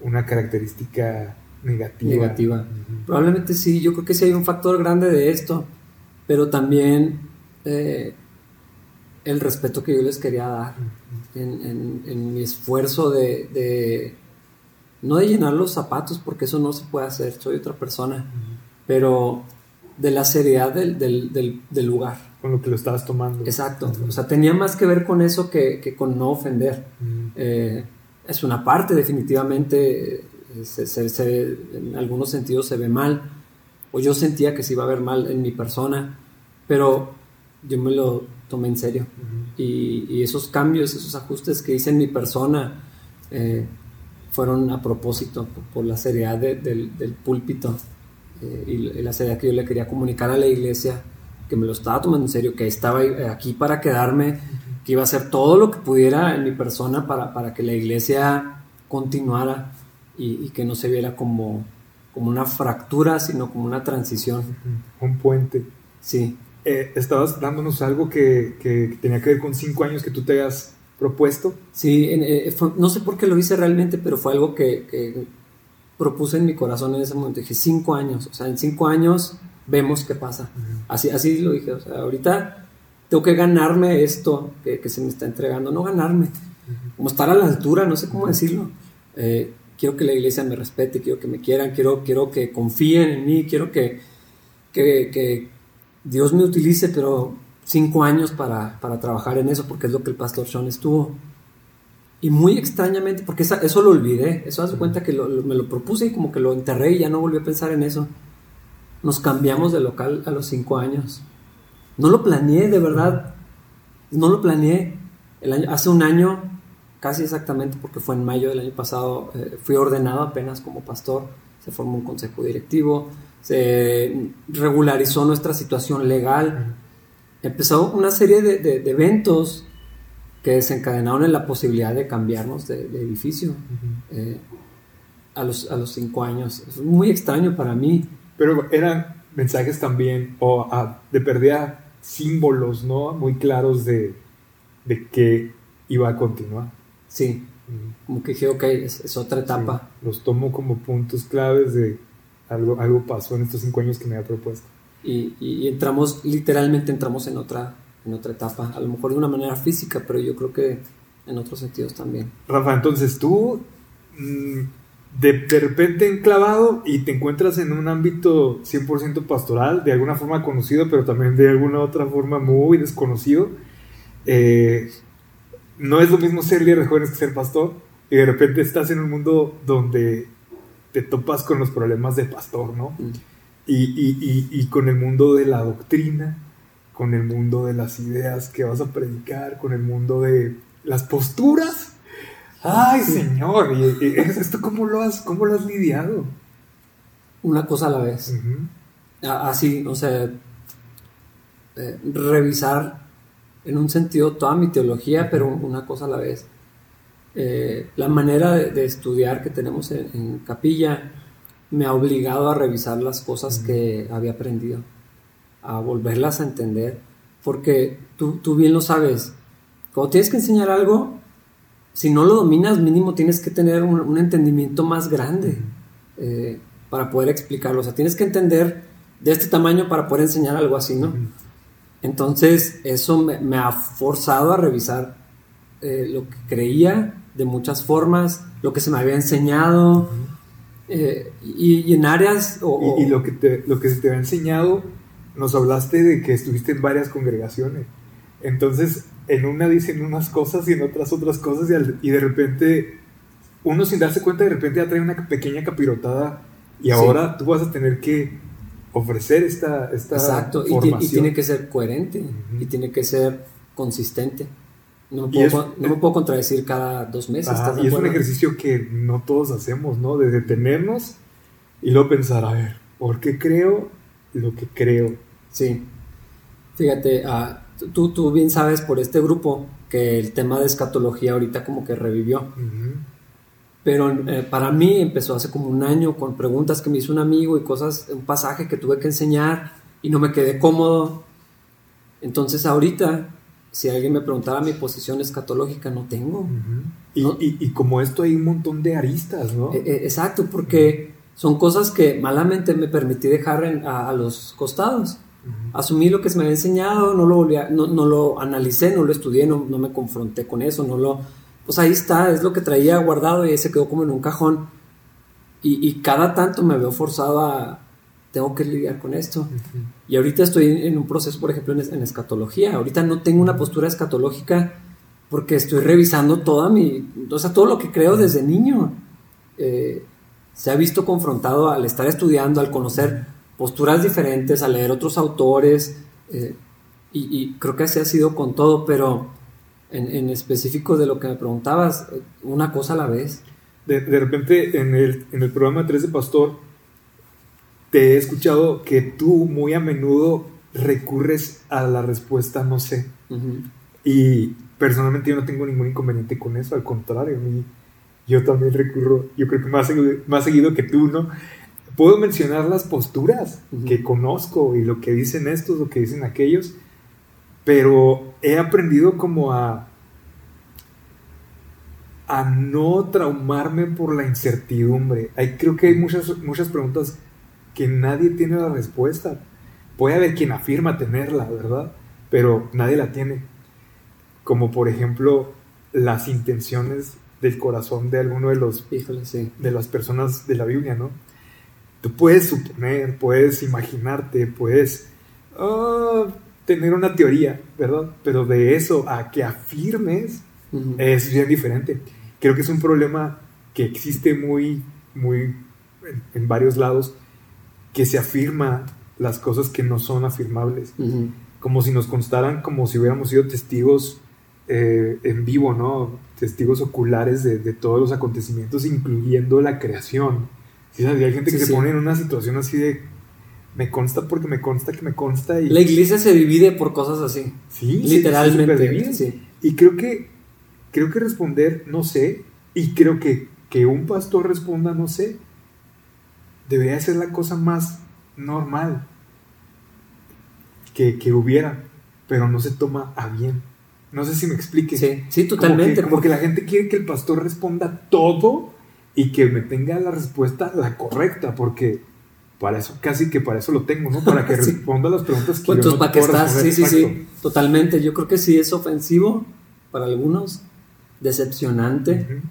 una característica negativa. Negativa. Probablemente sí, yo creo que sí hay un factor grande de esto, pero también eh, el respeto que yo les quería dar en, mi esfuerzo de, no de llenar los zapatos, porque eso no se puede hacer, soy otra persona, pero de la seriedad del, lugar. Con lo que lo estabas tomando. Exacto, o sea, tenía más que ver con eso que, con no ofender es una parte, definitivamente, se, en algunos sentidos se ve mal, o yo sentía que se iba a ver mal en mi persona, pero yo me lo tomé en serio. y, esos cambios, esos ajustes que hice en mi persona, eh, fueron a propósito, por, la seriedad del, púlpito eh, y, la seriedad que yo le quería comunicar a la iglesia, que me lo estaba tomando en serio, que estaba aquí para quedarme que iba a hacer todo lo que pudiera en mi persona para, para que la iglesia continuara y, que no se viera como, como una fractura, sino como una transición. Un puente. Sí. Eh, estabas dándonos algo que, que, tenía que ver con cinco años que tú te hayas propuesto. Sí, eh, no sé por qué lo hice realmente, pero fue algo que, que, propuse en mi corazón en ese momento. Dije, cinco años, o sea, en cinco años vemos qué pasa. así, así lo dije, o sea, ahorita tengo que ganarme esto que, se me está entregando, no ganarme, como estar a la altura, no sé cómo decirlo. Eh, quiero que la iglesia me respete, quiero que me quieran, quiero, quiero que confíen en mí, quiero que, que, Dios me utilice, pero cinco años para, para, trabajar en eso, porque es lo que el pastor Sean estuvo. Y muy extrañamente, porque eso lo olvidé, eso hace cuenta que me lo propuse y como que lo enterré y ya no volví a pensar en eso. Nos cambiamos de local a los cinco años. No lo planeé, de verdad. No lo planeé. El año, hace un año, casi exactamente, porque fue en mayo del año pasado, eh, fui ordenado apenas como pastor. Se formó un consejo directivo, se regularizó nuestra situación legal. Empezó una serie de, eventos que desencadenaron en la posibilidad de cambiarnos de, edificio eh, a, los, a los cinco años. Es muy extraño para mí. Pero eran mensajes también, o de pérdida símbolos, ¿no? Muy claros de, de que iba a continuar. Sí, como que dije, ok, es, otra etapa. los tomo como puntos claves de algo, algo pasó en estos cinco años que me había propuesto. Y, y, entramos, literalmente entramos en otra, en otra etapa, a lo mejor de una manera física, pero yo creo que en otros sentidos también. Rafa, entonces tú mm, de repente enclavado y te encuentras en un ámbito 100% pastoral, de alguna forma conocido, pero también de alguna otra forma muy desconocido. Eh, no es lo mismo ser líder de jóvenes que ser pastor, y de repente estás en un mundo donde te topas con los problemas de pastor, ¿no? Mm. Y, y, y, con el mundo de la doctrina, con el mundo de las ideas que vas a predicar, con el mundo de las posturas. Ay, señor, ¿y, y esto cómo lo has, cómo lo has lidiado? Una cosa a la vez. Así, o sea, eh, revisar en un sentido toda mi teología, pero una cosa a la vez. Eh, la manera de, de estudiar que tenemos en, en capilla me ha obligado a revisar las cosas que había aprendido, a volverlas a entender, porque tú, tú bien lo sabes, cuando tienes que enseñar algo, si no lo dominas, mínimo tienes que tener un, un entendimiento más grande eh, para poder explicarlo. O sea, tienes que entender de este tamaño para poder enseñar algo así, ¿no? Entonces, eso me, me ha forzado a revisar eh, lo que creía de muchas formas, lo que se me había enseñado, eh, y, y en áreas... O, Y, y lo, que te, lo que se te ha enseñado, nos hablaste de que estuviste en varias congregaciones. Entonces, en una dicen unas cosas y en otras otras cosas, y, al- y de repente, uno sin darse cuenta, de repente ya trae una pequeña capirotada, y Sí. ahora tú vas a tener que ofrecer esta, esta Exacto, y, ti- formación. y tiene que ser coherente, y tiene que ser consistente. No puedo, es- no me puedo contradecir cada dos meses. Ajá, ¿estás de y es un ejercicio que no todos hacemos, ¿no? De detenernos y luego pensar, a ver, ¿por qué creo lo que creo? Sí. Fíjate, ah, tú, tú bien sabes por este grupo que el tema de escatología ahorita como que revivió. Pero eh, para mí empezó hace como un año con preguntas que me hizo un amigo y cosas, un pasaje que tuve que enseñar y no me quedé cómodo. Entonces ahorita, si alguien me preguntara mi posición escatológica, no tengo. Y, No. y- y como esto hay un montón de aristas, ¿no? Eh, eh, exacto, porque son cosas que malamente me permití dejar en- a, a los costados. Asumí lo que se me había enseñado, no lo, volví a- no, no lo analicé, no lo estudié, no, no me confronté con eso, no lo... Pues ahí está, es lo que traía guardado y se quedó como en un cajón. Y, y cada tanto me veo forzado a... Tengo que lidiar con esto. Y ahorita estoy en, en un proceso, por ejemplo, en, en escatología. Ahorita no tengo una postura escatológica porque estoy revisando toda mi... O sea, todo lo que creo desde niño. Eh, se ha visto confrontado al estar estudiando, al conocer posturas diferentes, a leer otros autores. eh, y, y creo que así ha sido con todo, pero en, en específico de lo que me preguntabas, eh, una cosa a la vez. De, de repente en el, en el programa 3 de Pastor te he escuchado que tú muy a menudo recurres a la respuesta no sé. Ujú. Y personalmente yo no tengo ningún inconveniente con eso, al contrario, a mí, yo también recurro, yo creo que más más seguido que tú, ¿no? Puedo mencionar las posturas que conozco y lo que dicen estos, lo que dicen aquellos, pero he aprendido como a a no traumarme por la incertidumbre. Hay, creo que hay muchas, muchas preguntas que nadie tiene la respuesta. Puede haber quien afirma tenerla, ¿verdad? Pero nadie la tiene. Como por ejemplo las intenciones del corazón de alguno de los Híjole, sí. de las personas de la Biblia, ¿no? Tú puedes suponer, puedes imaginarte, puedes ah, tener una teoría, ¿verdad? Pero de eso a que afirmes es bien diferente. Creo que es un problema que existe muy, muy en, en varios lados, que se afirma las cosas que no son afirmables, como si nos constaran como si hubiéramos sido testigos eh, en vivo, ¿no? Testigos oculares de, de todos los acontecimientos, incluyendo la creación. Y hay gente que Sí, se sí. pone en una situación así de, me consta porque me consta que me consta y... La iglesia se divide por cosas así. Sí, Literalmente. sí. Y creo que, creo que responder no sé, y creo que que un pastor responda no sé, debería ser la cosa más normal que, que hubiera, pero no se toma a bien. No sé si me explique. Sí, sí, Como totalmente. que- Como que, la gente quiere que el pastor responda todo y que me tenga la respuesta la correcta, porque para eso, casi que para eso lo tengo, ¿no? Para que Sí. responda las preguntas que Pues yo no ¿para puedo estás? Sí, sí, Exacto. sí. Totalmente. Yo creo que sí es ofensivo para algunos, decepcionante.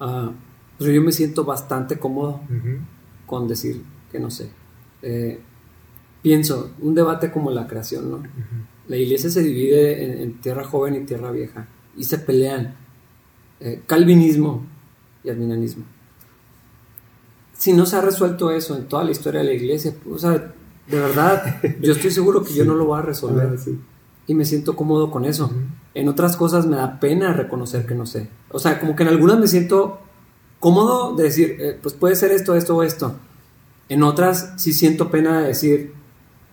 Ah, pero yo me siento bastante cómodo con decir que no sé. Eh, pienso, un debate como la creación, ¿no? La iglesia se divide en, en tierra joven y tierra vieja y se pelean. Eh, calvinismo y arminianismo. Si no se ha resuelto eso en toda la historia de la iglesia, o sea, de verdad, yo estoy seguro que yo no lo voy a resolver. Ah, sí. y me siento cómodo con eso. En otras cosas me da pena reconocer que no sé. O sea, como que en algunas me siento cómodo de decir, eh, pues puede ser esto, esto o esto. En otras sí siento pena de decir,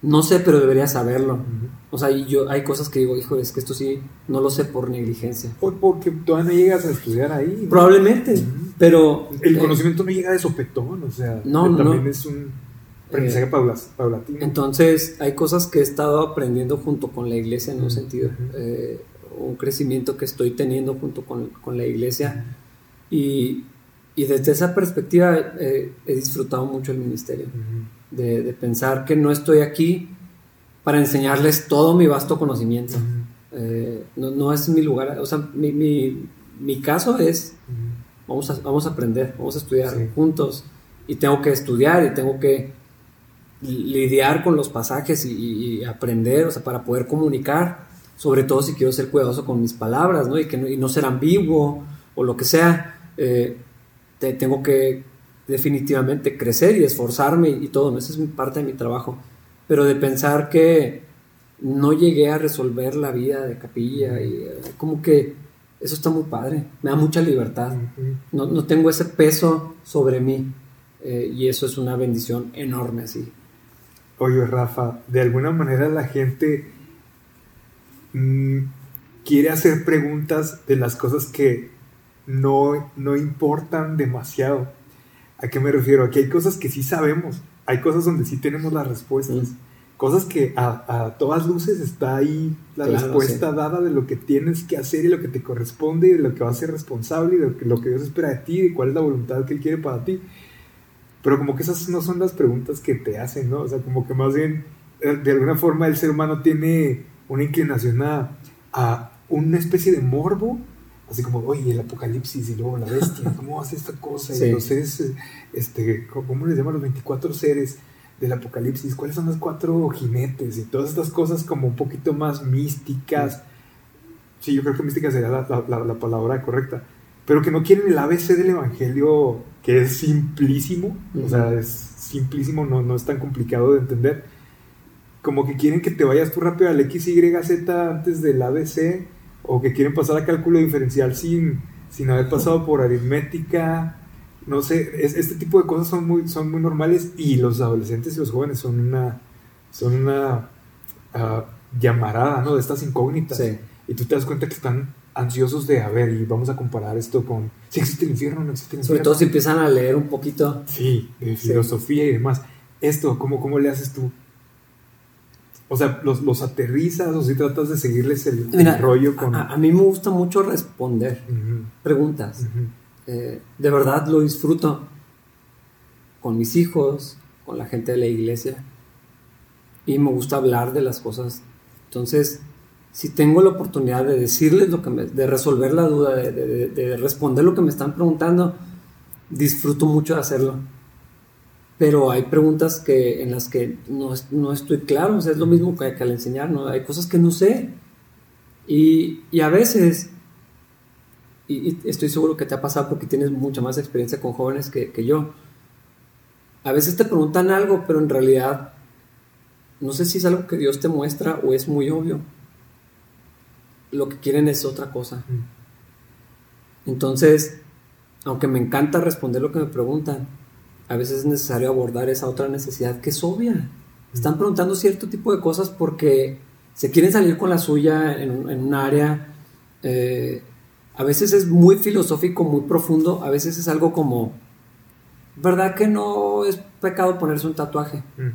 no sé, pero debería saberlo. O sea, yo hay cosas que digo, hijo, es que esto sí no lo sé por negligencia. Por, porque todavía no llegas a estudiar ahí. ¿no? Probablemente, pero... El eh, conocimiento no llega de sopetón, o sea, No, no, también es un aprendizaje paulas- paulatino. Entonces, hay cosas que he estado aprendiendo junto con la iglesia en un Ujú. sentido. eh, un crecimiento que estoy teniendo junto con, con la iglesia. Y, y desde esa perspectiva eh, he disfrutado mucho el ministerio. De, de pensar que no estoy aquí para enseñarles todo mi vasto conocimiento. Eh, no, no es mi lugar. O sea, mi, mi, mi caso es vamos a, vamos a aprender, vamos a estudiar Sí. juntos. Y tengo que estudiar y tengo que lidiar con los pasajes y, aprender, o sea, para poder comunicar, sobre todo si quiero ser cuidadoso con mis palabras, ¿no? Y, que no, y no ser ambiguo o lo que sea. eh, te- tengo que definitivamente crecer y esforzarme y, y todo, ¿no? Esa es parte de mi trabajo. Pero de pensar que no llegué a resolver la vida de capilla y eh, como que eso está muy padre, me da mucha libertad. No, no tengo ese peso sobre mí eh, y eso es una bendición enorme así. Oye, Rafa, de alguna manera la gente mm, quiere hacer preguntas de las cosas que no, no importan demasiado. ¿A qué me refiero? Aquí hay cosas que sí sabemos, hay cosas donde sí tenemos las respuestas, cosas que a, a todas luces está ahí la Claro, respuesta dada de lo que tienes que hacer y lo que te corresponde y de lo que vas a ser responsable y de lo que, lo que Dios espera de ti y cuál es la voluntad que Él quiere para ti. Pero como que esas no son las preguntas que te hacen, ¿no? O sea, como que más bien, eh, de alguna forma el ser humano tiene una inclinación a, a una especie de morbo, así como, oye, el apocalipsis y luego la bestia, ¿cómo hace esta cosa? Sí. Y los seres, este, ¿cómo les llaman los 24 seres del apocalipsis? ¿Cuáles son los cuatro jinetes? Y todas estas cosas como un poquito más místicas. Sí, yo creo que mística sería la, la- la- la palabra correcta. Pero que no quieren el ABC del Evangelio, que es simplísimo. O sea, es simplísimo, no, no es tan complicado de entender. Como que quieren que te vayas tú rápido al X, Y, Z antes del ABC. O que quieren pasar a cálculo diferencial sin, sin haber pasado por aritmética. No sé, es- este tipo de cosas son muy, son muy normales. Y los adolescentes y los jóvenes son una, son una ah, llamarada, ¿no? De estas incógnitas. Sí. Y tú te das cuenta que están ansiosos de, a ver, y vamos a comparar esto con si existe el infierno no existe el Sobre infierno. todo si empiezan a leer un poquito. Sí, de Sí. filosofía y demás. Esto, ¿cómo, cómo le haces tú? O sea, ¿los, los aterrizas o si tratas de seguirles el, el Mira, rollo con... a, a mí me gusta mucho responder preguntas. Eh, de verdad lo disfruto con mis hijos, con la gente de la iglesia. Y me gusta hablar de las cosas. Entonces, si tengo la oportunidad de decirles lo que me, de resolver la duda, de, de- de responder lo que me están preguntando, disfruto mucho de hacerlo. Pero hay preguntas que, en las que no, no estoy claro, o sea, es lo mismo que, que al enseñar, ¿no? Hay cosas que no sé. Y, y a veces y, y estoy seguro que te ha pasado porque tienes mucha más experiencia con jóvenes que, que yo. A veces te preguntan algo, pero en realidad no sé si es algo que Dios te muestra o es muy obvio. Lo que quieren es otra cosa. Entonces, aunque me encanta responder lo que me preguntan, a veces es necesario abordar esa otra necesidad que es obvia. Están preguntando cierto tipo de cosas porque se quieren salir con la suya en, un- en un área. eh, a veces es muy filosófico, muy profundo. A veces es algo como, ¿verdad que no es pecado ponerse un tatuaje? Mm,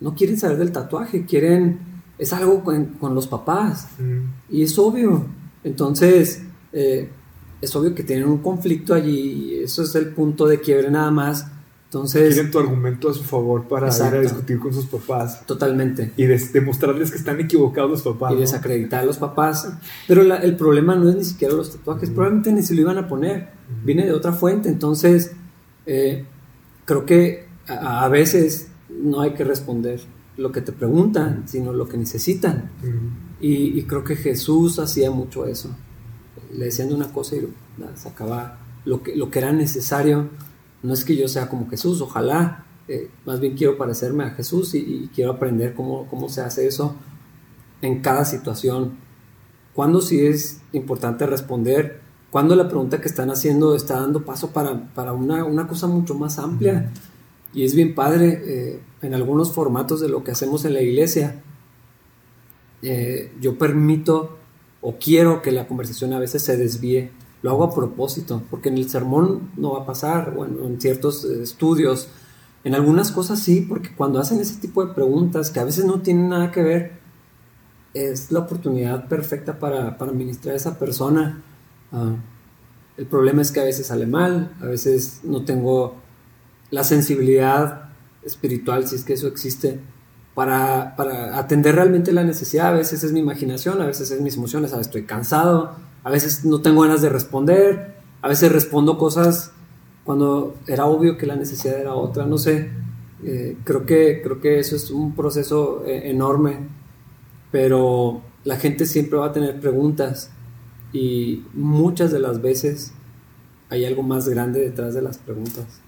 No quieren saber del tatuaje, quieren, es algo con, con los papás. mm, Y es obvio. Entonces, eh, es obvio que tienen un conflicto allí. Eso es el punto de quiebre nada más. Entonces, Quieren tu argumento a su favor para Exacto. ir a discutir con sus papás totalmente. y des- demostrarles que están equivocados los papás. Y ¿no? desacreditar a los papás. Pero la- el problema no es ni siquiera los tatuajes. Probablemente ni se lo iban a poner. Viene de otra fuente. Entonces, eh, creo que a, a veces no hay que responder lo que te preguntan, sino lo que necesitan. Mm, Y, y creo que Jesús hacía mucho eso. Le decían una cosa y nada, sacaba lo que, lo que era necesario. No es que yo sea como Jesús, ojalá. eh, más bien quiero parecerme a Jesús y, y quiero aprender cómo, cómo se hace eso. en cada situación. Cuando sí es importante responder, cuando la pregunta que están haciendo está dando paso para, una, cosa mucho más amplia. Y es bien padre eh, en algunos formatos de lo que hacemos en la iglesia. Eh, yo permito o quiero que la conversación a veces se desvíe. Lo hago a propósito, porque en el sermón no va a pasar, o en, ciertos eh, estudios, en algunas cosas sí, porque cuando hacen ese tipo de preguntas que a veces no tienen nada que ver, es la oportunidad perfecta para, para ministrar a esa persona. Ah, el problema es que a veces sale mal, a veces no tengo la sensibilidad espiritual, si es que eso existe, para, atender realmente la necesidad. A veces es mi imaginación, a veces es mis emociones, a veces estoy cansado, a veces no tengo ganas de responder, a veces respondo cosas cuando era obvio que la necesidad era otra, no sé. Eh, creo, que, creo que eso es un proceso eh, enorme, pero la gente siempre va a tener preguntas y muchas de las veces hay algo más grande detrás de las preguntas.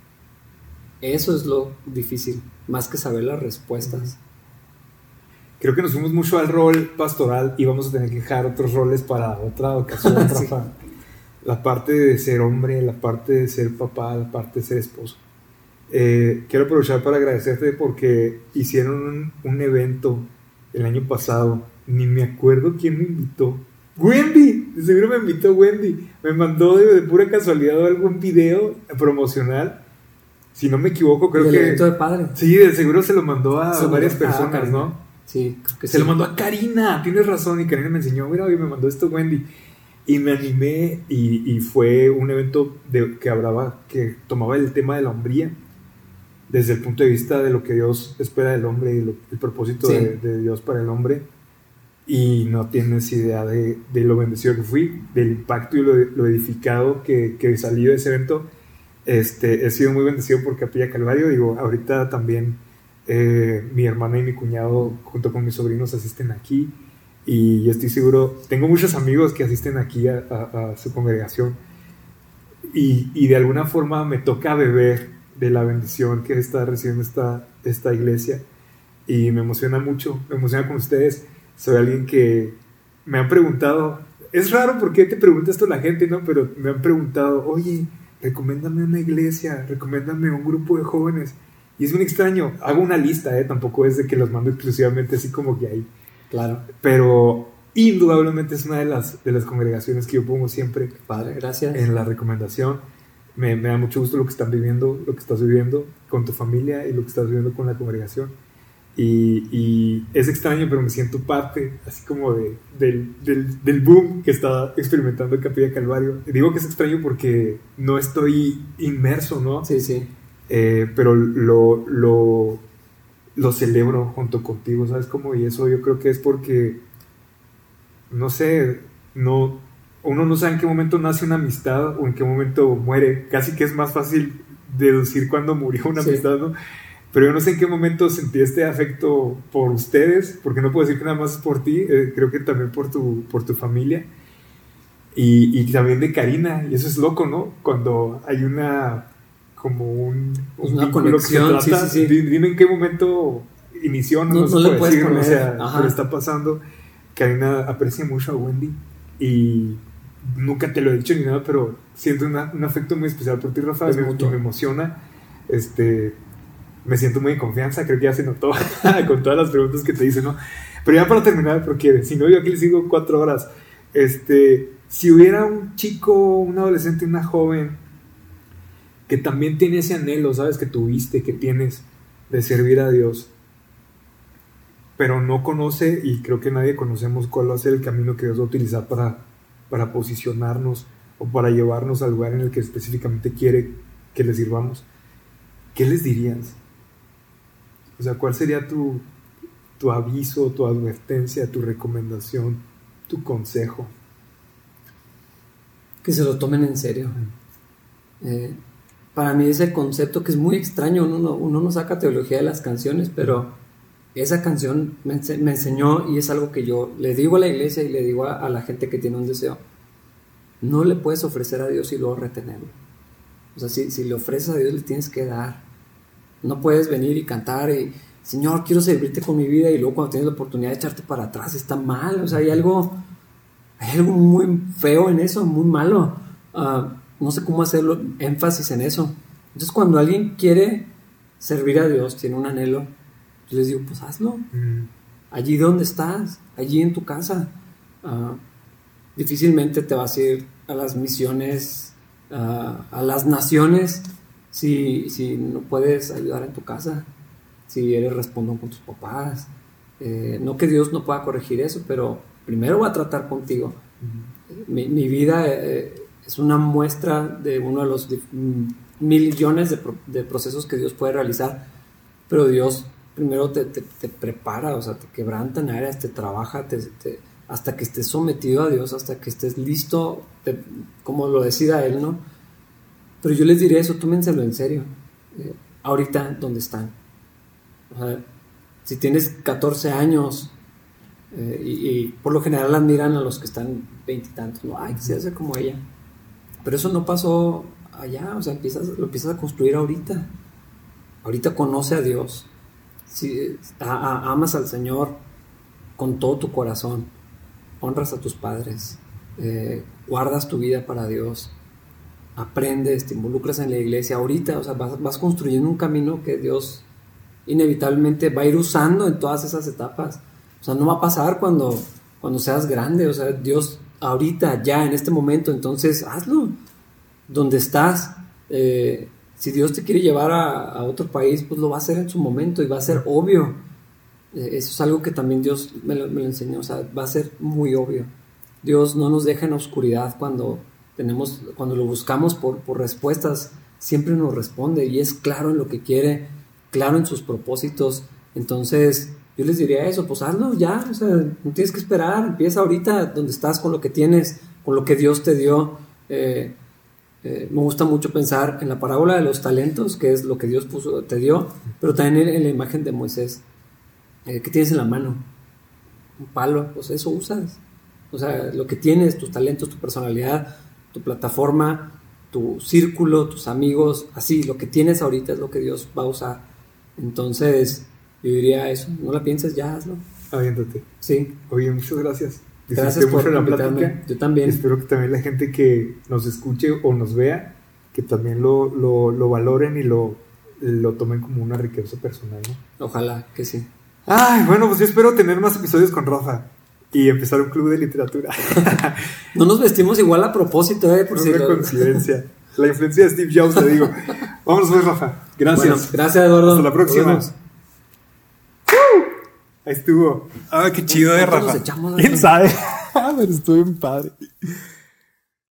Eso es lo difícil, más que saber las respuestas. Creo que nos fuimos mucho al rol pastoral y vamos a tener que dejar otros roles para otra ocasión, La parte de ser hombre, la parte de ser papá, la parte de ser esposo. Eh, quiero aprovechar para agradecerte porque hicieron un, evento el año pasado. Ni me acuerdo quién me invitó. Wendy, de seguro me invitó Wendy. Me mandó de, pura casualidad algún video promocional. Si no me equivoco, creo que. evento de padre. Sí, de seguro se lo mandó a varias personas, ¿no? Sí, que Se lo mandó a Karina, tienes razón. Y Karina me enseñó, mira, hoy me mandó esto Wendy. Y me animé y, fue un evento de, que hablaba, que tomaba el tema de la hombría desde el punto de vista de lo que Dios espera del hombre y el propósito de, Dios para el hombre. Y no tienes idea de, lo bendecido que fui, del impacto y lo, edificado que, que, salí de ese evento. Este, he sido muy bendecido por Capilla Calvario. Digo, ahorita también eh, mi hermana y mi cuñado, junto con mis sobrinos, asisten aquí y estoy seguro, tengo muchos amigos que asisten aquí a, su congregación y, y, de alguna forma me toca beber de la bendición que está recibiendo esta, esta iglesia y me emociona mucho, me emociona con ustedes. Soy alguien que me han preguntado, es raro porque te pregunta esto la gente, ¿no? Pero me han preguntado, oye, recomiéndame una iglesia, recomiéndame un grupo de jóvenes. Y es muy extraño, hago una lista, ¿eh? Tampoco es de que los mando exclusivamente así como que ahí Claro. Pero indudablemente es una de las, de las congregaciones que yo pongo siempre. Padre, gracias. En la recomendación. Me, me, da mucho gusto lo que están viviendo, lo que estás viviendo con tu familia y lo que estás viviendo con la congregación. Y, y es extraño, pero me siento parte, así como de, del, del, del, boom que está experimentando Capilla Calvario. Digo que es extraño porque no estoy inmerso, ¿no? Sí, sí. Eh, pero lo, lo, lo celebro junto contigo, ¿sabes cómo? Y eso yo creo que es porque, no sé, no, uno no sabe en qué momento nace una amistad o en qué momento muere. Casi que es más fácil deducir cuándo murió una amistad, ¿no? Pero yo no sé en qué momento sentí este afecto por ustedes, porque no puedo decir que nada más por ti, eh, creo que también por tu, por tu familia. Y, y también de Karina, y eso es loco, ¿no? Cuando hay una como un, pues una conexión. sí, sí, sí. Dime en qué momento inició, no, no, le puedes decir, o sea, pero está pasando. Karina aprecia mucho a Wendy y nunca te lo he dicho ni nada, pero siento un afecto muy especial por ti, Rafa, me, me, emociona. Este, me siento muy en confianza, creo que ya se notó con todas las preguntas que te hice, ¿no? Pero ya para terminar, porque si no, yo aquí le sigo cuatro horas. Este, si hubiera un chico, un adolescente, una joven que también tiene ese anhelo, ¿sabes? Que tuviste, que tienes de servir a Dios, pero no conoce y creo que nadie conocemos cuál va a ser el camino que Dios va a utilizar para, para posicionarnos o para llevarnos al lugar en el que específicamente quiere que le sirvamos. ¿Qué les dirías? O sea, ¿cuál sería tu, tu aviso, tu advertencia, tu recomendación, tu consejo? Que se lo tomen en serio para mí ese concepto que es muy extraño, uno no, uno no saca teología de las canciones, pero esa canción me, enseñó y es algo que yo le digo a la iglesia y le digo a, la gente que tiene un deseo. No le puedes ofrecer a Dios y luego retenerlo. O sea, si, si le ofreces a Dios le tienes que dar. No puedes venir y cantar y Señor, quiero servirte con mi vida y luego cuando tienes la oportunidad de echarte para atrás está mal, o sea, hay algo, hay algo muy feo en eso, muy malo. Ah, no sé cómo hacerlo énfasis en eso. Entonces cuando alguien quiere servir a Dios, tiene un anhelo, yo les digo, pues hazlo. Mm. Allí donde estás, allí en tu casa. Ah, difícilmente te vas a ir a las misiones, ah, a las naciones, si, si no puedes ayudar en tu casa, si eres respondón con tus papás. Eh, no que Dios no pueda corregir eso, pero primero va a tratar contigo. Mi, mi vida eh, es una muestra de uno de los mm, millones de, pro- de procesos que Dios puede realizar, pero Dios primero te, te- te prepara, o sea, te quebranta en áreas, te trabaja, te- te- hasta que estés sometido a Dios, hasta que estés listo, como lo decida Él, ¿no? Pero yo les diré eso, tómenselo en serio. Eh, ahorita, donde están? O sea, si tienes 14 años eh, y, y por lo general admiran a los que están veintitantos, ¿no? Ay, quisiera ser como ella. Pero eso no pasó allá, o sea, lo empiezas a construir ahorita. Ahorita conoce a Dios. Si, amas al Señor con todo tu corazón. Honras a tus padres. eh, guardas tu vida para Dios. Aprendes, te involucras en la iglesia. Ahorita, o sea, vas, vas construyendo un camino que Dios inevitablemente va a ir usando en todas esas etapas. O sea, no va a pasar cuando, cuando seas grande. O sea, Dios ahorita, ya, en este momento, entonces hazlo. Donde estás, eh, si Dios te quiere llevar a, otro país, pues lo va a hacer en su momento y va a ser obvio. Eh, eso es algo que también Dios me lo, me lo enseñó. O sea, va a ser muy obvio. Dios no nos deja en oscuridad cuando tenemos, cuando lo buscamos por, por respuestas, siempre nos responde y es claro en lo que quiere, claro en sus propósitos. Entonces, yo les diría eso, pues hazlo ya, o sea, no tienes que esperar, empieza ahorita donde estás con lo que tienes, con lo que Dios te dio. Eh, eh, me gusta mucho pensar en la parábola de los talentos, que es lo que Dios puso, te dio, pero también en, en la imagen de Moisés. Eh, ¿Qué tienes en la mano? Un palo, pues eso usas. O sea, lo que tienes, tus talentos, tu personalidad, tu plataforma, tu círculo, tus amigos, así, lo que tienes ahorita es lo que Dios va a usar. Entonces, yo diría eso, no la pienses, ya hazlo. Aviéntate. Sí, Oye, muchas gracias. gracias por mucho la plática. Yo también. Espero que también la gente que nos escuche o nos vea, que también lo, lo, lo valoren y lo, lo tomen como una riqueza personal, ¿no? Ojalá que sí. Ay, bueno, pues yo espero tener más episodios con Rafa y empezar un club de literatura. No nos vestimos igual a propósito, ¿eh? Por si una coincidencia. La influencia de Steve Jobs, te digo. Vámonos pues, Rafa. Gracias. Bueno, gracias, Eduardo. Hasta la próxima. Nos. Ahí estuvo. Ah, qué chido de ¿Cuánto nos Rafa. echamos, ¿Quién sabe? Pero estuvo bien padre.